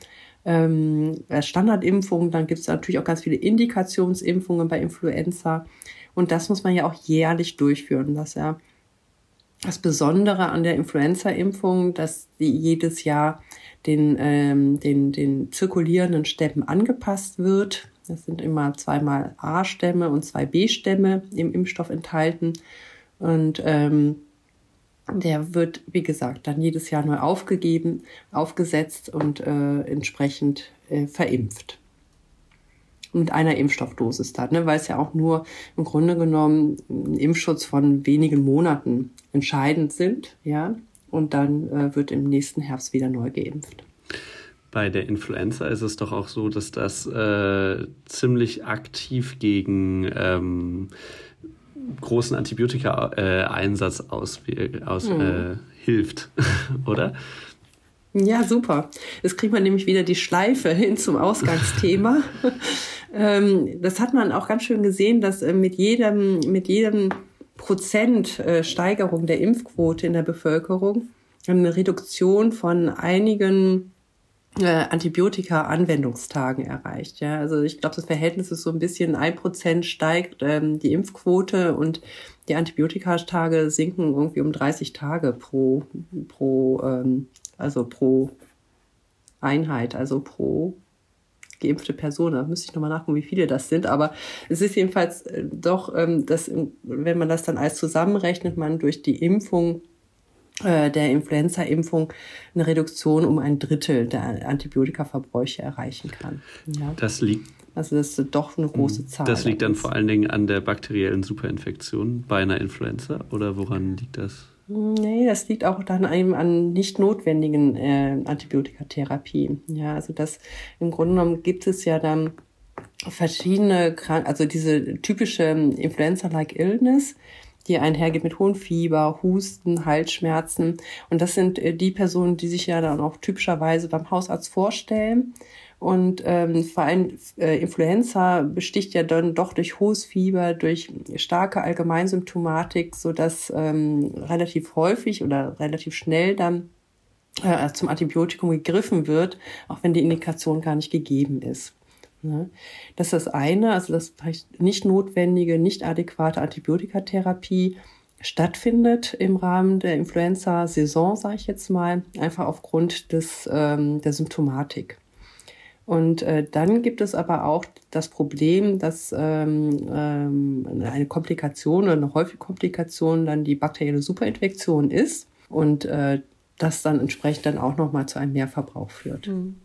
A: Ähm, Standardimpfung, dann gibt es natürlich auch ganz viele Indikationsimpfungen bei Influenza. Und das muss man ja auch jährlich durchführen. Das ja das Besondere an der Influenza-Impfung, dass die jedes Jahr den, ähm, den, den zirkulierenden Stämmen angepasst wird. Das sind immer zweimal A-Stämme und zwei B-Stämme im Impfstoff enthalten. Und ähm, der wird, wie gesagt, dann jedes Jahr neu aufgegeben, aufgesetzt und äh, entsprechend äh, verimpft. Mit einer Impfstoffdosis dann, ne, weil es ja auch nur im Grunde genommen ein Impfschutz von wenigen Monaten entscheidend sind, ja. Und dann äh, wird im nächsten Herbst wieder neu geimpft.
D: Bei der Influenza ist es doch auch so, dass das äh, ziemlich aktiv gegen ähm, großen Antibiotika-Einsatz äh, aus, aus, äh, hilft, *laughs* oder?
A: Ja, super. Jetzt kriegt man nämlich wieder die Schleife hin zum Ausgangsthema. *laughs* ähm, das hat man auch ganz schön gesehen, dass äh, mit jedem, mit jedem Prozent äh, Steigerung der Impfquote in der Bevölkerung eine Reduktion von einigen äh, Antibiotika-Anwendungstagen erreicht. Ja, also ich glaube, das Verhältnis ist so ein bisschen ein Prozent steigt ähm, die Impfquote und die Antibiotika-Tage sinken irgendwie um 30 Tage pro pro ähm, also pro Einheit, also pro geimpfte Person. Da müsste ich nochmal nachgucken, wie viele das sind. Aber es ist jedenfalls äh, doch, ähm, dass, wenn man das dann alles zusammenrechnet, man durch die Impfung äh, der Influenza-Impfung eine Reduktion um ein Drittel der Antibiotikaverbräuche erreichen kann.
D: Ja. Das liegt
A: also das ist doch eine große Zahl.
D: Das liegt dann vor allen Dingen an der bakteriellen Superinfektion bei einer Influenza oder woran liegt das?
A: Nee, das liegt auch dann einem an nicht notwendigen äh, Antibiotikatherapie. Ja, also das im Grunde genommen gibt es ja dann verschiedene Krank also diese typische Influenza-like Illness, die einhergeht mit hohem Fieber, Husten, Halsschmerzen. Und das sind äh, die Personen, die sich ja dann auch typischerweise beim Hausarzt vorstellen. Und ähm, vor allem äh, Influenza besticht ja dann doch durch hohes Fieber, durch starke Allgemeinsymptomatik, so dass ähm, relativ häufig oder relativ schnell dann äh, zum Antibiotikum gegriffen wird, auch wenn die Indikation gar nicht gegeben ist. Ne? Das ist das eine, also dass nicht notwendige, nicht adäquate Antibiotikatherapie stattfindet im Rahmen der Influenza-Saison, sage ich jetzt mal, einfach aufgrund des, ähm, der Symptomatik. Und äh, dann gibt es aber auch das Problem, dass ähm, ähm, eine Komplikation oder eine häufige Komplikation dann die bakterielle Superinfektion ist und äh, das dann entsprechend dann auch nochmal zu einem Mehrverbrauch führt. Mhm.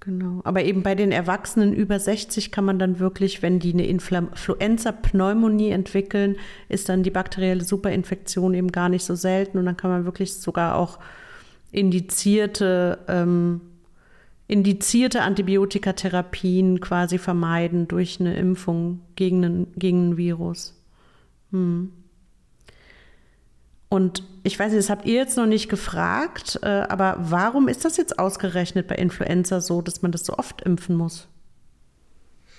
B: Genau. Aber eben bei den Erwachsenen über 60 kann man dann wirklich, wenn die eine Influenza-Pneumonie entwickeln, ist dann die bakterielle Superinfektion eben gar nicht so selten und dann kann man wirklich sogar auch indizierte ähm, indizierte Antibiotikatherapien quasi vermeiden durch eine Impfung gegen ein, gegen ein Virus. Hm. Und ich weiß nicht, das habt ihr jetzt noch nicht gefragt, äh, aber warum ist das jetzt ausgerechnet bei Influenza so, dass man das so oft impfen muss?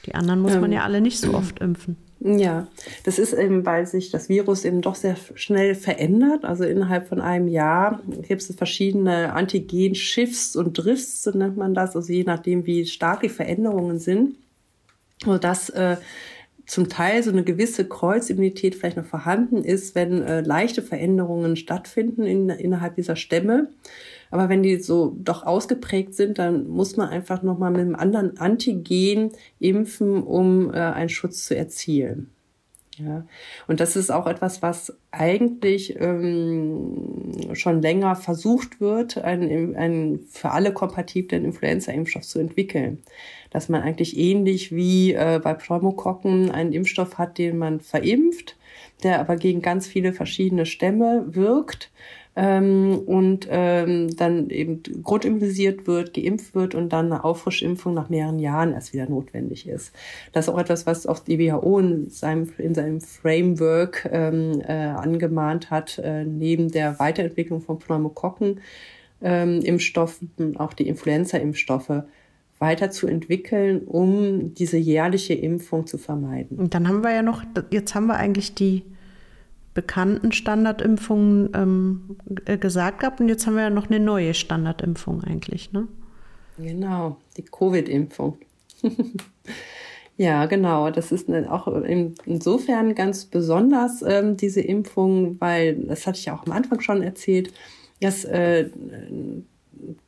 B: Die anderen muss ähm, man ja alle nicht so oft impfen.
A: Ja, das ist eben, weil sich das Virus eben doch sehr schnell verändert. Also innerhalb von einem Jahr gibt es verschiedene Antigen-Shifts und Drifts, so nennt man das, also je nachdem, wie stark die Veränderungen sind. Sodass äh, zum Teil so eine gewisse Kreuzimmunität vielleicht noch vorhanden ist, wenn äh, leichte Veränderungen stattfinden in, innerhalb dieser Stämme. Aber wenn die so doch ausgeprägt sind, dann muss man einfach nochmal mit einem anderen Antigen impfen, um äh, einen Schutz zu erzielen. Ja, und das ist auch etwas, was eigentlich ähm, schon länger versucht wird, einen, einen für alle kompatiblen Influenza-Impfstoff zu entwickeln. Dass man eigentlich ähnlich wie äh, bei Pneumokokken einen Impfstoff hat, den man verimpft, der aber gegen ganz viele verschiedene Stämme wirkt ähm, und ähm, dann eben grundimmunisiert wird, geimpft wird und dann eine Auffrischimpfung nach mehreren Jahren erst wieder notwendig ist. Das ist auch etwas, was auch die WHO in seinem, in seinem Framework ähm, äh, angemahnt hat, äh, neben der Weiterentwicklung von Pneumokokken. Ähm, Impfstoffen, auch die Influenza-Impfstoffe weiterzuentwickeln, um diese jährliche Impfung zu vermeiden.
B: Und dann haben wir ja noch, jetzt haben wir eigentlich die bekannten Standardimpfungen ähm, äh, gesagt gehabt und jetzt haben wir ja noch eine neue Standardimpfung eigentlich, ne?
A: Genau, die Covid-Impfung. *laughs* ja, genau. Das ist auch insofern ganz besonders, ähm, diese Impfung, weil, das hatte ich ja auch am Anfang schon erzählt, dass äh,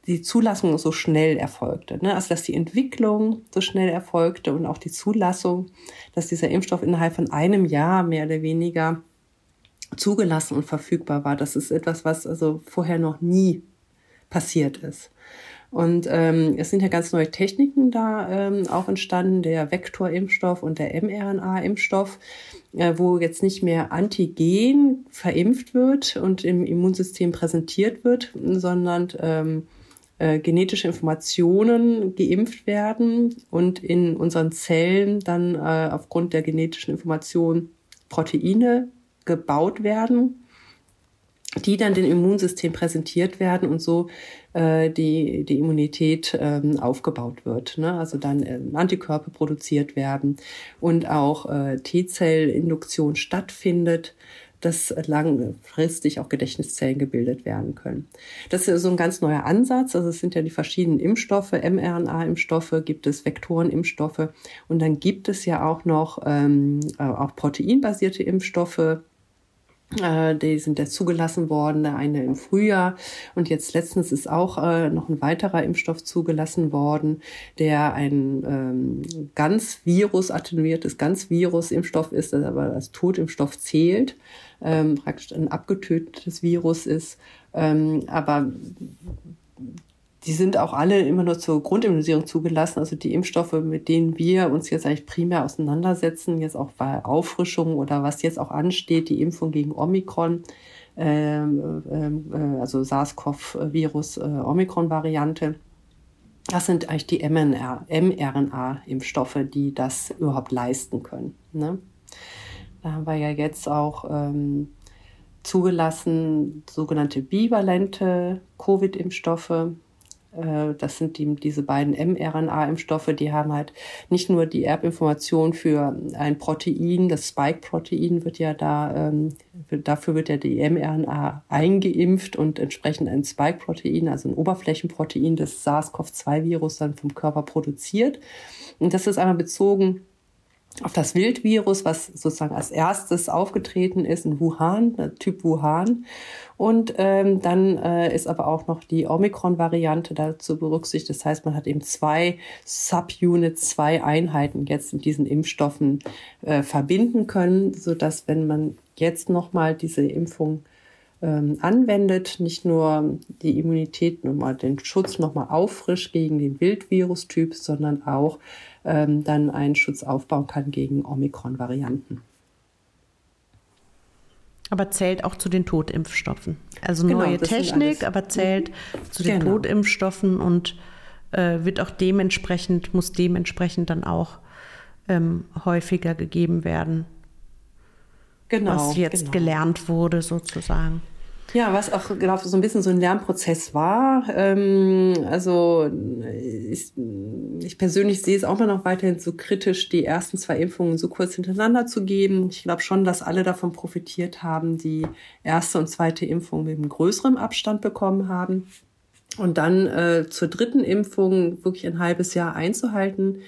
A: die Zulassung so schnell erfolgte. Ne? Also dass die Entwicklung so schnell erfolgte und auch die Zulassung, dass dieser Impfstoff innerhalb von einem Jahr mehr oder weniger zugelassen und verfügbar war. Das ist etwas, was also vorher noch nie passiert ist. Und ähm, es sind ja ganz neue Techniken da ähm, auch entstanden, der Vektorimpfstoff und der mRNA-Impfstoff, äh, wo jetzt nicht mehr Antigen verimpft wird und im Immunsystem präsentiert wird, sondern ähm, äh, genetische Informationen geimpft werden und in unseren Zellen dann äh, aufgrund der genetischen Information Proteine gebaut werden, die dann dem Immunsystem präsentiert werden und so äh, die, die Immunität ähm, aufgebaut wird. Ne? Also dann äh, Antikörper produziert werden und auch äh, T-Zellinduktion stattfindet dass langfristig auch Gedächtniszellen gebildet werden können. Das ist so ein ganz neuer Ansatz. Also es sind ja die verschiedenen Impfstoffe, mRNA-Impfstoffe, gibt es Vektorenimpfstoffe und dann gibt es ja auch noch ähm, äh, auch proteinbasierte Impfstoffe, die sind ja zugelassen worden, der eine im Frühjahr. Und jetzt letztens ist auch äh, noch ein weiterer Impfstoff zugelassen worden, der ein ähm, ganz Virus attenuiertes ganz Virus Impfstoff ist, das aber als Totimpfstoff zählt, ähm, praktisch ein abgetötetes Virus ist, ähm, aber die sind auch alle immer nur zur Grundimmunisierung zugelassen. Also die Impfstoffe, mit denen wir uns jetzt eigentlich primär auseinandersetzen, jetzt auch bei Auffrischung oder was jetzt auch ansteht, die Impfung gegen Omikron, ähm, ähm, äh, also SARS-CoV-Virus, äh. Das sind eigentlich die mRNA-Impfstoffe, die das überhaupt leisten können. Ne? Da haben wir ja jetzt auch ähm, zugelassen sogenannte bivalente Covid-Impfstoffe das sind die, diese beiden mRNA-Impfstoffe, die haben halt nicht nur die Erbinformation für ein Protein, das Spike-Protein wird ja da, ähm, dafür wird ja die mRNA eingeimpft und entsprechend ein Spike-Protein, also ein Oberflächenprotein des SARS-CoV-2-Virus dann vom Körper produziert. Und das ist einmal bezogen auf das Wildvirus, was sozusagen als erstes aufgetreten ist in Wuhan, Typ Wuhan. Und ähm, dann äh, ist aber auch noch die Omikron-Variante dazu berücksichtigt. Das heißt, man hat eben zwei Subunits, zwei Einheiten jetzt mit diesen Impfstoffen äh, verbinden können, so dass wenn man jetzt nochmal diese Impfung ähm, anwendet, nicht nur die Immunität nochmal, den Schutz nochmal auffrischt gegen den Wildvirustyp, sondern auch ähm, dann einen Schutz aufbauen kann gegen Omikron-Varianten.
B: Aber zählt auch zu den Totimpfstoffen. Also genau, neue Technik, aber zählt zu den genau. Totimpfstoffen und äh, wird auch dementsprechend, muss dementsprechend dann auch ähm, häufiger gegeben werden. Genau. Was jetzt genau. gelernt wurde, sozusagen.
A: Ja, was auch genau so ein bisschen so ein Lernprozess war. Ähm, also ich, ich persönlich sehe es auch immer noch weiterhin so kritisch, die ersten zwei Impfungen so kurz hintereinander zu geben. Ich glaube schon, dass alle davon profitiert haben, die erste und zweite Impfung mit einem größeren Abstand bekommen haben. Und dann äh, zur dritten Impfung wirklich ein halbes Jahr einzuhalten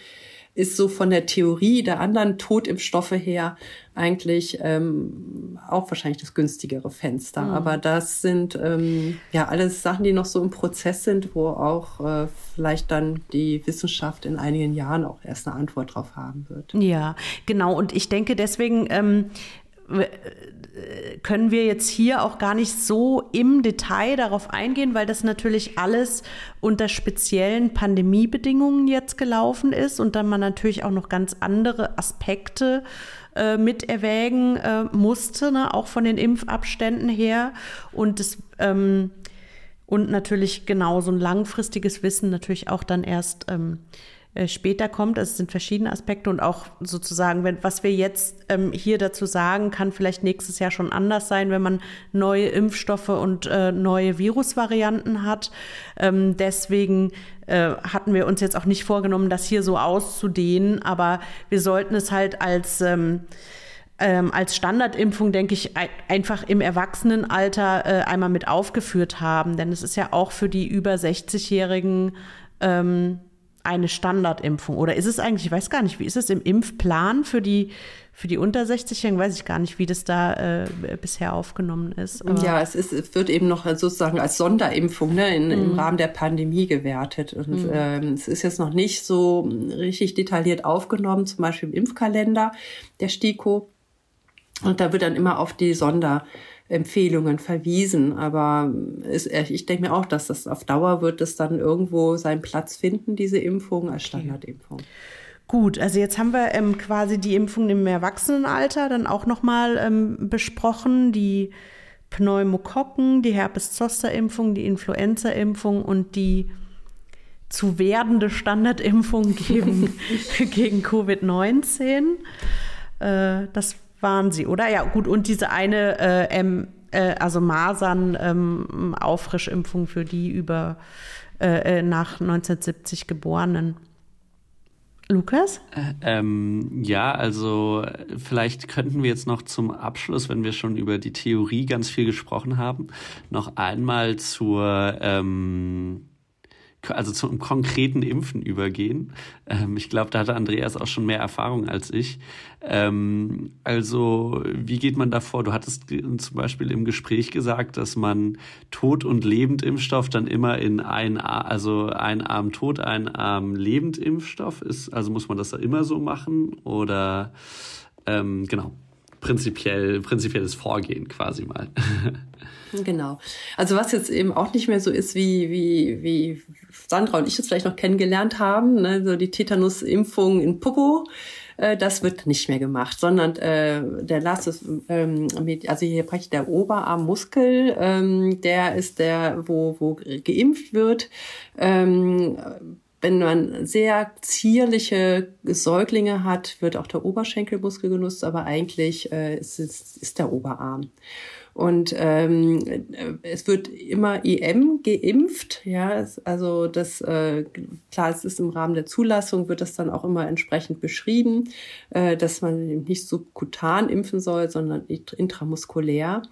A: ist so von der Theorie der anderen Totimpfstoffe her eigentlich ähm, auch wahrscheinlich das günstigere Fenster. Mhm. Aber das sind ähm, ja alles Sachen, die noch so im Prozess sind, wo auch äh, vielleicht dann die Wissenschaft in einigen Jahren auch erst eine Antwort drauf haben wird.
B: Ja, genau. Und ich denke deswegen ähm, können wir jetzt hier auch gar nicht so im Detail darauf eingehen, weil das natürlich alles unter speziellen Pandemiebedingungen jetzt gelaufen ist und dann man natürlich auch noch ganz andere Aspekte äh, mit erwägen äh, musste, ne? auch von den Impfabständen her. Und das ähm, und natürlich genau so ein langfristiges Wissen natürlich auch dann erst ähm, äh, später kommt. Also es sind verschiedene Aspekte und auch sozusagen, wenn, was wir jetzt ähm, hier dazu sagen, kann vielleicht nächstes Jahr schon anders sein, wenn man neue Impfstoffe und äh, neue Virusvarianten hat. Ähm, deswegen äh, hatten wir uns jetzt auch nicht vorgenommen, das hier so auszudehnen, aber wir sollten es halt als ähm, ähm, als Standardimpfung, denke ich, einfach im Erwachsenenalter äh, einmal mit aufgeführt haben. Denn es ist ja auch für die über 60-Jährigen ähm, eine Standardimpfung? Oder ist es eigentlich, ich weiß gar nicht, wie ist es im Impfplan für die, für die unter 60-Jährigen? Weiß ich gar nicht, wie das da äh, bisher aufgenommen ist.
A: Aber ja, es, ist, es wird eben noch sozusagen als Sonderimpfung ne, in, mhm. im Rahmen der Pandemie gewertet. Und mhm. ähm, es ist jetzt noch nicht so richtig detailliert aufgenommen, zum Beispiel im Impfkalender der STIKO. Und da wird dann immer auf die Sonder Empfehlungen verwiesen. Aber es, ich denke mir auch, dass das auf Dauer wird es dann irgendwo seinen Platz finden, diese Impfung als Standardimpfung.
B: Gut, also jetzt haben wir ähm, quasi die Impfung im Erwachsenenalter dann auch nochmal ähm, besprochen, die Pneumokokken, die Herpes-Zoster-Impfung, die Influenza-Impfung und die zu werdende Standardimpfung gegen, *laughs* gegen Covid-19. Äh, das waren sie, oder? Ja, gut, und diese eine, äh, ähm, äh, also Masern-Auffrischimpfung ähm, für die über äh, äh nach 1970 Geborenen. Lukas?
D: Äh, ähm, ja, also vielleicht könnten wir jetzt noch zum Abschluss, wenn wir schon über die Theorie ganz viel gesprochen haben, noch einmal zur ähm, also zum konkreten Impfen übergehen. Ähm, ich glaube, da hatte Andreas auch schon mehr Erfahrung als ich. Ähm, also, wie geht man da vor? Du hattest zum Beispiel im Gespräch gesagt, dass man Tod- und Lebendimpfstoff dann immer in ein, also ein Arm Tod, ein Arm Lebendimpfstoff ist. Also muss man das da immer so machen? Oder ähm, genau, prinzipiell, prinzipielles Vorgehen quasi mal. *laughs*
A: Genau. Also was jetzt eben auch nicht mehr so ist, wie, wie, wie Sandra und ich es vielleicht noch kennengelernt haben, ne, so die Tetanus-Impfung in Popo, äh, das wird nicht mehr gemacht, sondern äh, der Last ist, ähm, also hier praktisch der Oberarmmuskel, ähm, der ist der, wo, wo geimpft wird. Ähm, wenn man sehr zierliche Säuglinge hat, wird auch der Oberschenkelmuskel genutzt, aber eigentlich äh, ist, ist, ist der Oberarm. Und ähm, es wird immer EM geimpft, ja, also das äh, klar, es ist im Rahmen der Zulassung wird das dann auch immer entsprechend beschrieben, äh, dass man nicht subkutan impfen soll, sondern intramuskulär.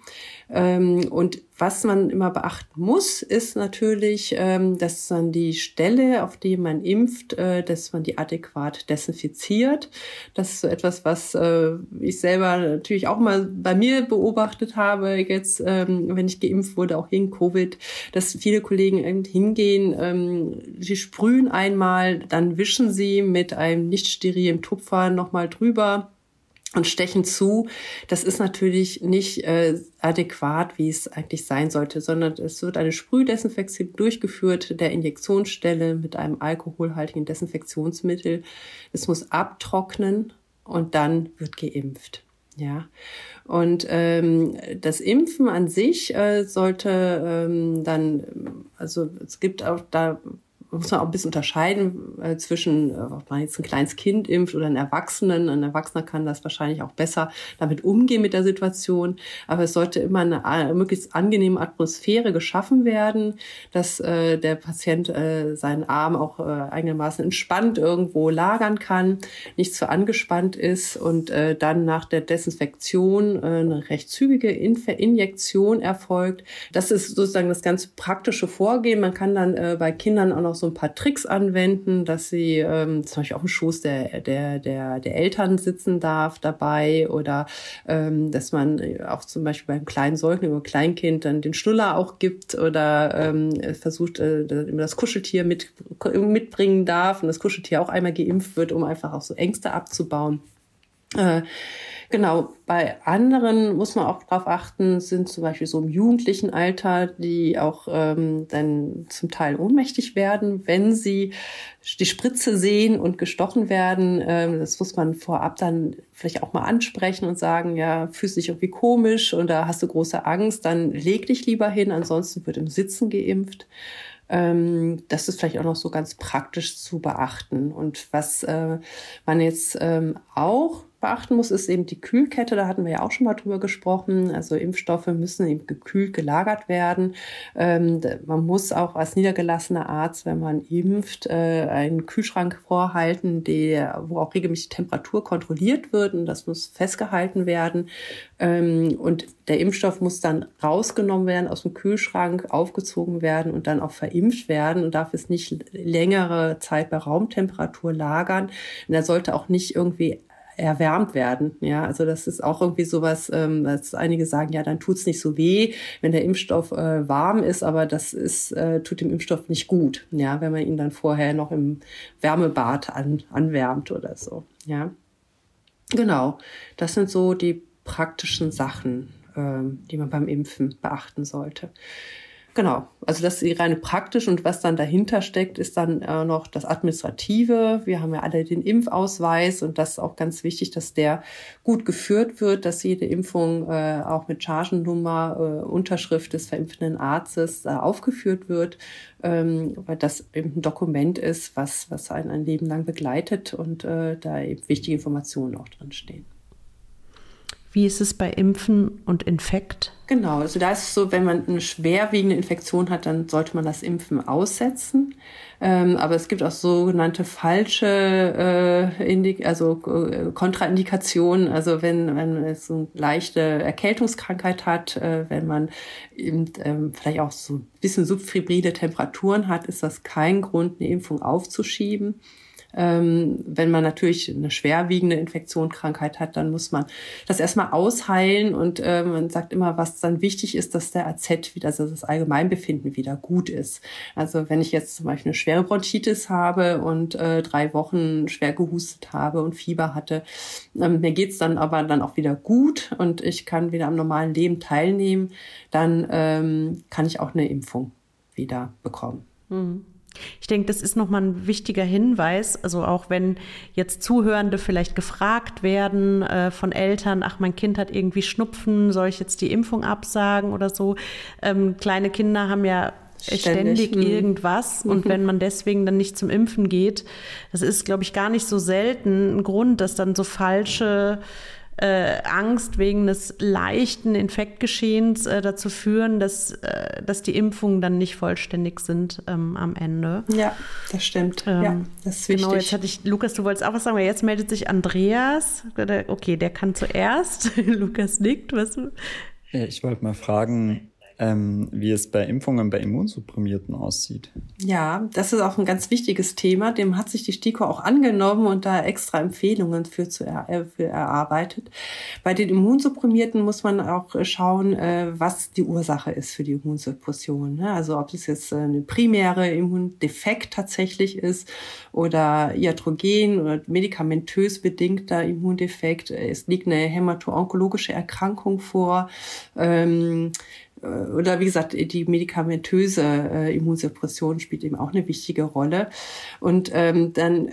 A: Ähm, und was man immer beachten muss, ist natürlich, ähm, dass man die Stelle, auf die man impft, äh, dass man die adäquat desinfiziert. Das ist so etwas, was äh, ich selber natürlich auch mal bei mir beobachtet habe, jetzt, ähm, wenn ich geimpft wurde, auch gegen Covid, dass viele Kollegen hingehen, sie sprühen einmal, dann wischen sie mit einem nicht sterilen Tupfer nochmal drüber und stechen zu. Das ist natürlich nicht äh, adäquat, wie es eigentlich sein sollte, sondern es wird eine Sprühdesinfektion durchgeführt der Injektionsstelle mit einem alkoholhaltigen Desinfektionsmittel. Es muss abtrocknen und dann wird geimpft. Ja, und ähm, das Impfen an sich äh, sollte ähm, dann, also es gibt auch da muss man auch ein bisschen unterscheiden äh, zwischen, äh, ob man jetzt ein kleines Kind impft oder einen Erwachsenen. Ein Erwachsener kann das wahrscheinlich auch besser damit umgehen mit der Situation. Aber es sollte immer eine äh, möglichst angenehme Atmosphäre geschaffen werden, dass äh, der Patient äh, seinen Arm auch äh, einigermaßen entspannt irgendwo lagern kann, nicht zu angespannt ist und äh, dann nach der Desinfektion äh, eine recht zügige Inf Injektion erfolgt. Das ist sozusagen das ganz praktische Vorgehen. Man kann dann äh, bei Kindern auch noch so ein paar Tricks anwenden, dass sie ähm, zum Beispiel auf dem Schoß der, der, der, der Eltern sitzen darf dabei oder ähm, dass man auch zum Beispiel beim kleinen Säugling oder Kleinkind dann den Schnuller auch gibt oder ähm, versucht, äh, das Kuscheltier mit, mitbringen darf und das Kuscheltier auch einmal geimpft wird, um einfach auch so Ängste abzubauen. Äh, Genau, bei anderen muss man auch darauf achten, sind zum Beispiel so im jugendlichen Alter, die auch ähm, dann zum Teil ohnmächtig werden, wenn sie die Spritze sehen und gestochen werden. Ähm, das muss man vorab dann vielleicht auch mal ansprechen und sagen, ja, fühlst dich irgendwie komisch oder hast du große Angst, dann leg dich lieber hin, ansonsten wird im Sitzen geimpft. Ähm, das ist vielleicht auch noch so ganz praktisch zu beachten. Und was äh, man jetzt ähm, auch beachten muss, ist eben die Kühlkette. Da hatten wir ja auch schon mal drüber gesprochen. Also Impfstoffe müssen eben gekühlt gelagert werden. Ähm, man muss auch als niedergelassener Arzt, wenn man impft, äh, einen Kühlschrank vorhalten, der, wo auch regelmäßig Temperatur kontrolliert wird und das muss festgehalten werden. Ähm, und der Impfstoff muss dann rausgenommen werden aus dem Kühlschrank, aufgezogen werden und dann auch verimpft werden und darf es nicht längere Zeit bei Raumtemperatur lagern. Und er sollte auch nicht irgendwie erwärmt werden. Ja, also das ist auch irgendwie sowas, ähm, dass einige sagen, ja, dann tut's nicht so weh, wenn der Impfstoff äh, warm ist, aber das ist, äh, tut dem Impfstoff nicht gut, ja, wenn man ihn dann vorher noch im Wärmebad an, anwärmt oder so. Ja. Genau. Das sind so die praktischen Sachen, ähm, die man beim Impfen beachten sollte. Genau, also das ist rein praktisch und was dann dahinter steckt, ist dann äh, noch das Administrative. Wir haben ja alle den Impfausweis und das ist auch ganz wichtig, dass der gut geführt wird, dass jede Impfung äh, auch mit Chargennummer, äh, Unterschrift des verimpfenden Arztes äh, aufgeführt wird, ähm, weil das eben ein Dokument ist, was, was einen ein Leben lang begleitet und äh, da eben wichtige Informationen auch drin stehen.
B: Wie ist es bei Impfen und Infekt?
A: Genau, also da ist es so, wenn man eine schwerwiegende Infektion hat, dann sollte man das Impfen aussetzen. Ähm, aber es gibt auch sogenannte falsche, äh, Indik also äh, Kontraindikationen. Also wenn, man so eine leichte Erkältungskrankheit hat, äh, wenn man eben, ähm, vielleicht auch so ein bisschen subfibrile Temperaturen hat, ist das kein Grund, eine Impfung aufzuschieben. Ähm, wenn man natürlich eine schwerwiegende Infektion, Krankheit hat, dann muss man das erstmal ausheilen und äh, man sagt immer, was dann wichtig ist, dass der AZ wieder, also das Allgemeinbefinden wieder gut ist. Also wenn ich jetzt zum Beispiel eine schwere Bronchitis habe und äh, drei Wochen schwer gehustet habe und Fieber hatte, ähm, mir geht's dann aber dann auch wieder gut und ich kann wieder am normalen Leben teilnehmen, dann ähm, kann ich auch eine Impfung wieder bekommen.
B: Mhm. Ich denke, das ist nochmal ein wichtiger Hinweis. Also auch wenn jetzt Zuhörende vielleicht gefragt werden äh, von Eltern, ach, mein Kind hat irgendwie Schnupfen, soll ich jetzt die Impfung absagen oder so? Ähm, kleine Kinder haben ja ständig, ständig mhm. irgendwas. Mhm. Und *laughs* wenn man deswegen dann nicht zum Impfen geht, das ist, glaube ich, gar nicht so selten ein Grund, dass dann so falsche äh, Angst wegen des leichten Infektgeschehens äh, dazu führen, dass, äh, dass die Impfungen dann nicht vollständig sind ähm, am Ende.
A: Ja, das stimmt. Ähm, ja, das ist wichtig.
B: Genau, jetzt hatte ich, Lukas, du wolltest auch was sagen, aber jetzt meldet sich Andreas. Okay, der kann zuerst. *laughs* Lukas nickt. Was?
C: Ich wollte mal fragen, ähm, wie es bei Impfungen bei Immunsupprimierten aussieht.
A: Ja, das ist auch ein ganz wichtiges Thema. Dem hat sich die STIKO auch angenommen und da extra Empfehlungen für, zu er, äh, für erarbeitet. Bei den Immunsupprimierten muss man auch schauen, äh, was die Ursache ist für die Immunsuppression. Ne? Also ob es jetzt eine primäre Immundefekt tatsächlich ist oder iatrogen oder medikamentös bedingter Immundefekt. Es liegt eine hämato-onkologische Erkrankung vor. Ähm, äh, oder wie gesagt, die medikamentöse äh, Immunsuppression spielt eben auch eine wichtige Rolle. Und ähm, dann äh,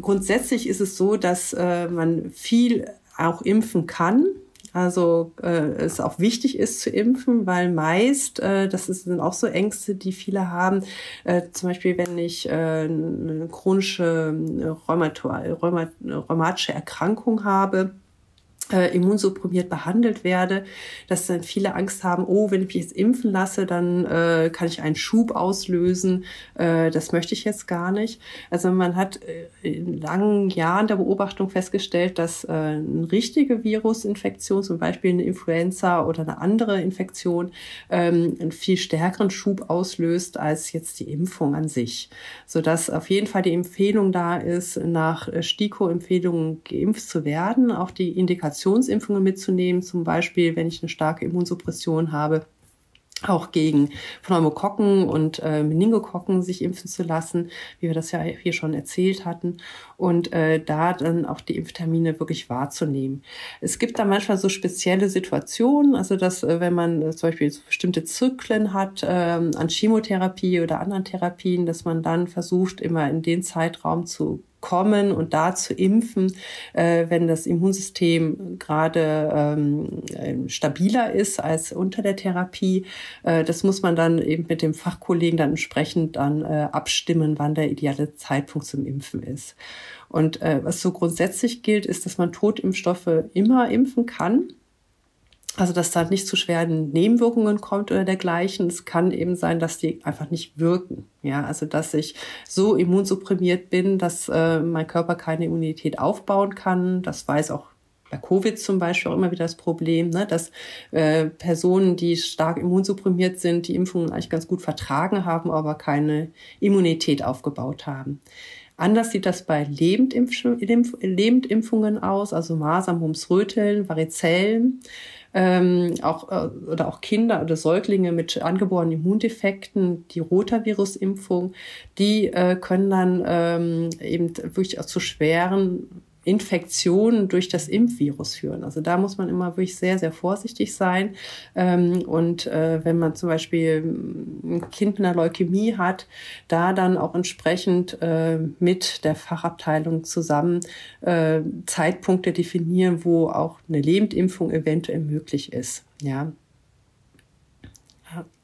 A: grundsätzlich ist es so, dass äh, man viel auch impfen kann Also äh, es auch wichtig ist zu impfen, weil meist, äh, das sind auch so Ängste, die viele haben, äh, zum Beispiel wenn ich äh, eine chronische äh, rheumatische Erkrankung habe, äh, immunsupprimiert behandelt werde, dass dann viele Angst haben, oh, wenn ich mich jetzt impfen lasse, dann äh, kann ich einen Schub auslösen. Äh, das möchte ich jetzt gar nicht. Also man hat äh, in langen Jahren der Beobachtung festgestellt, dass äh, eine richtige Virusinfektion, zum Beispiel eine Influenza oder eine andere Infektion, ähm, einen viel stärkeren Schub auslöst als jetzt die Impfung an sich. Sodass auf jeden Fall die Empfehlung da ist, nach äh, STIKO-Empfehlungen geimpft zu werden, auch die Indikation Kombinationsimpfungen mitzunehmen, zum Beispiel, wenn ich eine starke Immunsuppression habe, auch gegen Pneumokokken und äh, Meningokokken sich impfen zu lassen, wie wir das ja hier schon erzählt hatten, und äh, da dann auch die Impftermine wirklich wahrzunehmen. Es gibt da manchmal so spezielle Situationen, also dass äh, wenn man äh, zum Beispiel so bestimmte Zyklen hat äh, an Chemotherapie oder anderen Therapien, dass man dann versucht, immer in den Zeitraum zu kommen und da zu impfen, äh, wenn das Immunsystem gerade ähm, stabiler ist als unter der Therapie. Äh, das muss man dann eben mit dem Fachkollegen dann entsprechend dann äh, abstimmen, wann der ideale Zeitpunkt zum Impfen ist. Und äh, was so grundsätzlich gilt, ist, dass man Totimpfstoffe immer impfen kann. Also, dass da nicht zu schweren Nebenwirkungen kommt oder dergleichen. Es kann eben sein, dass die einfach nicht wirken. Ja, also, dass ich so immunsupprimiert bin, dass äh, mein Körper keine Immunität aufbauen kann. Das weiß auch bei Covid zum Beispiel auch immer wieder das Problem, ne, dass äh, Personen, die stark immunsupprimiert sind, die Impfungen eigentlich ganz gut vertragen haben, aber keine Immunität aufgebaut haben. Anders sieht das bei Lebendimpfungen aus, also Masern, Mumps, Röteln, Varizellen ähm, auch, äh, oder auch Kinder oder Säuglinge mit angeborenen Immundefekten, die Rotavirus-Impfung, die äh, können dann ähm, eben wirklich auch zu schweren Infektionen durch das Impfvirus führen. Also da muss man immer wirklich sehr, sehr vorsichtig sein. Ähm, und äh, wenn man zum Beispiel ein Kind mit einer Leukämie hat, da dann auch entsprechend äh, mit der Fachabteilung zusammen äh, Zeitpunkte definieren, wo auch eine Lebendimpfung eventuell möglich ist. Ja,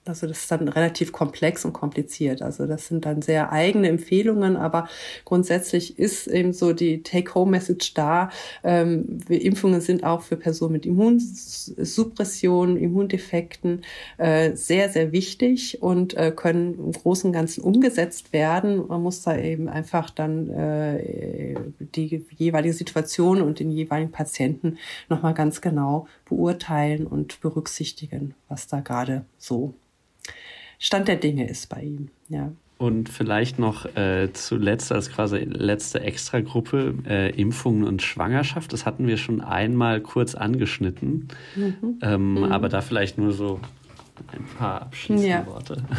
A: also das ist dann relativ komplex und kompliziert. Also das sind dann sehr eigene Empfehlungen, aber grundsätzlich ist eben so die Take-Home-Message da. Ähm, Impfungen sind auch für Personen mit Immunsuppression, Immundefekten äh, sehr, sehr wichtig und äh, können im Großen und Ganzen umgesetzt werden. Man muss da eben einfach dann äh, die jeweilige Situation und den jeweiligen Patienten nochmal ganz genau beurteilen und berücksichtigen, was da gerade so Stand der Dinge ist bei ihm. Ja.
D: Und vielleicht noch äh, zuletzt als quasi letzte Extragruppe äh, Impfungen und Schwangerschaft. Das hatten wir schon einmal kurz angeschnitten. Mhm. Ähm, mhm. Aber da vielleicht nur so ein paar abschließende ja. Worte. *laughs*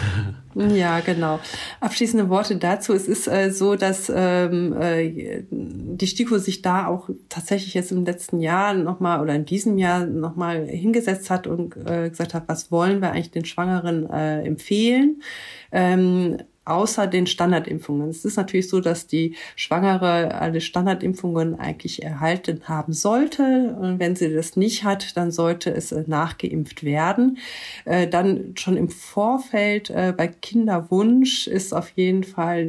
A: Ja, genau. Abschließende Worte dazu. Es ist äh, so, dass ähm, äh, die STIKO sich da auch tatsächlich jetzt im letzten Jahr nochmal oder in diesem Jahr nochmal hingesetzt hat und äh, gesagt hat, was wollen wir eigentlich den Schwangeren äh, empfehlen. Ähm, außer den Standardimpfungen. Es ist natürlich so, dass die Schwangere alle Standardimpfungen eigentlich erhalten haben sollte. Und wenn sie das nicht hat, dann sollte es äh, nachgeimpft werden. Äh, dann schon im Vorfeld äh, bei Kinderwunsch ist auf jeden Fall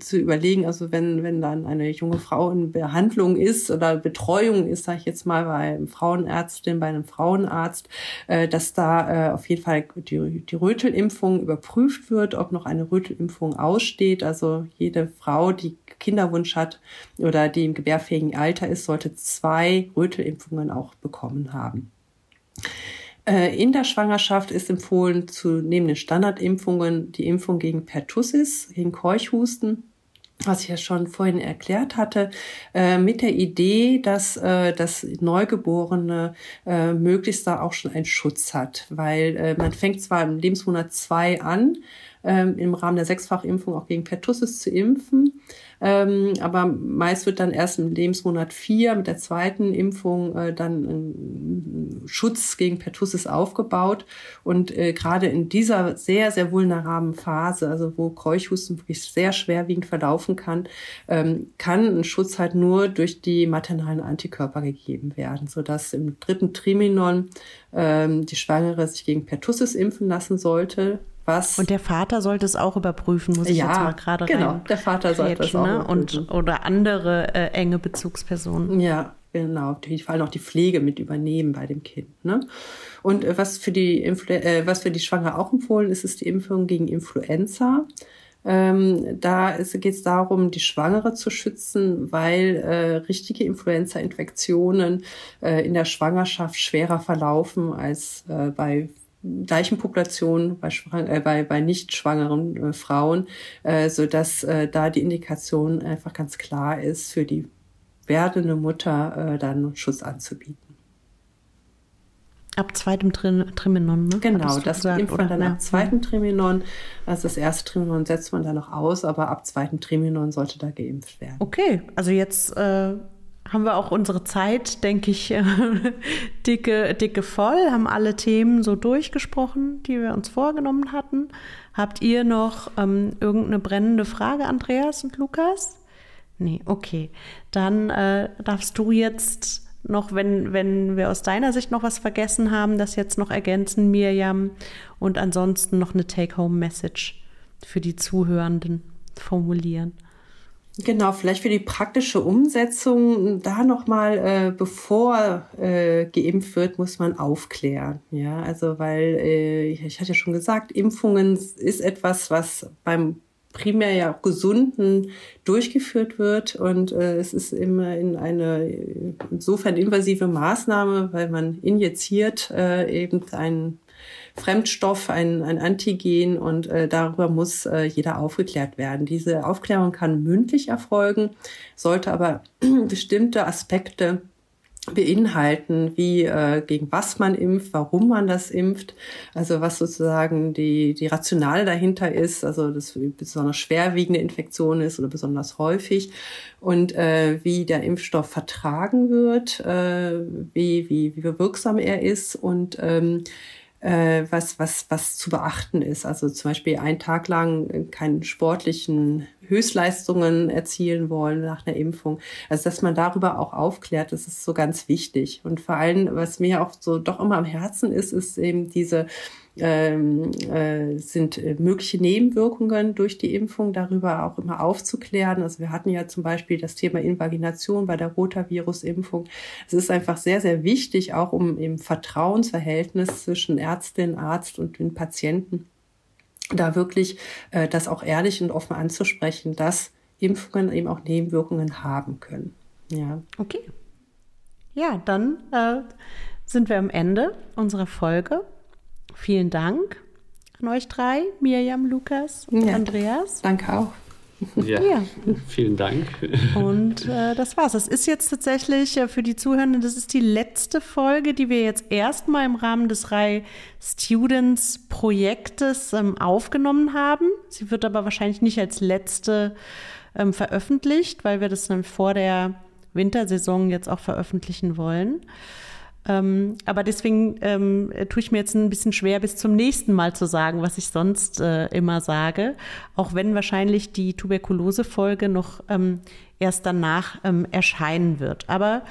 A: zu überlegen, also wenn, wenn dann eine junge Frau in Behandlung ist oder Betreuung ist, sage ich jetzt mal bei einem Frauenärztin, bei einem Frauenarzt, dass da auf jeden Fall die, die Rötelimpfung überprüft wird, ob noch eine Rötel Impfung aussteht. Also jede Frau, die Kinderwunsch hat oder die im gebärfähigen Alter ist, sollte zwei Rötelimpfungen auch bekommen haben. Äh, in der Schwangerschaft ist empfohlen, zu neben den Standardimpfungen die Impfung gegen Pertussis, gegen Keuchhusten was ich ja schon vorhin erklärt hatte, äh, mit der Idee, dass äh, das Neugeborene möglichst da auch schon einen Schutz hat, weil man fängt zwar im Lebensmonat zwei an, ähm, im Rahmen der Sechsfachimpfung auch gegen Pertussis zu impfen. Ähm, aber meist wird dann erst im Lebensmonat vier mit der zweiten Impfung äh, dann ein Schutz gegen Pertussis aufgebaut. Und äh, gerade in dieser sehr, sehr vulnerablen Phase, also wo Keuchhusten wirklich sehr schwerwiegend verlaufen kann, ähm, kann ein Schutz halt nur durch die maternalen Antikörper gegeben werden, sodass im dritten Triminon die Schwangere sich gegen Pertussis impfen lassen sollte. Was
B: und der Vater sollte es auch überprüfen, muss ich
A: ja,
B: jetzt mal gerade
A: genau,
B: rein.
A: der Vater sollte es auch
B: ne? und Oder andere äh, enge Bezugspersonen.
A: Ja, genau. Vor allem auch die Pflege mit übernehmen bei dem Kind. Ne? Und äh, was, für die Influ äh, was für die Schwangere auch empfohlen ist, ist die Impfung gegen Influenza. Ähm, da geht es darum, die Schwangere zu schützen, weil äh, richtige Influenza-Infektionen äh, in der Schwangerschaft schwerer verlaufen als äh, bei gleichen Populationen bei, äh, bei, bei nicht schwangeren äh, Frauen, äh, so dass äh, da die Indikation einfach ganz klar ist, für die werdende Mutter äh, dann Schutz anzubieten.
B: Ab zweitem Triminon, ne?
A: Genau, das gesagt, impft man dann ja. ab zweiten Triminon. Also das erste Triminon setzt man dann noch aus, aber ab zweiten Triminon sollte da geimpft werden.
B: Okay, also jetzt äh, haben wir auch unsere Zeit, denke ich, äh, *laughs* dicke, dicke voll, haben alle Themen so durchgesprochen, die wir uns vorgenommen hatten. Habt ihr noch ähm, irgendeine brennende Frage, Andreas und Lukas? Nee, okay. Dann äh, darfst du jetzt noch, wenn, wenn wir aus deiner Sicht noch was vergessen haben, das jetzt noch ergänzen, Mirjam, und ansonsten noch eine Take-Home-Message für die Zuhörenden formulieren.
A: Genau, vielleicht für die praktische Umsetzung da nochmal, äh, bevor äh, geimpft wird, muss man aufklären. Ja, also weil äh, ich hatte ja schon gesagt, Impfungen ist etwas, was beim primär ja gesunden durchgeführt wird und äh, es ist immer in eine insofern invasive Maßnahme, weil man injiziert äh, eben einen Fremdstoff, ein, ein Antigen und äh, darüber muss äh, jeder aufgeklärt werden. Diese Aufklärung kann mündlich erfolgen, sollte aber *clears throat* bestimmte Aspekte beinhalten, wie äh, gegen was man impft, warum man das impft, also was sozusagen die die Rationale dahinter ist, also das besonders schwerwiegende Infektion ist oder besonders häufig und äh, wie der Impfstoff vertragen wird, äh, wie wie wie wirksam er ist und ähm, äh, was, was, was zu beachten ist. Also zum Beispiel einen Tag lang keine sportlichen Höchstleistungen erzielen wollen nach einer Impfung. Also dass man darüber auch aufklärt, das ist so ganz wichtig. Und vor allem, was mir auch so doch immer am Herzen ist, ist eben diese ähm, äh, sind äh, mögliche Nebenwirkungen durch die Impfung, darüber auch immer aufzuklären. Also wir hatten ja zum Beispiel das Thema Invagination bei der Rotavirus-Impfung. Es ist einfach sehr, sehr wichtig, auch um im Vertrauensverhältnis zwischen Ärztin, Arzt und den Patienten da wirklich äh, das auch ehrlich und offen anzusprechen, dass Impfungen eben auch Nebenwirkungen haben können. Ja.
B: Okay. Ja, dann äh, sind wir am Ende unserer Folge. Vielen Dank an euch drei, Mirjam, Lukas und ja, Andreas.
A: Danke auch.
D: Ja, ja, vielen Dank.
B: Und äh, das war's. Das ist jetzt tatsächlich äh, für die Zuhörenden, das ist die letzte Folge, die wir jetzt erstmal im Rahmen des Rai Students Projektes ähm, aufgenommen haben. Sie wird aber wahrscheinlich nicht als letzte ähm, veröffentlicht, weil wir das dann vor der Wintersaison jetzt auch veröffentlichen wollen. Ähm, aber deswegen ähm, tue ich mir jetzt ein bisschen schwer, bis zum nächsten Mal zu sagen, was ich sonst äh, immer sage. Auch wenn wahrscheinlich die Tuberkulose-Folge noch ähm, erst danach ähm, erscheinen wird. Aber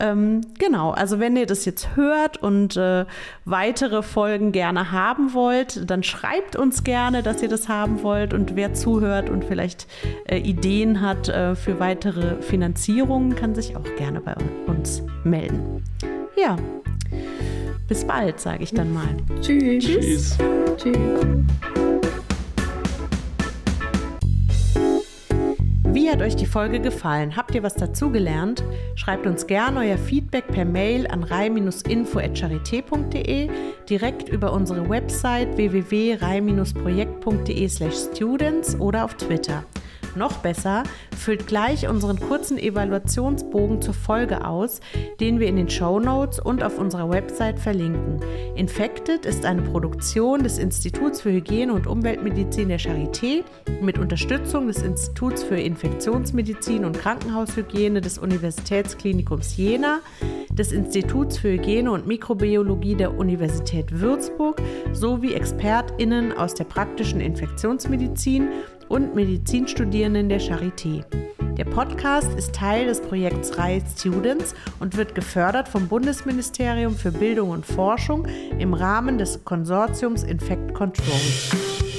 B: ähm, genau, also wenn ihr das jetzt hört und äh, weitere Folgen gerne haben wollt, dann schreibt uns gerne, dass ihr das haben wollt. Und wer zuhört und vielleicht äh, Ideen hat äh, für weitere Finanzierungen, kann sich auch gerne bei uns melden. Ja, bis bald, sage ich dann mal.
A: Tschüss. Tschüss. Tschüss.
B: Wie hat euch die Folge gefallen? Habt ihr was dazugelernt? Schreibt uns gerne euer Feedback per Mail an rei-info.charité.de, direkt über unsere Website www.rei-projekt.de/students oder auf Twitter. Noch besser, füllt gleich unseren kurzen Evaluationsbogen zur Folge aus, den wir in den Show Notes und auf unserer Website verlinken. Infected ist eine Produktion des Instituts für Hygiene und Umweltmedizin der Charité mit Unterstützung des Instituts für Infektionsmedizin und Krankenhaushygiene des Universitätsklinikums Jena, des Instituts für Hygiene und Mikrobiologie der Universität Würzburg sowie ExpertInnen aus der praktischen Infektionsmedizin und Medizinstudierenden der Charité. Der Podcast ist Teil des Projekts Reihe Students und wird gefördert vom Bundesministerium für Bildung und Forschung im Rahmen des Konsortiums Infect Control.